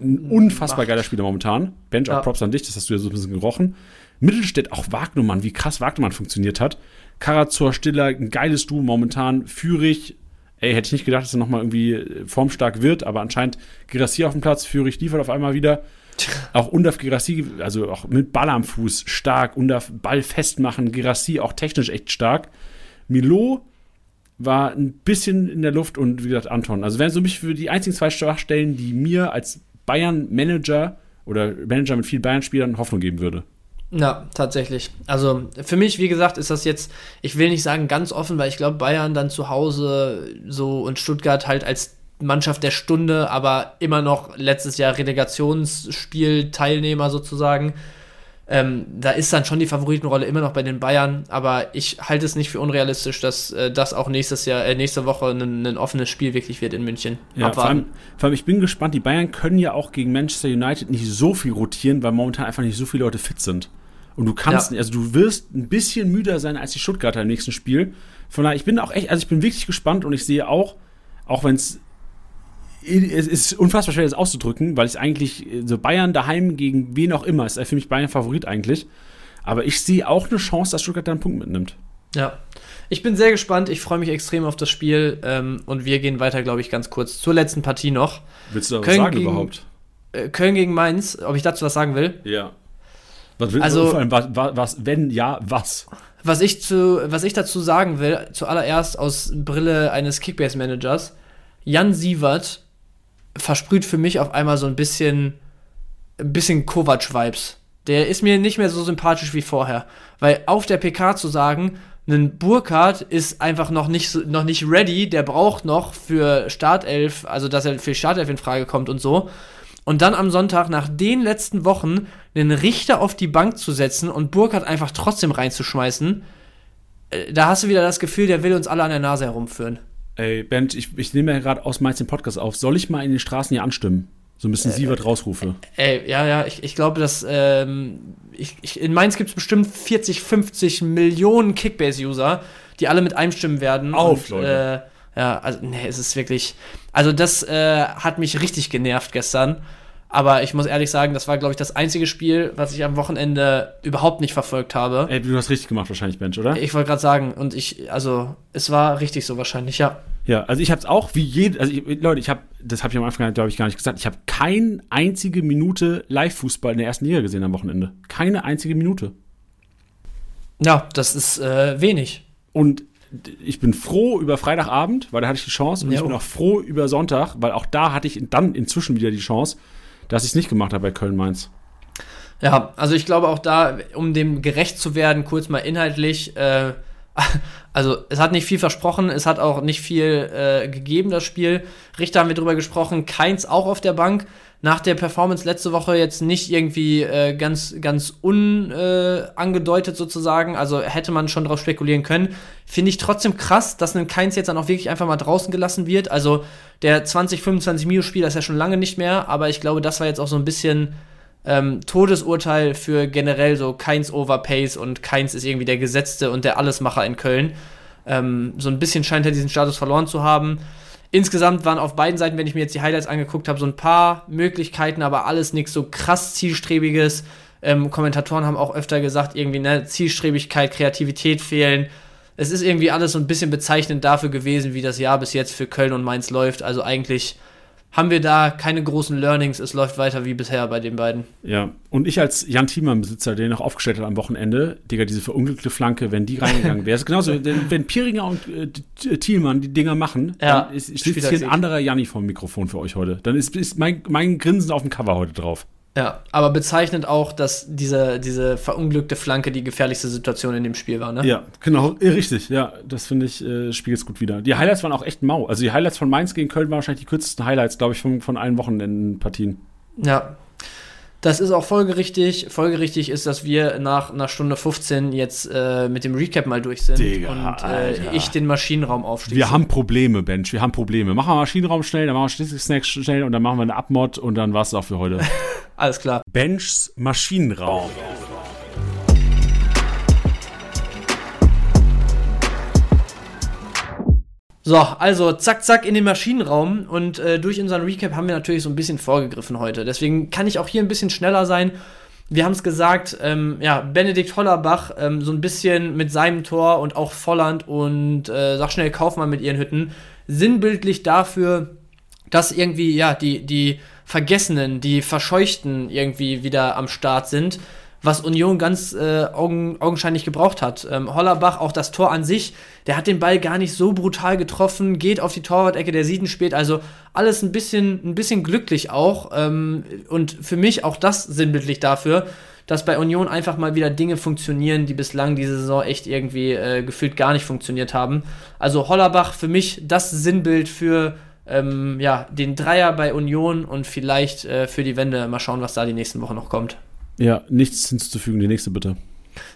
ein unfassbar geiler Spieler momentan. Bench ja. auch Props an dich, das hast du ja so ein bisschen gerochen. Mittelstädt, auch Wagnermann, wie krass Wagnermann funktioniert hat. Karazor, Stiller, ein geiles Duo momentan. Führig, ey, hätte ich nicht gedacht, dass er nochmal irgendwie formstark wird, aber anscheinend Girassi auf dem Platz, Führig liefert auf einmal wieder. Auch Undaf Girassi, also auch mit Ball am Fuß stark, Undaf Ball festmachen, Girassi auch technisch echt stark. Milo war ein bisschen in der Luft und wie gesagt Anton. Also wären so mich für die einzigen zwei Schwachstellen, die mir als Bayern-Manager oder Manager mit vielen Bayern-Spielern Hoffnung geben würde. Ja, tatsächlich. Also für mich, wie gesagt, ist das jetzt, ich will nicht sagen ganz offen, weil ich glaube, Bayern dann zu Hause so und Stuttgart halt als Mannschaft der Stunde, aber immer noch letztes Jahr Relegationsspiel-Teilnehmer sozusagen. Ähm, da ist dann schon die Favoritenrolle immer noch bei den Bayern, aber ich halte es nicht für unrealistisch, dass äh, das auch nächstes Jahr, äh, nächste Woche ein, ein, offenes Spiel wirklich wird in München. Ja, vor allem, vor allem, ich bin gespannt, die Bayern können ja auch gegen Manchester United nicht so viel rotieren, weil momentan einfach nicht so viele Leute fit sind. Und du kannst, ja. also du wirst ein bisschen müder sein als die Stuttgarter im nächsten Spiel. Von daher, ich bin auch echt, also ich bin wirklich gespannt und ich sehe auch, auch wenn es es ist unfassbar schwer, das auszudrücken, weil ich eigentlich so Bayern daheim gegen wen auch immer ist für mich Bayern Favorit eigentlich. Aber ich sehe auch eine Chance, dass Stuttgart da einen Punkt mitnimmt. Ja, ich bin sehr gespannt. Ich freue mich extrem auf das Spiel ähm, und wir gehen weiter, glaube ich, ganz kurz zur letzten Partie noch. Willst du da was sagen gegen, überhaupt? Äh, Köln gegen Mainz, ob ich dazu was sagen will? Ja. Was, will, also, was, was, wenn ja, was? Was ich, zu, was ich dazu sagen will, zuallererst aus Brille eines Kickbase-Managers, Jan Sievert versprüht für mich auf einmal so ein bisschen, ein bisschen Kovac-Vibes. Der ist mir nicht mehr so sympathisch wie vorher. Weil auf der PK zu sagen, ein Burkhardt ist einfach noch nicht, noch nicht ready, der braucht noch für Startelf, also dass er für Startelf in Frage kommt und so und dann am Sonntag nach den letzten Wochen einen Richter auf die Bank zu setzen und Burkhardt einfach trotzdem reinzuschmeißen, äh, da hast du wieder das Gefühl, der will uns alle an der Nase herumführen. Ey, Bent, ich, ich nehme ja gerade aus Mainz den Podcast auf. Soll ich mal in den Straßen hier anstimmen? So ein bisschen äh, Sievert rausrufe. Ey, ja, ja, ich, ich glaube, dass ähm, ich, ich, in Mainz gibt es bestimmt 40, 50 Millionen Kickbase-User, die alle mit einstimmen werden. Auf, und, Leute. Äh, ja, also, nee, es ist wirklich. Also, das äh, hat mich richtig genervt gestern. Aber ich muss ehrlich sagen, das war, glaube ich, das einzige Spiel, was ich am Wochenende überhaupt nicht verfolgt habe. Ey, du hast richtig gemacht wahrscheinlich, Bench, oder? Ich wollte gerade sagen, und ich, also, es war richtig so wahrscheinlich, ja. Ja, also ich habe es auch wie jede, also ich, Leute, ich habe, das habe ich am Anfang, glaube ich, gar nicht gesagt, ich habe keine einzige Minute Live-Fußball in der ersten Liga gesehen am Wochenende. Keine einzige Minute. Ja, das ist äh, wenig. Und ich bin froh über Freitagabend, weil da hatte ich die Chance. Und ja, ich bin auch froh über Sonntag, weil auch da hatte ich dann inzwischen wieder die Chance dass ich es nicht gemacht habe bei Köln-Mainz. Ja, also ich glaube auch da, um dem gerecht zu werden, kurz mal inhaltlich, äh, also es hat nicht viel versprochen, es hat auch nicht viel äh, gegeben, das Spiel. Richter haben wir drüber gesprochen, Keins auch auf der Bank. Nach der Performance letzte Woche jetzt nicht irgendwie äh, ganz, ganz unangedeutet äh, sozusagen, also hätte man schon drauf spekulieren können. Finde ich trotzdem krass, dass ein Keins jetzt dann auch wirklich einfach mal draußen gelassen wird. Also der 2025 Mio-Spieler ist ja schon lange nicht mehr, aber ich glaube, das war jetzt auch so ein bisschen ähm, Todesurteil für generell so keins Overpace und keins ist irgendwie der Gesetzte und der Allesmacher in Köln. Ähm, so ein bisschen scheint er diesen Status verloren zu haben. Insgesamt waren auf beiden Seiten, wenn ich mir jetzt die Highlights angeguckt habe, so ein paar Möglichkeiten, aber alles nichts so krass zielstrebiges. Ähm, Kommentatoren haben auch öfter gesagt, irgendwie ne, Zielstrebigkeit, Kreativität fehlen. Es ist irgendwie alles so ein bisschen bezeichnend dafür gewesen, wie das Jahr bis jetzt für Köln und Mainz läuft. Also eigentlich haben wir da keine großen Learnings. Es läuft weiter wie bisher bei den beiden. Ja, und ich als Jan Thiemann-Besitzer, der noch aufgestellt hat am Wochenende, Digga, diese verunglückte Flanke, wenn die reingegangen wäre, ist genauso, wenn Pieringer und äh, Thielmann die Dinger machen, ja, dann ist, steht hier ein anderer Janni vom Mikrofon für euch heute. Dann ist, ist mein, mein Grinsen auf dem Cover heute drauf. Ja, aber bezeichnend auch, dass diese, diese verunglückte Flanke die gefährlichste Situation in dem Spiel war, ne? Ja, genau, äh, richtig. Ja, das finde ich, äh, spiegelt es gut wieder. Die Highlights waren auch echt mau. Also die Highlights von Mainz gegen Köln waren wahrscheinlich die kürzesten Highlights, glaube ich, von, von allen Wochenenden-Partien. Ja, das ist auch folgerichtig. Folgerichtig ist, dass wir nach einer Stunde 15 jetzt äh, mit dem Recap mal durch sind Digga, und äh, ich den Maschinenraum aufschließe. Wir haben Probleme, Bench. Wir haben Probleme. Machen wir Maschinenraum schnell, dann machen wir Snacks schnell und dann machen wir eine Abmod und dann war es auch für heute. Alles klar. Benchs Maschinenraum. So, also zack, zack in den Maschinenraum und äh, durch unseren Recap haben wir natürlich so ein bisschen vorgegriffen heute. Deswegen kann ich auch hier ein bisschen schneller sein. Wir haben es gesagt, ähm, ja, Benedikt Hollerbach ähm, so ein bisschen mit seinem Tor und auch Volland und äh, sag schnell Kaufmann mit ihren Hütten sinnbildlich dafür, dass irgendwie, ja, die, die Vergessenen, die Verscheuchten irgendwie wieder am Start sind was Union ganz äh, augen, augenscheinlich gebraucht hat. Ähm, Hollerbach, auch das Tor an sich, der hat den Ball gar nicht so brutal getroffen, geht auf die Torwart-Ecke, der sieht ihn spät, also alles ein bisschen, ein bisschen glücklich auch. Ähm, und für mich auch das sinnbildlich dafür, dass bei Union einfach mal wieder Dinge funktionieren, die bislang diese Saison echt irgendwie äh, gefühlt gar nicht funktioniert haben. Also Hollerbach für mich das Sinnbild für ähm, ja, den Dreier bei Union und vielleicht äh, für die Wende. Mal schauen, was da die nächsten Wochen noch kommt. Ja, nichts hinzuzufügen. Die nächste bitte.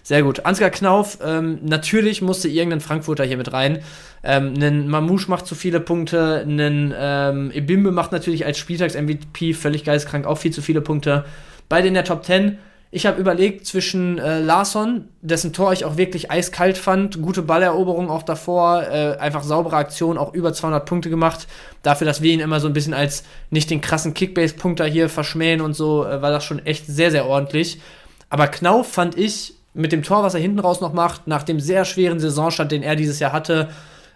Sehr gut. Ansgar Knauf, ähm, natürlich musste irgendein Frankfurter hier mit rein. Ähm, ein Mamouche macht zu viele Punkte, ein ähm, Ebimbe macht natürlich als Spieltags-MVP völlig geisteskrank auch viel zu viele Punkte. Beide in der Top 10. Ich habe überlegt zwischen äh, Larsson, dessen Tor ich auch wirklich eiskalt fand, gute Balleroberung auch davor, äh, einfach saubere Aktion, auch über 200 Punkte gemacht. Dafür, dass wir ihn immer so ein bisschen als nicht den krassen Kickbase-Punkter hier verschmähen und so, äh, war das schon echt sehr, sehr ordentlich. Aber Knauf fand ich mit dem Tor, was er hinten raus noch macht, nach dem sehr schweren Saisonstand, den er dieses Jahr hatte,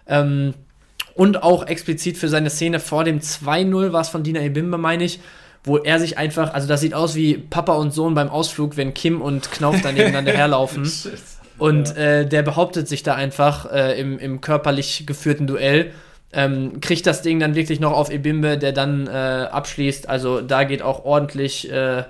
ähm, und auch explizit für seine Szene vor dem 2-0 war es von Dina Ebimbe, meine ich, wo er sich einfach, also das sieht aus wie Papa und Sohn beim Ausflug, wenn Kim und Knauf dann nebeneinander herlaufen. Und äh, der behauptet sich da einfach äh, im, im körperlich geführten Duell. Ähm, kriegt das Ding dann wirklich noch auf Ebimbe, der dann äh, abschließt. Also da geht auch ordentlich, äh,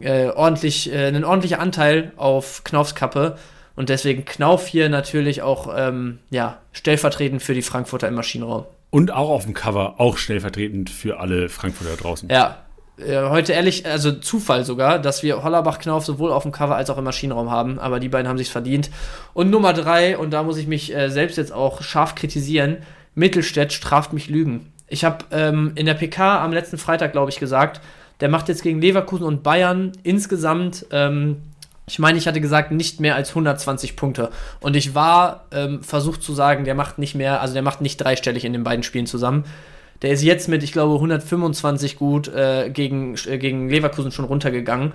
äh, ordentlich, äh, ein ordentlicher Anteil auf Knaufs Kappe. Und deswegen Knauf hier natürlich auch ähm, ja, stellvertretend für die Frankfurter im Maschinenraum. Und auch auf dem Cover, auch stellvertretend für alle Frankfurter draußen. Ja, heute ehrlich, also Zufall sogar, dass wir Hollerbach-Knauf sowohl auf dem Cover als auch im Maschinenraum haben, aber die beiden haben sich verdient. Und Nummer drei, und da muss ich mich äh, selbst jetzt auch scharf kritisieren, Mittelstädt straft mich Lügen. Ich habe ähm, in der PK am letzten Freitag, glaube ich, gesagt, der macht jetzt gegen Leverkusen und Bayern insgesamt, ähm, ich meine, ich hatte gesagt, nicht mehr als 120 Punkte. Und ich war ähm, versucht zu sagen, der macht nicht mehr, also der macht nicht dreistellig in den beiden Spielen zusammen. Der ist jetzt mit, ich glaube, 125 gut äh, gegen, äh, gegen Leverkusen schon runtergegangen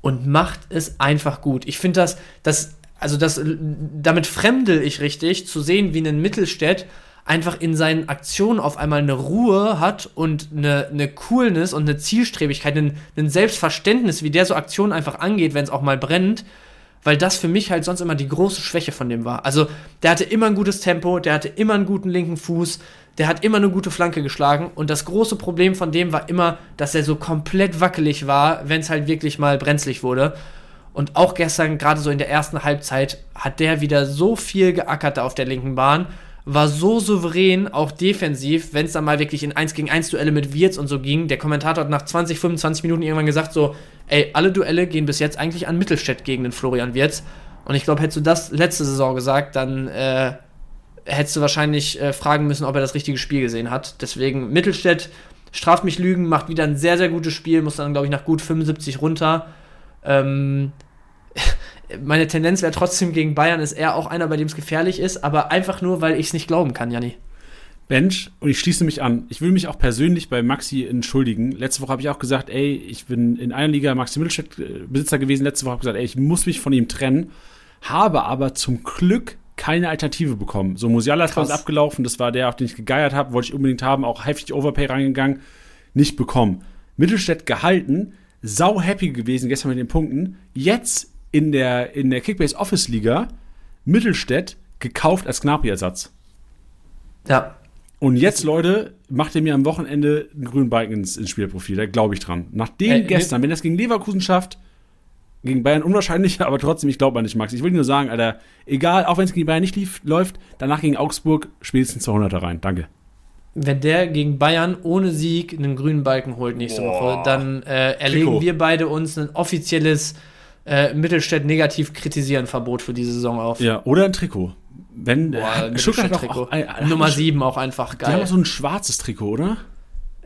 und macht es einfach gut. Ich finde das, das, also das, damit fremdel ich richtig, zu sehen, wie ein Mittelstädt einfach in seinen Aktionen auf einmal eine Ruhe hat und eine, eine Coolness und eine Zielstrebigkeit, ein, ein Selbstverständnis, wie der so Aktionen einfach angeht, wenn es auch mal brennt weil das für mich halt sonst immer die große Schwäche von dem war. Also, der hatte immer ein gutes Tempo, der hatte immer einen guten linken Fuß, der hat immer eine gute Flanke geschlagen und das große Problem von dem war immer, dass er so komplett wackelig war, wenn es halt wirklich mal brenzlig wurde. Und auch gestern, gerade so in der ersten Halbzeit, hat der wieder so viel geackert auf der linken Bahn, war so souverän, auch defensiv, wenn es dann mal wirklich in 1 gegen 1 Duelle mit Wirtz und so ging. Der Kommentator hat nach 20, 25 Minuten irgendwann gesagt, so, ey, alle Duelle gehen bis jetzt eigentlich an Mittelstädt gegen den Florian Wirtz. Und ich glaube, hättest du das letzte Saison gesagt, dann äh, hättest du wahrscheinlich äh, fragen müssen, ob er das richtige Spiel gesehen hat. Deswegen Mittelstädt straft mich Lügen, macht wieder ein sehr, sehr gutes Spiel, muss dann, glaube ich, nach gut 75 runter. Ähm, meine Tendenz wäre trotzdem gegen Bayern, ist er auch einer, bei dem es gefährlich ist, aber einfach nur, weil ich es nicht glauben kann, Janni. Bench, und ich schließe mich an. Ich will mich auch persönlich bei Maxi entschuldigen. Letzte Woche habe ich auch gesagt, ey, ich bin in einer Liga Maxi Mittelstädt äh, Besitzer gewesen. Letzte Woche habe ich gesagt, ey, ich muss mich von ihm trennen. Habe aber zum Glück keine Alternative bekommen. So Musiala ist abgelaufen, das war der, auf den ich gegeiert habe, wollte ich unbedingt haben, auch heftig Overpay reingegangen, nicht bekommen. Mittelstädt gehalten, sau happy gewesen gestern mit den Punkten. Jetzt in der, in der Kickbase Office Liga Mittelstädt gekauft als Gnabry-Ersatz. Ja. Und jetzt, Leute, macht ihr mir am Wochenende einen grünen Balken ins, ins Spielerprofil. Da glaube ich dran. Nachdem äh, gestern, wenn er es gegen Leverkusen schafft, gegen Bayern unwahrscheinlich, aber trotzdem, ich glaube an dich, Max. Ich will nur sagen, Alter, egal, auch wenn es gegen Bayern nicht lief, läuft, danach gegen Augsburg spätestens 200er rein. Danke. Wenn der gegen Bayern ohne Sieg einen grünen Balken holt nächste Boah. Woche, dann äh, erlegen Trikot. wir beide uns ein offizielles äh, Mittelstädt negativ kritisieren Verbot für diese Saison auf. Ja, oder ein Trikot. Wenn Boah, äh, Stuttgart auch, auch, äh, Nummer 7 auch einfach geil. Die haben so ein schwarzes Trikot, oder?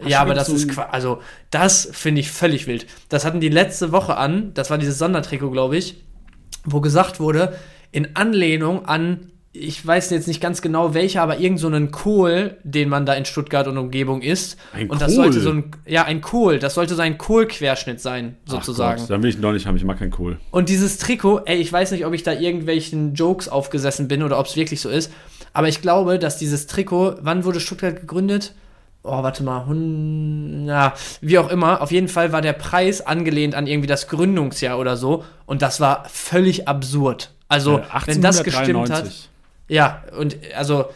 ja, aber das so ist also das finde ich völlig wild. Das hatten die letzte Woche an, das war dieses Sondertrikot, glaube ich, wo gesagt wurde, in Anlehnung an ich weiß jetzt nicht ganz genau welcher, aber irgend so einen Kohl, den man da in Stuttgart und Umgebung isst. Ein und das Kohl? sollte so ein, ja, ein Kohl, das sollte so ein Kohlquerschnitt sein, sozusagen. Ach Gott, dann will ich ihn doch nicht haben, ich mag keinen Kohl. Und dieses Trikot, ey, ich weiß nicht, ob ich da irgendwelchen Jokes aufgesessen bin oder ob es wirklich so ist, aber ich glaube, dass dieses Trikot, wann wurde Stuttgart gegründet? oh, warte mal, hun, ja, wie auch immer. Auf jeden Fall war der Preis angelehnt an irgendwie das Gründungsjahr oder so. Und das war völlig absurd. Also, äh, wenn das gestimmt hat. Ja, und also,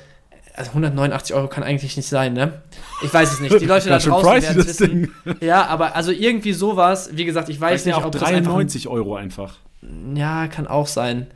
also 189 Euro kann eigentlich nicht sein, ne? Ich weiß es nicht. Die Leute da draußen werden wissen. Ja, aber also irgendwie sowas, wie gesagt, ich weiß nicht, ja auch ob 93 einfach, Euro einfach. Ja, kann auch sein.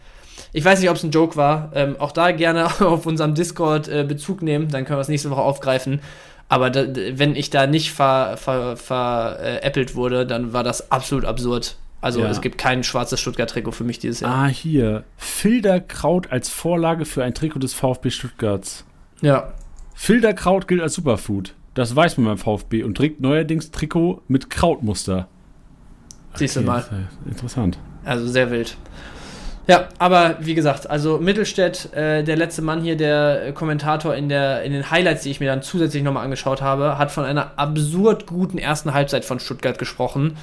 Ich weiß nicht, ob es ein Joke war. Ähm, auch da gerne auf unserem Discord äh, Bezug nehmen, dann können wir es nächste Woche aufgreifen. Aber da, wenn ich da nicht veräppelt ver, ver, äh, wurde, dann war das absolut absurd. Also ja. es gibt kein schwarzes Stuttgart-Trikot für mich dieses Jahr. Ah, hier. Filterkraut als Vorlage für ein Trikot des VfB Stuttgarts. Ja. Filterkraut gilt als Superfood. Das weiß man beim VfB und trägt neuerdings Trikot mit Krautmuster. Siehst du mal. Interessant. Also sehr wild. Ja, aber wie gesagt, also Mittelstädt, äh, der letzte Mann hier, der Kommentator in, der, in den Highlights, die ich mir dann zusätzlich nochmal angeschaut habe, hat von einer absurd guten ersten Halbzeit von Stuttgart gesprochen.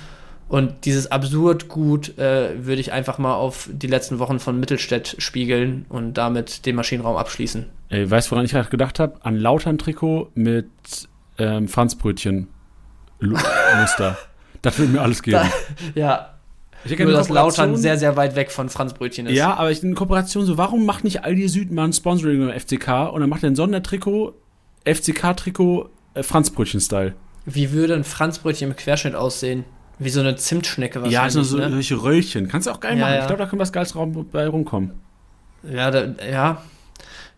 Und dieses absurd gut äh, würde ich einfach mal auf die letzten Wochen von Mittelstädt spiegeln und damit den Maschinenraum abschließen. Ey, weißt du, woran ich gerade gedacht habe? An Lautern Trikot mit ähm, Franzbrötchen Muster. das würde mir alles geben. Da, ja, ich Nur, dass Lautern sehr, sehr weit weg von Franz Brötchen ist. Ja, aber ich in Kooperation so, warum macht nicht Aldi Süd mal ein Sponsoring beim FCK und dann macht er ein Sondertrikot, FCK-Trikot, äh, Franz Brötchen-Style. Wie würde ein Franz Brötchen im Querschnitt aussehen? Wie so eine Zimtschnecke wahrscheinlich. Ja, so, ne? solche Röllchen. Kannst du auch geil ja, machen. Ja. Ich glaube, da kann was Geiles bei rumkommen. Ja, da, ja,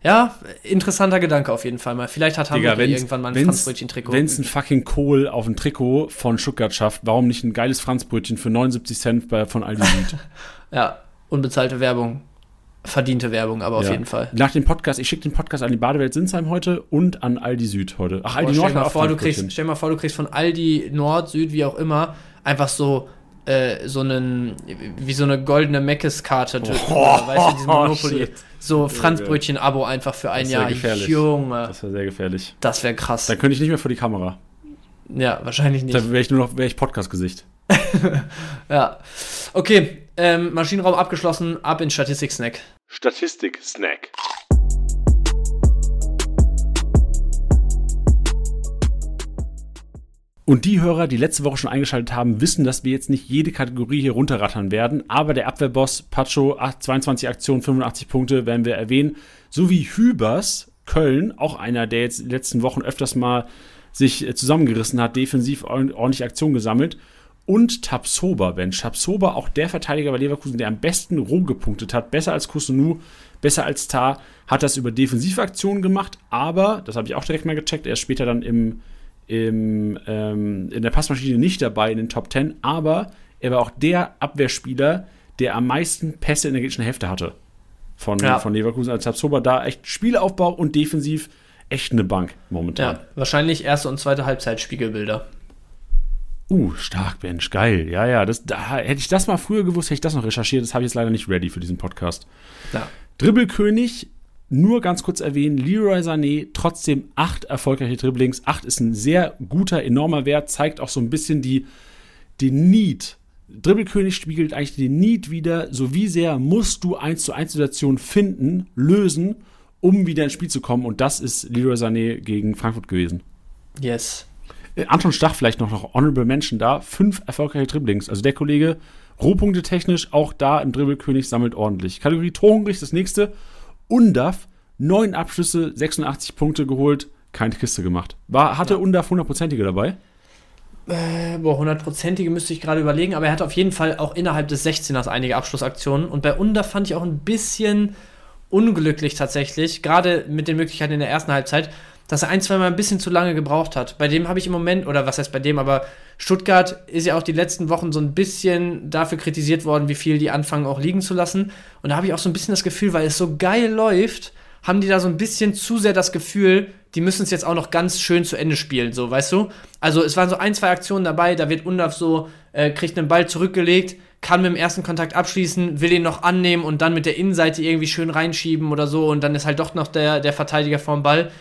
ja, interessanter Gedanke auf jeden Fall mal. Vielleicht hat Hamburg irgendwann mal ein Franzbrötchen-Trikot. Wenn es ein fucking Kohl auf ein Trikot von Stuttgart schafft, warum nicht ein geiles Franzbrötchen für 79 Cent bei, von Aldi Süd? ja, unbezahlte Werbung. Verdiente Werbung, aber ja. auf jeden Fall. Nach dem Podcast, ich schicke den Podcast an die Badewelt Sinsheim heute und an Aldi Süd heute. Ach, Aldi Boah, Nord. Stell mal, vor, du kriegst, stell mal vor, du kriegst von Aldi Nord, Süd, wie auch immer, einfach so äh, so einen, wie so eine goldene Meckes-Karte, oh, weißt du, diesen Monopoly. Shit. So Franzbrötchen-Abo einfach für ein Jahr. Gefährlich. Junge. Das wäre sehr gefährlich. Das wäre krass. Da könnte ich nicht mehr vor die Kamera. Ja, wahrscheinlich nicht. Da wäre ich nur noch, wäre ich Podcast-Gesicht. ja. Okay, ähm, Maschinenraum abgeschlossen, ab in Statistik-Snack. Statistik-Snack. Und die Hörer, die letzte Woche schon eingeschaltet haben, wissen, dass wir jetzt nicht jede Kategorie hier runterrattern werden. Aber der Abwehrboss Pacho, 22 Aktionen, 85 Punkte, werden wir erwähnen. Sowie Hübers, Köln, auch einer, der jetzt in den letzten Wochen öfters mal sich äh, zusammengerissen hat, defensiv ordentlich Aktion gesammelt. Und Tabsoba, Bench. Tabsoba, auch der Verteidiger bei Leverkusen, der am besten roh gepunktet hat. Besser als Kusunu, besser als Tar. Hat das über Defensivaktionen gemacht, aber, das habe ich auch direkt mal gecheckt, er ist später dann im im, ähm, in der Passmaschine nicht dabei in den Top 10, aber er war auch der Abwehrspieler, der am meisten Pässe in der gegnerischen Hälfte hatte. Von, ja. von Leverkusen als Tabsoba. Da echt Spielaufbau und defensiv echt eine Bank momentan. Ja, wahrscheinlich erste und zweite Halbzeit Spiegelbilder. Uh, stark, Bench, geil. Ja, ja, das, da, hätte ich das mal früher gewusst, hätte ich das noch recherchiert. Das habe ich jetzt leider nicht ready für diesen Podcast. Ja. Dribbelkönig nur ganz kurz erwähnen, Leroy Sané, trotzdem acht erfolgreiche Dribblings. Acht ist ein sehr guter, enormer Wert, zeigt auch so ein bisschen die, den Need. Dribbelkönig spiegelt eigentlich den Need wieder, so wie sehr musst du 1 zu 1 Situationen finden, lösen, um wieder ins Spiel zu kommen. Und das ist Leroy Sané gegen Frankfurt gewesen. Yes. Äh, Anton Stach vielleicht noch, noch Honorable Mention da. Fünf erfolgreiche Dribblings. Also der Kollege, Rohpunkte technisch, auch da im Dribbelkönig sammelt ordentlich. Kategorie Torhungrig, das nächste. Undaf, neun Abschlüsse, 86 Punkte geholt, keine Kiste gemacht. War, hatte ja. Undaf hundertprozentige dabei? Äh, boah, hundertprozentige müsste ich gerade überlegen, aber er hatte auf jeden Fall auch innerhalb des 16ers einige Abschlussaktionen. Und bei Undaf fand ich auch ein bisschen unglücklich tatsächlich, gerade mit den Möglichkeiten in der ersten Halbzeit, dass er ein, zwei Mal ein bisschen zu lange gebraucht hat. Bei dem habe ich im Moment, oder was heißt bei dem, aber Stuttgart ist ja auch die letzten Wochen so ein bisschen dafür kritisiert worden, wie viel die anfangen auch liegen zu lassen. Und da habe ich auch so ein bisschen das Gefühl, weil es so geil läuft, haben die da so ein bisschen zu sehr das Gefühl, die müssen es jetzt auch noch ganz schön zu Ende spielen, so, weißt du? Also es waren so ein, zwei Aktionen dabei, da wird Undaf so, äh, kriegt einen Ball zurückgelegt, kann mit dem ersten Kontakt abschließen, will ihn noch annehmen und dann mit der Innenseite irgendwie schön reinschieben oder so und dann ist halt doch noch der, der Verteidiger vorm Ball.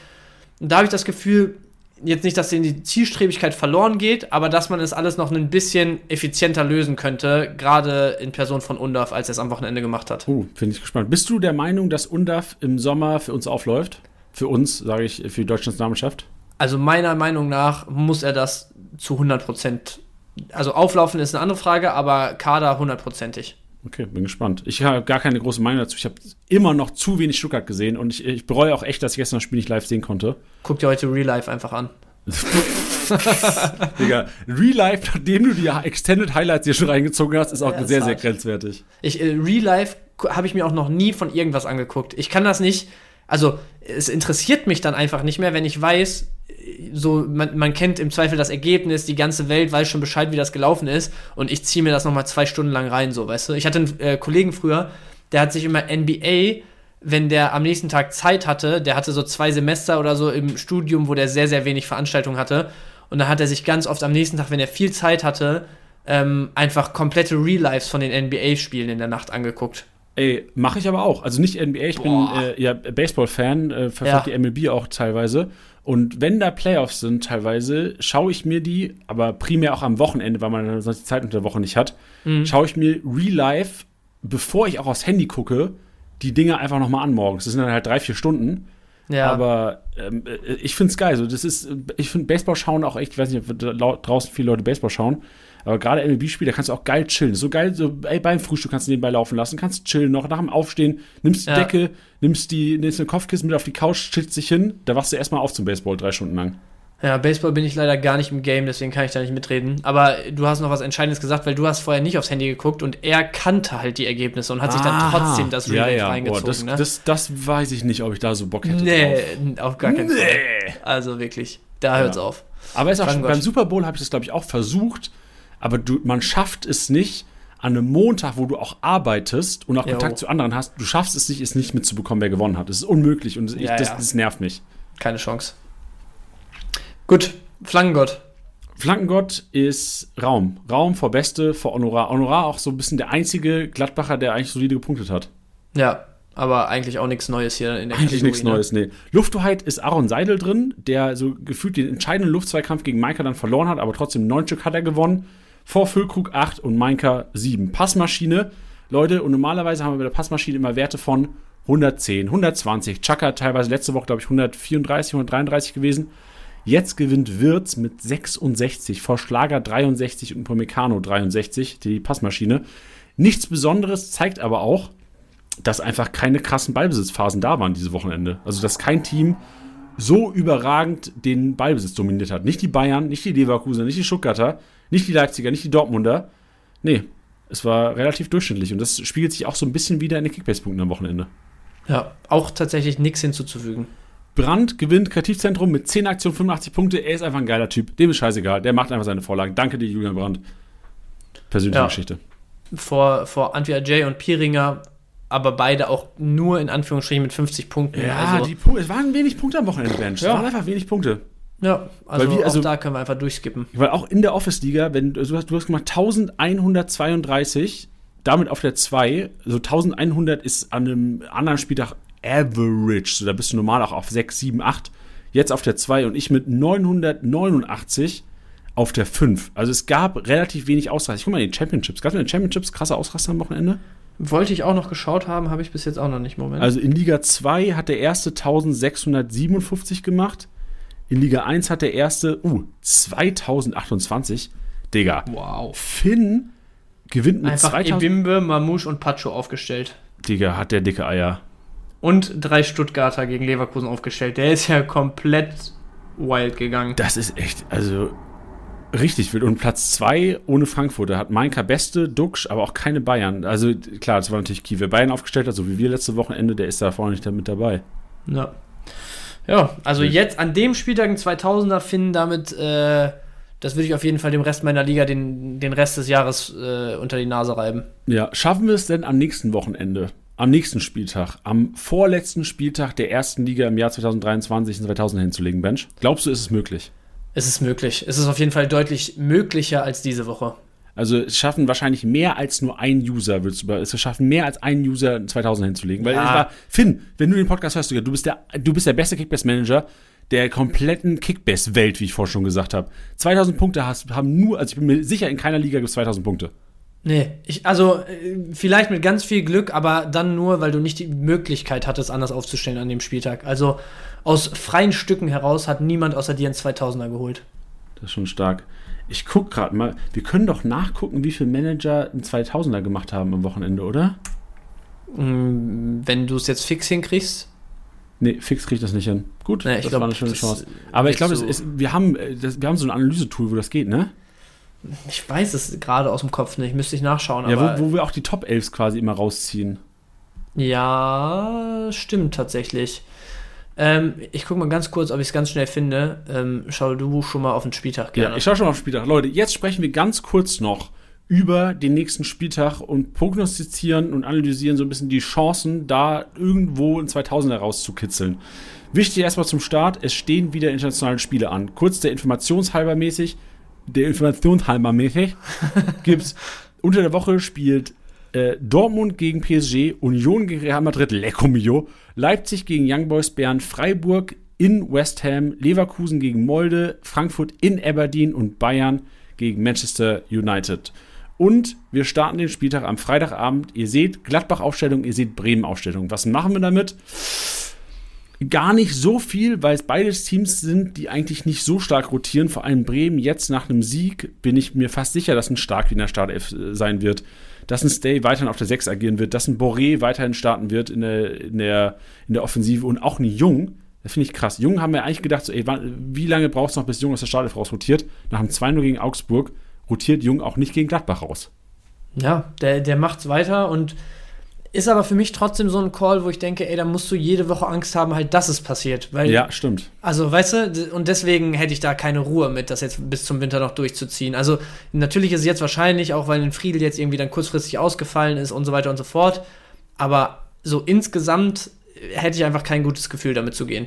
Und da habe ich das Gefühl, jetzt nicht, dass denen die Zielstrebigkeit verloren geht, aber dass man es alles noch ein bisschen effizienter lösen könnte, gerade in Person von Undaf, als er es am Wochenende gemacht hat. Uh, finde ich gespannt. Bist du der Meinung, dass Undaf im Sommer für uns aufläuft? Für uns, sage ich, für die deutsche Nationalmannschaft? Also meiner Meinung nach muss er das zu 100 Prozent. Also auflaufen ist eine andere Frage, aber Kader hundertprozentig. Okay, bin gespannt. Ich habe gar keine große Meinung dazu. Ich habe immer noch zu wenig Stuttgart gesehen und ich, ich, bereue auch echt, dass ich gestern das Spiel nicht live sehen konnte. Guck dir heute Real Life einfach an. Digga, Real Life, nachdem du die Extended Highlights hier schon reingezogen hast, ist auch ja, sehr, sehr grenzwertig. Ich, äh, Real Life habe ich mir auch noch nie von irgendwas angeguckt. Ich kann das nicht, also es interessiert mich dann einfach nicht mehr, wenn ich weiß, so, man, man kennt im Zweifel das Ergebnis, die ganze Welt weiß schon Bescheid, wie das gelaufen ist und ich ziehe mir das nochmal zwei Stunden lang rein, so, weißt du. Ich hatte einen äh, Kollegen früher, der hat sich immer NBA, wenn der am nächsten Tag Zeit hatte, der hatte so zwei Semester oder so im Studium, wo der sehr, sehr wenig Veranstaltungen hatte und dann hat er sich ganz oft am nächsten Tag, wenn er viel Zeit hatte, ähm, einfach komplette Real-Lives von den NBA-Spielen in der Nacht angeguckt. Ey, mache ich aber auch. Also nicht NBA, ich Boah. bin äh, ja Baseball-Fan, äh, verfolge ja. die MLB auch teilweise. Und wenn da Playoffs sind, teilweise, schaue ich mir die, aber primär auch am Wochenende, weil man sonst die Zeit unter der Woche nicht hat, mhm. schaue ich mir real life, bevor ich auch aufs Handy gucke, die Dinge einfach nochmal an morgens. Das sind dann halt drei, vier Stunden. Ja. Aber ähm, äh, ich finde es geil. So, das ist, ich finde Baseball schauen auch echt, ich weiß nicht, ob draußen viele Leute Baseball schauen, aber gerade MLB-Spiel, da kannst du auch geil chillen. So geil, so ey, beim Frühstück kannst du nebenbei laufen lassen, kannst chillen noch, nach dem Aufstehen, nimmst die ja. Decke, nimmst die, nimmst ein Kopfkissen mit auf die Couch, chillst dich hin, da wachst du erstmal auf zum Baseball drei Stunden lang. Ja, Baseball bin ich leider gar nicht im Game, deswegen kann ich da nicht mitreden. Aber du hast noch was Entscheidendes gesagt, weil du hast vorher nicht aufs Handy geguckt und er kannte halt die Ergebnisse und hat sich dann trotzdem das Real ja, ja. reingezogen. Boah, das, ne? das, das, weiß ich nicht, ob ich da so Bock hätte nee, drauf. auf gar keinen nee. Fall. Also wirklich, da hört's ja. auf. Aber ist auch schon, beim Super Bowl habe ich das, glaube ich, auch versucht, aber du, man schafft es nicht, an einem Montag, wo du auch arbeitest und auch Kontakt jo. zu anderen hast, du schaffst es nicht, es nicht mitzubekommen, wer gewonnen hat. Das ist unmöglich und ich, ja, das, das, nervt mich. Keine Chance. Gut, Flankengott. Flankengott ist Raum. Raum vor Beste, vor Honorar. Honorar auch so ein bisschen der einzige Gladbacher, der eigentlich solide gepunktet hat. Ja, aber eigentlich auch nichts Neues hier in der Eigentlich nichts ne? Neues, nee. Lufthoheit ist Aaron Seidel drin, der so gefühlt den entscheidenden Luftzweikampf gegen Maika dann verloren hat, aber trotzdem neun Stück hat er gewonnen vor Füllkrug 8 und Mainka 7. Passmaschine, Leute, und normalerweise haben wir bei der Passmaschine immer Werte von 110, 120. Chaka teilweise letzte Woche, glaube ich, 134, 133 gewesen. Jetzt gewinnt Wirtz mit 66 vor Schlager 63 und Pomecano 63, die Passmaschine. Nichts Besonderes, zeigt aber auch, dass einfach keine krassen Ballbesitzphasen da waren diese Wochenende. Also, dass kein Team so überragend den Ballbesitz dominiert hat. Nicht die Bayern, nicht die Leverkusen, nicht die Stuttgarter, nicht die Leipziger, nicht die Dortmunder. Nee, es war relativ durchschnittlich und das spiegelt sich auch so ein bisschen wieder in den Kickbase-Punkten am Wochenende. Ja, auch tatsächlich nichts hinzuzufügen. Brandt gewinnt Kreativzentrum mit 10 Aktionen, 85 Punkte. Er ist einfach ein geiler Typ. Dem ist scheißegal. Der macht einfach seine Vorlagen. Danke dir, Julian Brandt. Persönliche ja. Geschichte. Vor, vor Antwi Jay und Piringer aber beide auch nur in Anführungsstrichen mit 50 Punkten. Ja, also, die es waren wenig Punkte am Wochenende, Bench. Ja. Es waren einfach wenig Punkte. Ja, also, wir, also, auch da können wir einfach durchskippen. Weil auch in der Office-Liga, wenn du hast, du hast gemacht 1132, damit auf der 2, so 1100 ist an einem anderen Spieltag Average, so da bist du normal auch auf 6, 7, 8. Jetzt auf der 2 und ich mit 989 auf der 5. Also es gab relativ wenig Ausraster. Ich guck mal in den Championships. Gab es in den Championships krasse Ausraster am Wochenende? Wollte ich auch noch geschaut haben, habe ich bis jetzt auch noch nicht. Moment. Also in Liga 2 hat der erste 1657 gemacht. In Liga 1 hat der erste, uh, 2028. Digga. Wow. Finn gewinnt mit Einfach 2000. Ebimbe, Mamouche und Pacho aufgestellt. Digga, hat der dicke Eier. Und drei Stuttgarter gegen Leverkusen aufgestellt. Der ist ja komplett wild gegangen. Das ist echt, also Richtig wild. Und Platz 2 ohne Frankfurt. hat Mainka Beste, Duxch, aber auch keine Bayern. Also klar, das war natürlich Kiew. Wer Bayern aufgestellt hat, so wie wir letzte Wochenende, der ist da vorne nicht mit dabei. Ja. Ja, also Richtig. jetzt an dem Spieltag ein 2000er finden damit, äh, das würde ich auf jeden Fall dem Rest meiner Liga den, den Rest des Jahres äh, unter die Nase reiben. Ja, schaffen wir es denn am nächsten Wochenende? Am nächsten Spieltag, am vorletzten Spieltag der ersten Liga im Jahr 2023 und 2000 hinzulegen, Bench? Glaubst du, ist es möglich? Es ist möglich. Es ist auf jeden Fall deutlich möglicher als diese Woche. Also es schaffen wahrscheinlich mehr als nur ein User, würdest du es schaffen mehr als ein User 2000 hinzulegen. Weil ja. war, Finn, wenn du den Podcast hörst, du bist der, du bist der beste Kickbase-Manager der kompletten Kickbase-Welt, wie ich vorhin schon gesagt habe. 2000 Punkte hast, haben nur, also ich bin mir sicher, in keiner Liga gibt es 2000 Punkte. Nee, ich, also äh, vielleicht mit ganz viel Glück, aber dann nur, weil du nicht die Möglichkeit hattest, anders aufzustellen an dem Spieltag. Also aus freien Stücken heraus hat niemand außer dir einen 2000er geholt. Das ist schon stark. Ich guck gerade mal, wir können doch nachgucken, wie viele Manager einen 2000er gemacht haben am Wochenende, oder? Mm, wenn du es jetzt fix hinkriegst. Nee, fix krieg ich das nicht hin. Gut, nee, das glaub, war eine schöne Chance. Aber ich glaube, wir, haben, äh, wir haben so ein Analysetool, wo das geht, ne? Ich weiß es gerade aus dem Kopf nicht, müsste ich nachschauen. Ja, wo, wo wir auch die Top 11 quasi immer rausziehen. Ja, stimmt tatsächlich. Ähm, ich gucke mal ganz kurz, ob ich es ganz schnell finde. Ähm, schau du schon mal auf den Spieltag gerne. Ja, ich schaue schon mal auf den Spieltag. Leute, jetzt sprechen wir ganz kurz noch über den nächsten Spieltag und prognostizieren und analysieren so ein bisschen die Chancen, da irgendwo in 2000er rauszukitzeln. Wichtig erstmal zum Start, es stehen wieder internationale Spiele an. Kurz der informationshalber mäßig, der informationshalber mäßig, gibt's unter der Woche spielt äh, Dortmund gegen PSG, Union gegen Real Madrid, Lecco Mio, Leipzig gegen Young Boys Bern, Freiburg in West Ham, Leverkusen gegen Molde, Frankfurt in Aberdeen und Bayern gegen Manchester United. Und wir starten den Spieltag am Freitagabend. Ihr seht Gladbach-Aufstellung, ihr seht Bremen-Aufstellung. Was machen wir damit? Gar nicht so viel, weil es beides Teams sind, die eigentlich nicht so stark rotieren. Vor allem Bremen jetzt nach einem Sieg bin ich mir fast sicher, dass ein Stark wie in der Startelf äh, sein wird dass ein Stay weiterhin auf der 6 agieren wird, dass ein Boré weiterhin starten wird in der, in der, in der Offensive und auch ein Jung. Das finde ich krass. Jung haben wir eigentlich gedacht, so, ey, wie lange braucht es noch, bis Jung aus der Startelf raus rotiert? Nach dem 2-0 gegen Augsburg rotiert Jung auch nicht gegen Gladbach raus. Ja, der, der es weiter und ist aber für mich trotzdem so ein Call, wo ich denke, ey, da musst du jede Woche Angst haben, halt, dass es passiert. Weil, ja, stimmt. Also, weißt du, und deswegen hätte ich da keine Ruhe mit, das jetzt bis zum Winter noch durchzuziehen. Also, natürlich ist es jetzt wahrscheinlich, auch weil ein Friedel jetzt irgendwie dann kurzfristig ausgefallen ist und so weiter und so fort. Aber so insgesamt hätte ich einfach kein gutes Gefühl, damit zu gehen.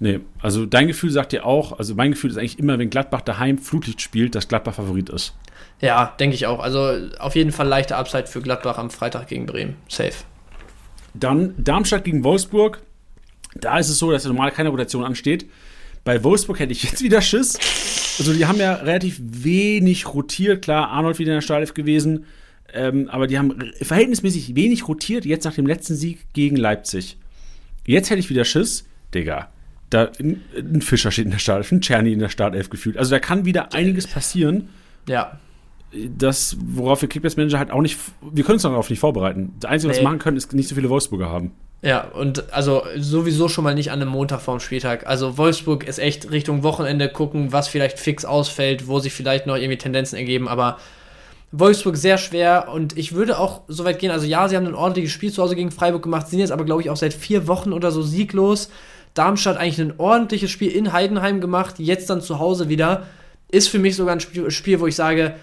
Nee, also dein Gefühl sagt dir auch, also mein Gefühl ist eigentlich immer, wenn Gladbach daheim Flutlicht spielt, dass Gladbach Favorit ist. Ja, denke ich auch. Also auf jeden Fall leichte Upside für Gladbach am Freitag gegen Bremen. Safe. Dann Darmstadt gegen Wolfsburg. Da ist es so, dass normal keine Rotation ansteht. Bei Wolfsburg hätte ich jetzt wieder Schiss. Also die haben ja relativ wenig rotiert. Klar, Arnold wieder in der Startelf gewesen. Ähm, aber die haben verhältnismäßig wenig rotiert, jetzt nach dem letzten Sieg gegen Leipzig. Jetzt hätte ich wieder Schiss. Digga, Da ein, ein Fischer steht in der Startelf, ein Czerny in der Startelf gefühlt. Also da kann wieder einiges passieren. Ja. Das, worauf wir Kickbase Manager halt auch nicht, wir können uns darauf nicht vorbereiten. Das Einzige, was Nee. wir machen können, ist nicht so viele Wolfsburger haben. Ja, und also sowieso schon mal nicht an einem Montag vorm Spieltag. Also Wolfsburg ist echt Richtung Wochenende gucken, was vielleicht fix ausfällt, wo sich vielleicht noch irgendwie Tendenzen ergeben, aber Wolfsburg sehr schwer und ich würde auch so weit gehen, also ja, sie haben ein ordentliches Spiel zu Hause gegen Freiburg gemacht, sind jetzt aber glaube ich auch seit vier Wochen oder so sieglos. Darmstadt eigentlich ein ordentliches Spiel in Heidenheim gemacht, jetzt dann zu Hause wieder. Ist für mich sogar ein Spiel, Spiel wo ich sage,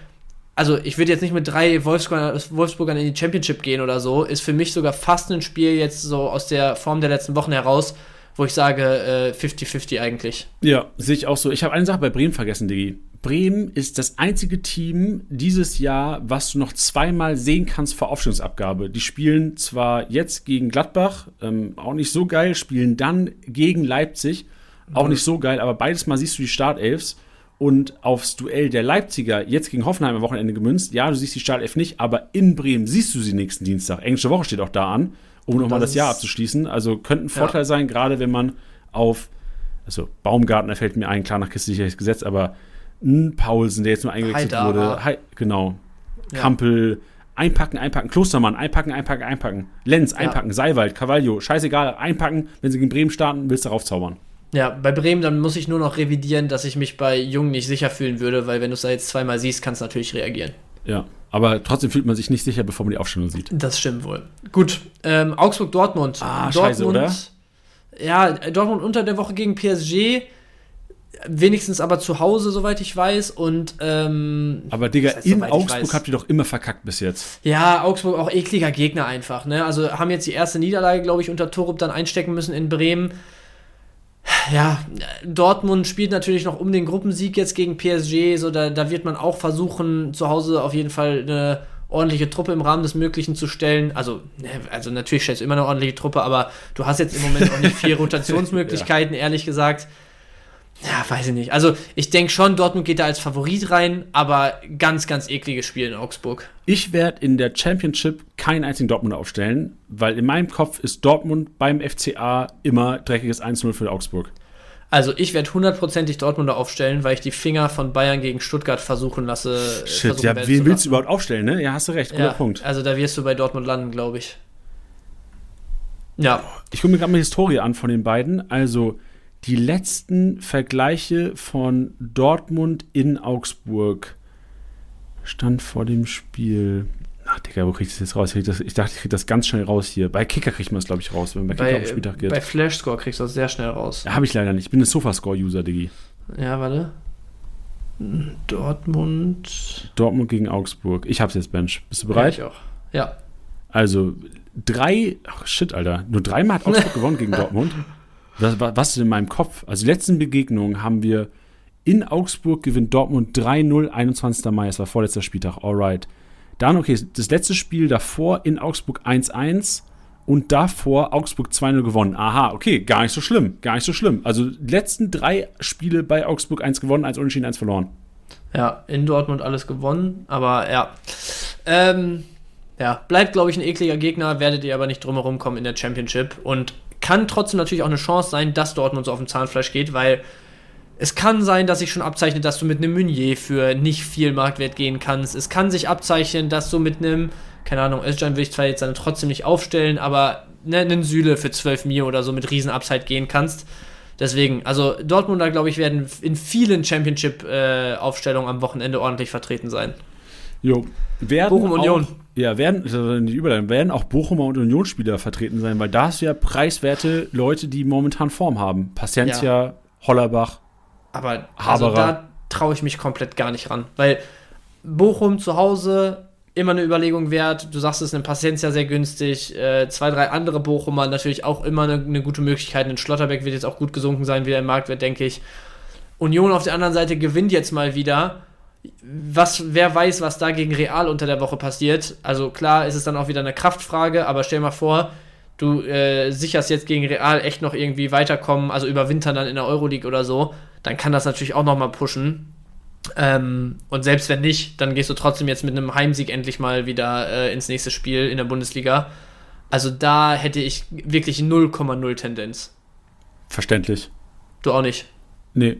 also ich würde jetzt nicht mit drei Wolfsburgern, Wolfsburgern in die Championship gehen oder so, ist für mich sogar fast ein Spiel jetzt so aus der Form der letzten Wochen heraus, wo ich sage äh, 50-50 eigentlich. Ja, sehe ich auch so. Ich habe eine Sache bei Bremen vergessen, Diggi. Bremen ist das einzige Team dieses Jahr, was du noch zweimal sehen kannst vor Aufstellungsabgabe. Die spielen zwar jetzt gegen Gladbach, ähm, auch nicht so geil, spielen dann gegen Leipzig, auch nicht so geil, aber beides Mal siehst du die Startelfs und aufs Duell der Leipziger jetzt gegen Hoffenheim am Wochenende gemünzt. Ja, du siehst die Startelf nicht, aber in Bremen siehst du sie nächsten Dienstag. Englische Woche steht auch da an, um nochmal das das Jahr abzuschließen. Also könnte ein Ja. Vorteil sein, gerade wenn man auf also Baumgartner fällt mir ein, klar nach christliches Gesetz, aber ein Paulsen, der jetzt nur eingewechselt Haidara. wurde, Hei- genau, Ja. Kampel, einpacken, einpacken, Klostermann, einpacken, einpacken, einpacken, Lenz, einpacken, Seiwald, Carvalho, scheißegal, einpacken, wenn sie gegen Bremen starten, willst du darauf zaubern. Ja, bei Bremen, dann muss ich nur noch revidieren, dass ich mich bei Jung nicht sicher fühlen würde, weil wenn du es da jetzt zweimal siehst, kannst du natürlich reagieren. Ja, aber trotzdem fühlt man sich nicht sicher, bevor man die Aufstellung sieht. Das stimmt wohl. Gut, ähm, Augsburg-Dortmund. Ah, Dortmund, scheiße, oder? Ja, Dortmund unter der Woche gegen PSG. Wenigstens aber zu Hause, soweit ich weiß. Und ähm, Aber Digga, Das heißt, in Augsburg habt ihr doch immer verkackt bis jetzt. ja, Augsburg auch ekliger Gegner einfach. Ne? Also haben jetzt die erste Niederlage, glaube ich, unter Torup dann einstecken müssen in Bremen. Ja, Dortmund spielt natürlich noch um den Gruppensieg jetzt gegen PSG. So, da, da wird man auch versuchen, zu Hause auf jeden Fall eine ordentliche Truppe im Rahmen des Möglichen zu stellen. Also, ne, also natürlich stellst du immer eine ordentliche Truppe, aber du hast jetzt im Moment auch nicht viel Rotationsmöglichkeiten, ehrlich gesagt. Ja, weiß ich nicht. Also, ich denke schon, Dortmund geht da als Favorit rein, aber ganz, ganz ekliges Spiel in Augsburg. Ich werde in der Championship keinen einzigen Dortmund aufstellen, weil in meinem Kopf ist Dortmund beim FCA immer dreckiges 1-0 für Augsburg. Also, ich werde hundertprozentig Dortmunder aufstellen, weil ich die Finger von Bayern gegen Stuttgart versuchen lasse. äh, Shit, versuchen ja, wen willst du überhaupt aufstellen, ne? Ja, hast du recht, guter Ja, Punkt. also da wirst du bei Dortmund landen, glaube ich. Ja, Ich gucke mir gerade mal die Historie an von den beiden. Also die letzten Vergleiche von Dortmund in Augsburg stand vor dem Spiel. Ach, Digga, wo krieg ich das jetzt raus? Ich, das, ich dachte, ich krieg das ganz schnell raus hier. Bei Kicker kriegt man das, glaube ich, raus, wenn man bei Kicker auf Spieltag geht. bei Flashscore kriegst du das sehr schnell raus. Ja, habe ich leider nicht. Ich bin ein Sofascore-User, Diggi. Ja, warte. Dortmund. Dortmund gegen Augsburg. Ich hab's jetzt, Bench. Bist du Ja, bereit? ich auch. Ja. Also, drei, ach shit, Alter. Nur dreimal hat Augsburg gewonnen gegen Dortmund. Was, was ist in meinem Kopf? Also, die letzten Begegnungen haben wir in Augsburg gewinnt Dortmund 3-0, 21. Mai. Es war vorletzter Spieltag, alright. Dann, okay, das letzte Spiel davor in Augsburg 1-1 und davor Augsburg 2-0 gewonnen. Aha, okay, gar nicht so schlimm, gar nicht so schlimm. Also, die letzten drei Spiele bei Augsburg 1 gewonnen, 1 unentschieden, 1 verloren. Ja, in Dortmund alles gewonnen, aber ja. Ähm, ja, bleibt, glaube ich, ein ekliger Gegner, werdet ihr aber nicht drumherum kommen in der Championship und kann trotzdem natürlich auch eine Chance sein, dass Dortmund so auf dem Zahnfleisch geht, weil es kann sein, dass sich schon abzeichnet, dass du mit einem Meunier für nicht viel Marktwert gehen kannst. Es kann sich abzeichnen, dass du mit einem, keine Ahnung, Özcan will ich zwar jetzt dann trotzdem nicht aufstellen, aber ne, einen Süle für 12 Mio oder so mit riesen Upside gehen kannst. Deswegen, also Dortmunder, glaube ich, werden in vielen Championship-Aufstellungen am Wochenende ordentlich vertreten sein. Jo. Werden Bochum Union. Ja, werden, also nicht Überleitung, werden auch Bochumer und Unionsspieler vertreten sein, weil da hast du ja preiswerte Leute, die momentan Form haben. Paciencia, Hollerbach. Aber also da traue ich mich komplett gar nicht ran. Weil Bochum zu Hause immer eine Überlegung wert. Du sagst, es ist eine Paciencia sehr günstig. Äh, zwei, drei andere Bochumer natürlich auch immer eine, eine gute Möglichkeit. Ein Schlotterbeck wird jetzt auch gut gesunken sein, wieder im Marktwert, denke ich. Union auf der anderen Seite gewinnt jetzt mal wieder. Was, wer weiß, was da gegen Real unter der Woche passiert. Also klar ist es dann auch wieder eine Kraftfrage, aber stell mal vor, du äh, sicherst jetzt gegen Real echt noch irgendwie weiterkommen, also überwintern dann in der Euroleague oder so, dann kann das natürlich auch nochmal pushen. Ähm, und selbst wenn nicht, dann gehst du trotzdem jetzt mit einem Heimsieg endlich mal wieder äh, ins nächste Spiel in der Bundesliga. Also da hätte ich wirklich 0,0 Tendenz. Verständlich. Du auch nicht. Nee.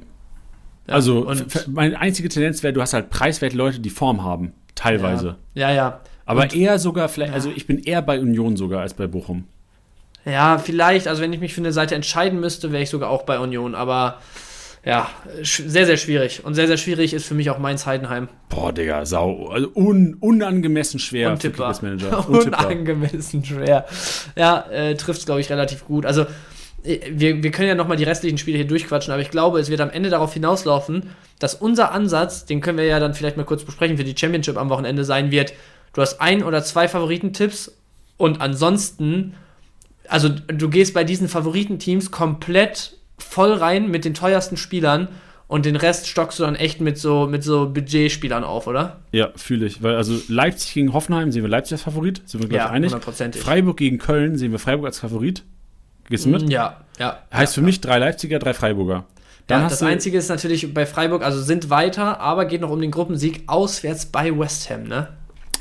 Ja, also, meine einzige Tendenz wäre, du hast halt preiswerte Leute, die Form haben. Teilweise. Ja, ja. Aber Und- eher sogar, vielleicht, Ja. also ich bin eher bei Union sogar als bei Bochum. Ja, vielleicht. Also wenn ich mich für eine Seite entscheiden müsste, wäre ich sogar auch bei Union. Aber ja, sehr, sehr schwierig. Und sehr, sehr schwierig ist für mich auch Mainz-Heidenheim. Boah, Digga, sau. Also un, unangemessen schwer Untippbar. Untippbar. Unangemessen schwer. Ja, äh, trifft es, glaube ich, relativ gut. Also, wir, wir können ja nochmal die restlichen Spiele hier durchquatschen, aber ich glaube, es wird am Ende darauf hinauslaufen, dass unser Ansatz, den können wir ja dann vielleicht mal kurz besprechen, für die Championship am Wochenende sein wird, du hast ein oder zwei Favoritentipps und ansonsten, also du gehst bei diesen Favoritenteams komplett voll rein mit den teuersten Spielern und den Rest stockst du dann echt mit so, mit so Budgetspielern auf, oder? Ja, fühle ich. Weil also Leipzig gegen Hoffenheim sehen wir Leipzig als Favorit, sind wir, glaube ich, einig. hundertprozentig. Freiburg gegen Köln sehen wir Freiburg als Favorit. Gehst du mit? Ja, ja. Heißt ja, für mich drei Leipziger, drei Freiburger. Dann Ja, das Einzige ist natürlich bei Freiburg, also sind weiter, aber geht noch um den Gruppensieg auswärts bei West Ham, ne?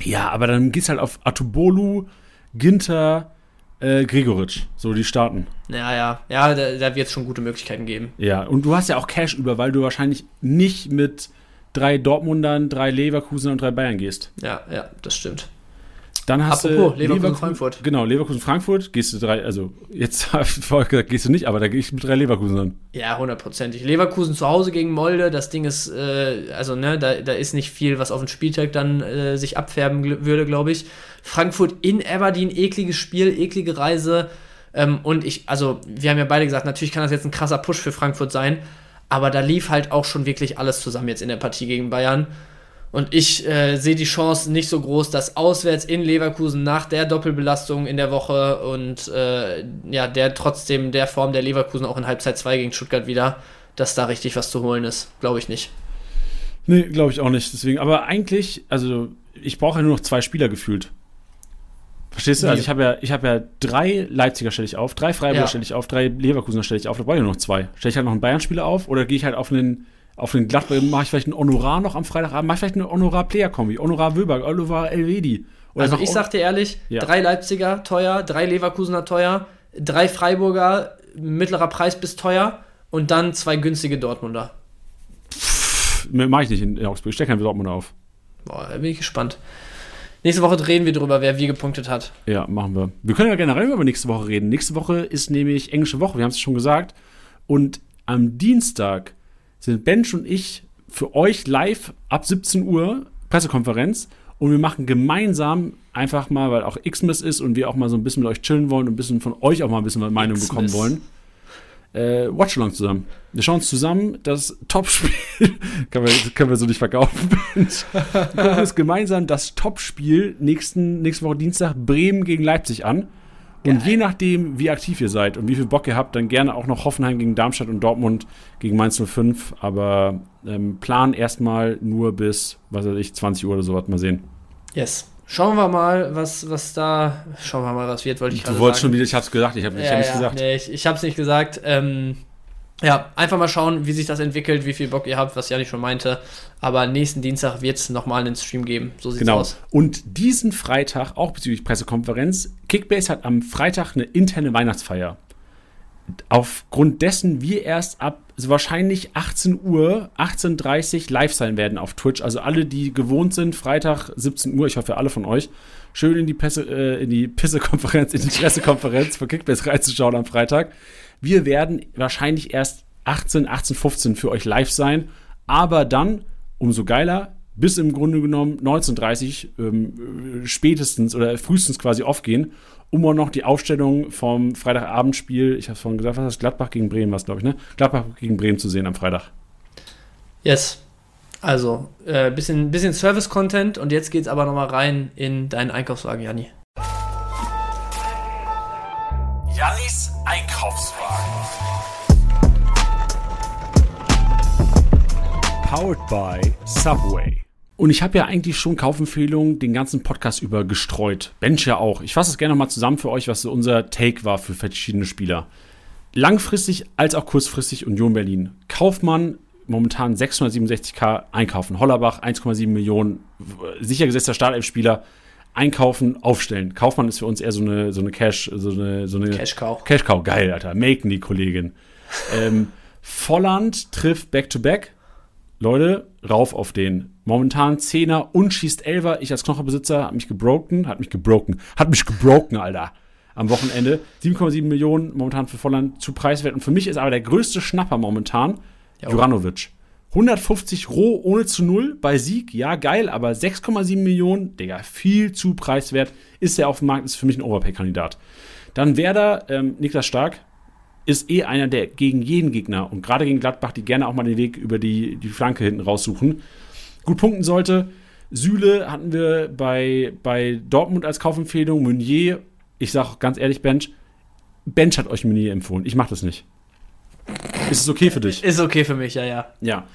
Ja, aber dann gehst halt auf Atubolu, Ginter, äh, Gregoritsch. So die starten. Ja, ja, ja, da, da wird es schon gute Möglichkeiten geben. Ja, und du hast ja auch Cash über, weil du wahrscheinlich nicht mit drei Dortmundern, drei Leverkusen und drei Bayern gehst. Ja, ja, das stimmt. Dann hast Apropos, du Leverkusen, Frankfurt. Genau, Leverkusen Frankfurt gehst du drei, also jetzt habe ich vorher gesagt, gehst du nicht, aber da gehe ich mit drei Leverkusenern. Ja, hundertprozentig. Leverkusen zu Hause gegen Molde, das Ding ist, äh, also ne, da, da ist nicht viel, was auf den Spieltag dann äh, sich abfärben gl- würde, glaube ich. Frankfurt in Aberdeen, ekliges Spiel, eklige Reise. Ähm, und ich, also, wir haben ja beide gesagt, natürlich kann das jetzt ein krasser Push für Frankfurt sein, aber da lief halt auch schon wirklich alles zusammen jetzt in der Partie gegen Bayern. Und ich äh, sehe die Chance nicht so groß, dass auswärts in Leverkusen nach der Doppelbelastung in der Woche und äh, ja, der trotzdem der Form der Leverkusen auch in Halbzeit 2 gegen Stuttgart wieder, dass da richtig was zu holen ist. Glaube ich nicht. Nee, glaube ich auch nicht. Deswegen, aber eigentlich, also ich brauche ja nur noch zwei Spieler gefühlt. Verstehst du? Wie? Also ich habe ja, ich habe ja drei Leipziger stelle ich auf, drei Freiburger Ja. stelle ich auf, drei Leverkusener stelle ich auf, da brauche ich nur noch zwei. Stelle ich halt noch einen Bayern-Spieler auf oder gehe ich halt auf einen, auf einen Gladbach, mache ich vielleicht einen Honorar noch am Freitagabend, mache ich vielleicht eine Honorar-Player-Kombi, Honorar Wöber, Honorar Elvedi. Also ich sag dir ehrlich, Ja. drei Leipziger teuer, drei Leverkusener teuer, drei Freiburger mittlerer Preis bis teuer und dann zwei günstige Dortmunder. mache ich nicht in Augsburg, ich stelle keinen Dortmund auf. Boah, da bin ich gespannt. Nächste Woche reden wir drüber, wer wie gepunktet hat. Ja, machen wir. Wir können ja generell über nächste Woche reden. Nächste Woche ist nämlich englische Woche, wir haben es schon gesagt. Und am Dienstag sind Bench und ich für euch live ab 17 Uhr Pressekonferenz und wir machen gemeinsam einfach mal, weil auch Xmas ist und wir auch mal so ein bisschen mit euch chillen wollen und ein bisschen von euch auch mal ein bisschen Meinung Xmas. bekommen wollen. Äh, Watchalong zusammen. Wir schauen uns zusammen das Topspiel, können, wir, können wir so nicht verkaufen. wir gucken uns gemeinsam das Topspiel nächsten, nächste Woche Dienstag Bremen gegen Leipzig an. Und je nachdem, wie aktiv ihr seid und wie viel Bock ihr habt, dann gerne auch noch Hoffenheim gegen Darmstadt und Dortmund gegen Mainz 05. Aber ähm, Plan erstmal nur bis, was weiß ich, 20 Uhr oder so, was mal sehen. Yes. Schauen wir mal, was, was da. Schauen wir mal, was wird, wollte ich gerade Du sagen. wolltest schon wieder, ich hab's gesagt, ich habe ja, hab nicht ja, gesagt. Nee, ich, ich habe es nicht gesagt. Ähm, ja, einfach mal schauen, wie sich das entwickelt, wie viel Bock ihr habt, was Janik schon meinte. Aber nächsten Dienstag wird es nochmal einen Stream geben. So sieht's Genau. aus. Und diesen Freitag, auch bezüglich Pressekonferenz, Kickbase hat am Freitag eine interne Weihnachtsfeier. Aufgrund dessen wir erst ab also wahrscheinlich 18 Uhr, 18.30 Uhr live sein werden auf Twitch. Also alle, die gewohnt sind, Freitag 17 Uhr, ich hoffe alle von euch, schön in die, Pesse, äh, in die Pissekonferenz, in die Pressekonferenz von Kickbase reinzuschauen am Freitag. Wir werden wahrscheinlich erst 18, 18, 15 für euch live sein, aber dann, umso geiler, bis im Grunde genommen 19.30 ähm, äh, spätestens oder frühestens quasi aufgehen, um auch noch die Aufstellung vom Freitagabendspiel, ich habe vorhin gesagt, was ist? Gladbach gegen Bremen, was glaube ich, ne? Gladbach gegen Bremen zu sehen am Freitag. Yes. Also, äh, bisschen, bisschen Service-Content und jetzt geht's aber nochmal rein in deinen Einkaufswagen, Janni. Einkaufswagen. Powered by Subway. Und ich habe ja eigentlich schon Kaufempfehlungen den ganzen Podcast über gestreut. Bench ja auch. Ich fasse es gerne nochmal zusammen für euch, was so unser Take war für verschiedene Spieler. Langfristig als auch kurzfristig Union Berlin. Kaufmann momentan 667k einkaufen. Hollerbach 1,7 Millionen. Sicher gesetzter Startelf-Spieler. Einkaufen, aufstellen. Kaufmann ist für uns eher so eine, so eine Cash, so eine, so eine Cash Cow. Cash Cow, geil, Alter. Maken die Kollegin. ähm, Volland trifft Back-to-Back. Leute, rauf auf den. Momentan Zehner und schießt Elfer. Ich als Knochenbesitzer hat mich gebroken, hat mich gebroken, hat mich gebroken, Alter. Am Wochenende. 7,7 Millionen momentan für Volland zu preiswert. Und für mich ist aber der größte Schnapper momentan Ja, Juranovic. 150 roh ohne zu null bei Sieg, ja geil, aber 6,7 Millionen, Digga, viel zu preiswert. Ist er auf dem Markt, ist für mich ein Overpay-Kandidat. Dann Werder, ähm, Niklas Stark, ist eh einer, der gegen jeden Gegner und gerade gegen Gladbach, die gerne auch mal den Weg über die, die Flanke hinten raussuchen, gut punkten sollte. Süle hatten wir bei, bei Dortmund als Kaufempfehlung, Meunier, ich sag ganz ehrlich, Bench, Bench hat euch Meunier empfohlen. Ich mach das nicht. Ist es okay für dich? Ist okay für mich, ja, ja. Ja.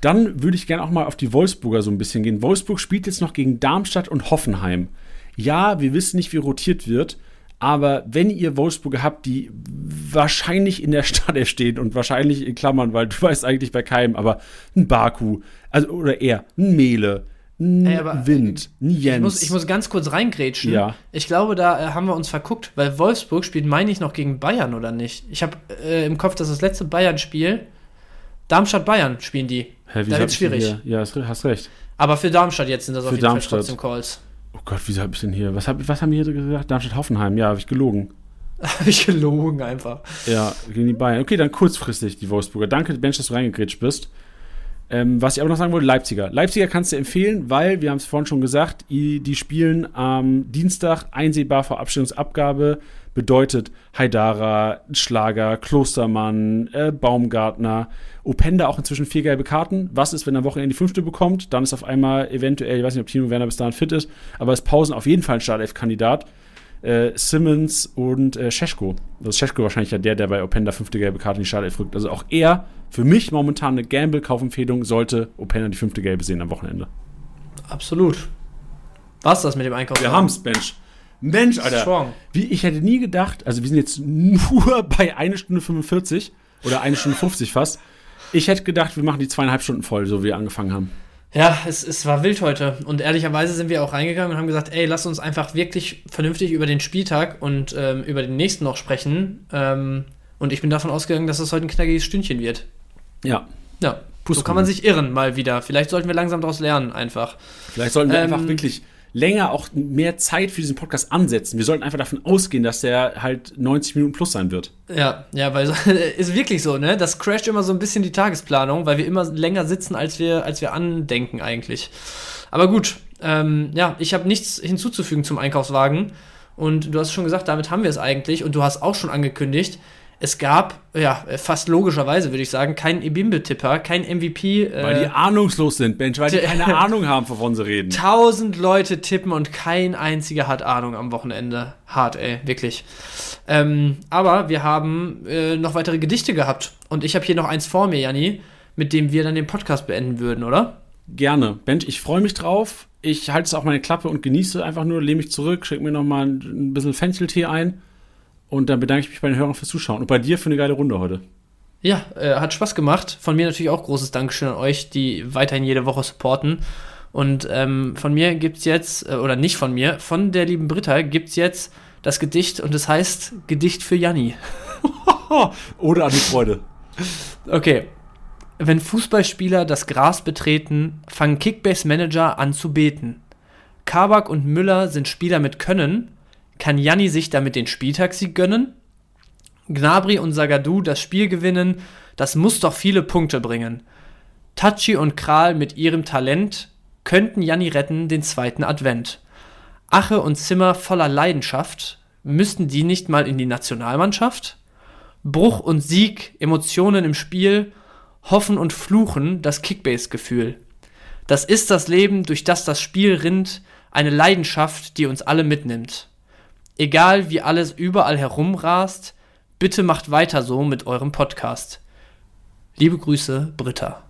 Dann würde ich gerne auch mal auf die Wolfsburger so ein bisschen gehen. Wolfsburg spielt jetzt noch gegen Darmstadt und Hoffenheim. Ja, wir wissen nicht, wie rotiert wird, aber wenn ihr Wolfsburger habt, die wahrscheinlich in der Stadt stehen und wahrscheinlich in Klammern, weil du weißt eigentlich bei keinem, aber ein Baku, also oder eher ein Mehle, ein Ey, Wind, ein Jens. Ich muss, ich muss ganz kurz reingrätschen. Ja. Ich glaube, da äh, haben wir uns verguckt, weil Wolfsburg spielt, meine ich, noch gegen Bayern oder nicht. Ich habe äh, im Kopf, dass das letzte Bayern-Spiel Darmstadt-Bayern spielen die. Hä, wieso da wird's schwierig. Ja, hast, recht. Aber für Darmstadt jetzt sind das auf Für jeden Fall Darmstadt. trotzdem Calls. Oh Gott, wieso habe ich denn hier? Was, hab, was haben wir hier gesagt? Darmstadt-Hoffenheim. Ja, habe ich gelogen. Habe ich gelogen einfach. Ja, gegen die Bayern. Okay, dann kurzfristig die Wolfsburger. Danke, Bench, dass du reingegrätscht bist. Ähm, was ich aber noch sagen wollte, Leipziger. Leipziger kannst du empfehlen, weil, wir haben es vorhin schon gesagt, i- die spielen am Dienstag einsehbar vor Abstimmungsabgabe. Bedeutet Haidara, Schlager, Klostermann, äh, Baumgartner, Openda auch inzwischen vier gelbe Karten. Was ist, wenn er am Wochenende die fünfte bekommt? Dann ist auf einmal eventuell, ich weiß nicht, ob Tino Werner bis dahin fit ist, aber ist Pausen auf jeden Fall ein Startelf-Kandidat äh, Simmons und äh, Scheschko. Das ist Scheschko wahrscheinlich ja der, der bei Openda fünfte gelbe Karte in die Startelf rückt. Also auch er, für mich momentan eine Gamble-Kaufempfehlung, sollte Openda die fünfte gelbe sehen am Wochenende. Absolut. Was das mit dem Einkauf? Wir haben's, Bench. Mensch, Alter. Strong. Wie, ich hätte nie gedacht, also wir sind jetzt nur bei 1 Stunde 45 oder 1 Stunde 50 fast. Ich hätte gedacht, wir machen die zweieinhalb Stunden voll, so wie wir angefangen haben. Ja, es, es war wild heute. Und ehrlicherweise sind wir auch reingegangen und haben gesagt, ey, lass uns einfach wirklich vernünftig über den Spieltag und ähm, über den nächsten noch sprechen. Ähm, und ich bin davon ausgegangen, dass es heute ein knackiges Stündchen wird. Ja. Ja, so Pustekuchen. kann man sich irren mal wieder. Vielleicht sollten wir langsam daraus lernen einfach. Vielleicht sollten wir Ähm, einfach wirklich länger auch mehr Zeit für diesen Podcast ansetzen. Wir sollten einfach davon ausgehen, dass der halt 90 Minuten plus sein wird. Ja, ja, weil ist wirklich so, ne? Das crasht immer so ein bisschen die Tagesplanung, weil wir immer länger sitzen, als wir, als wir andenken eigentlich. Aber gut, ähm, ja, ich habe nichts hinzuzufügen zum Einkaufswagen. Und du hast schon gesagt, damit haben wir es eigentlich. Und du hast auch schon angekündigt, es gab, ja, fast logischerweise würde ich sagen, keinen Ebimbe-Tipper, kein MVP. Weil die Äh, ahnungslos sind, Bench, weil die die- keine Ahnung haben, wovon sie reden. tausend Leute tippen und kein einziger hat Ahnung am Wochenende. Hart, ey, wirklich. Ähm, aber wir haben äh, noch weitere Gedichte gehabt. Und ich habe hier noch eins vor mir, Janni, mit dem wir dann den Podcast beenden würden, oder? Gerne. Bench, ich freue mich drauf. Ich halte es auch meine Klappe und genieße einfach nur, lehne mich zurück, schicke mir noch mal ein, ein bisschen Fencheltee ein. Und dann bedanke ich mich bei den Hörern fürs Zuschauen. Und bei dir für eine geile Runde heute. Ja, äh, hat Spaß gemacht. Von mir natürlich auch großes Dankeschön an euch, die weiterhin jede Woche supporten. Und ähm, von mir gibt's jetzt, äh, oder nicht von mir, von der lieben Britta gibt's jetzt das Gedicht und es heißt Gedicht für Janni. Oder an die Freude. Okay. Wenn Fußballspieler das Gras betreten, fangen Kickbase-Manager an zu beten. Kabak und Müller sind Spieler mit Können. Kann Janni sich damit den Spieltagssieg gönnen? Gnabry und Sagadu das Spiel gewinnen, das muss doch viele Punkte bringen. Tachi und Kral mit ihrem Talent könnten Janni retten den zweiten Advent. Ache und Zimmer voller Leidenschaft, müssten die nicht mal in die Nationalmannschaft? Bruch und Sieg, Emotionen im Spiel, Hoffen und Fluchen, das Kickbase-Gefühl. Das ist das Leben, durch das das Spiel rinnt, eine Leidenschaft, die uns alle mitnimmt. Egal wie alles überall herumrast, bitte macht weiter so mit eurem Podcast. Liebe Grüße, Britta.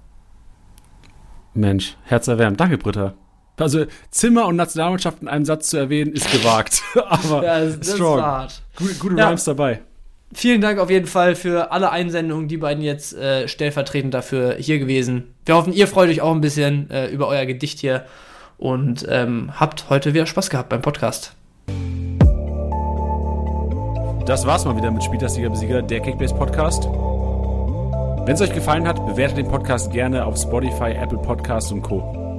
Mensch, herzerwärmend. Danke, Britta. Also Zimmer und Nationalmannschaft in einem Satz zu erwähnen, ist gewagt. Aber strong. hart. Gute, gute Ja. Rhymes dabei. Vielen Dank auf jeden Fall für alle Einsendungen, die beiden jetzt äh, stellvertretend dafür hier gewesen. Wir hoffen, ihr freut euch auch ein bisschen äh, über euer Gedicht hier und ähm, habt heute wieder Spaß gehabt beim Podcast. Das war's mal wieder mit Spieltagsliga Besieger, der Kickbase Podcast. Wenn es euch gefallen hat, bewertet den Podcast gerne auf Spotify, Apple Podcasts und Co.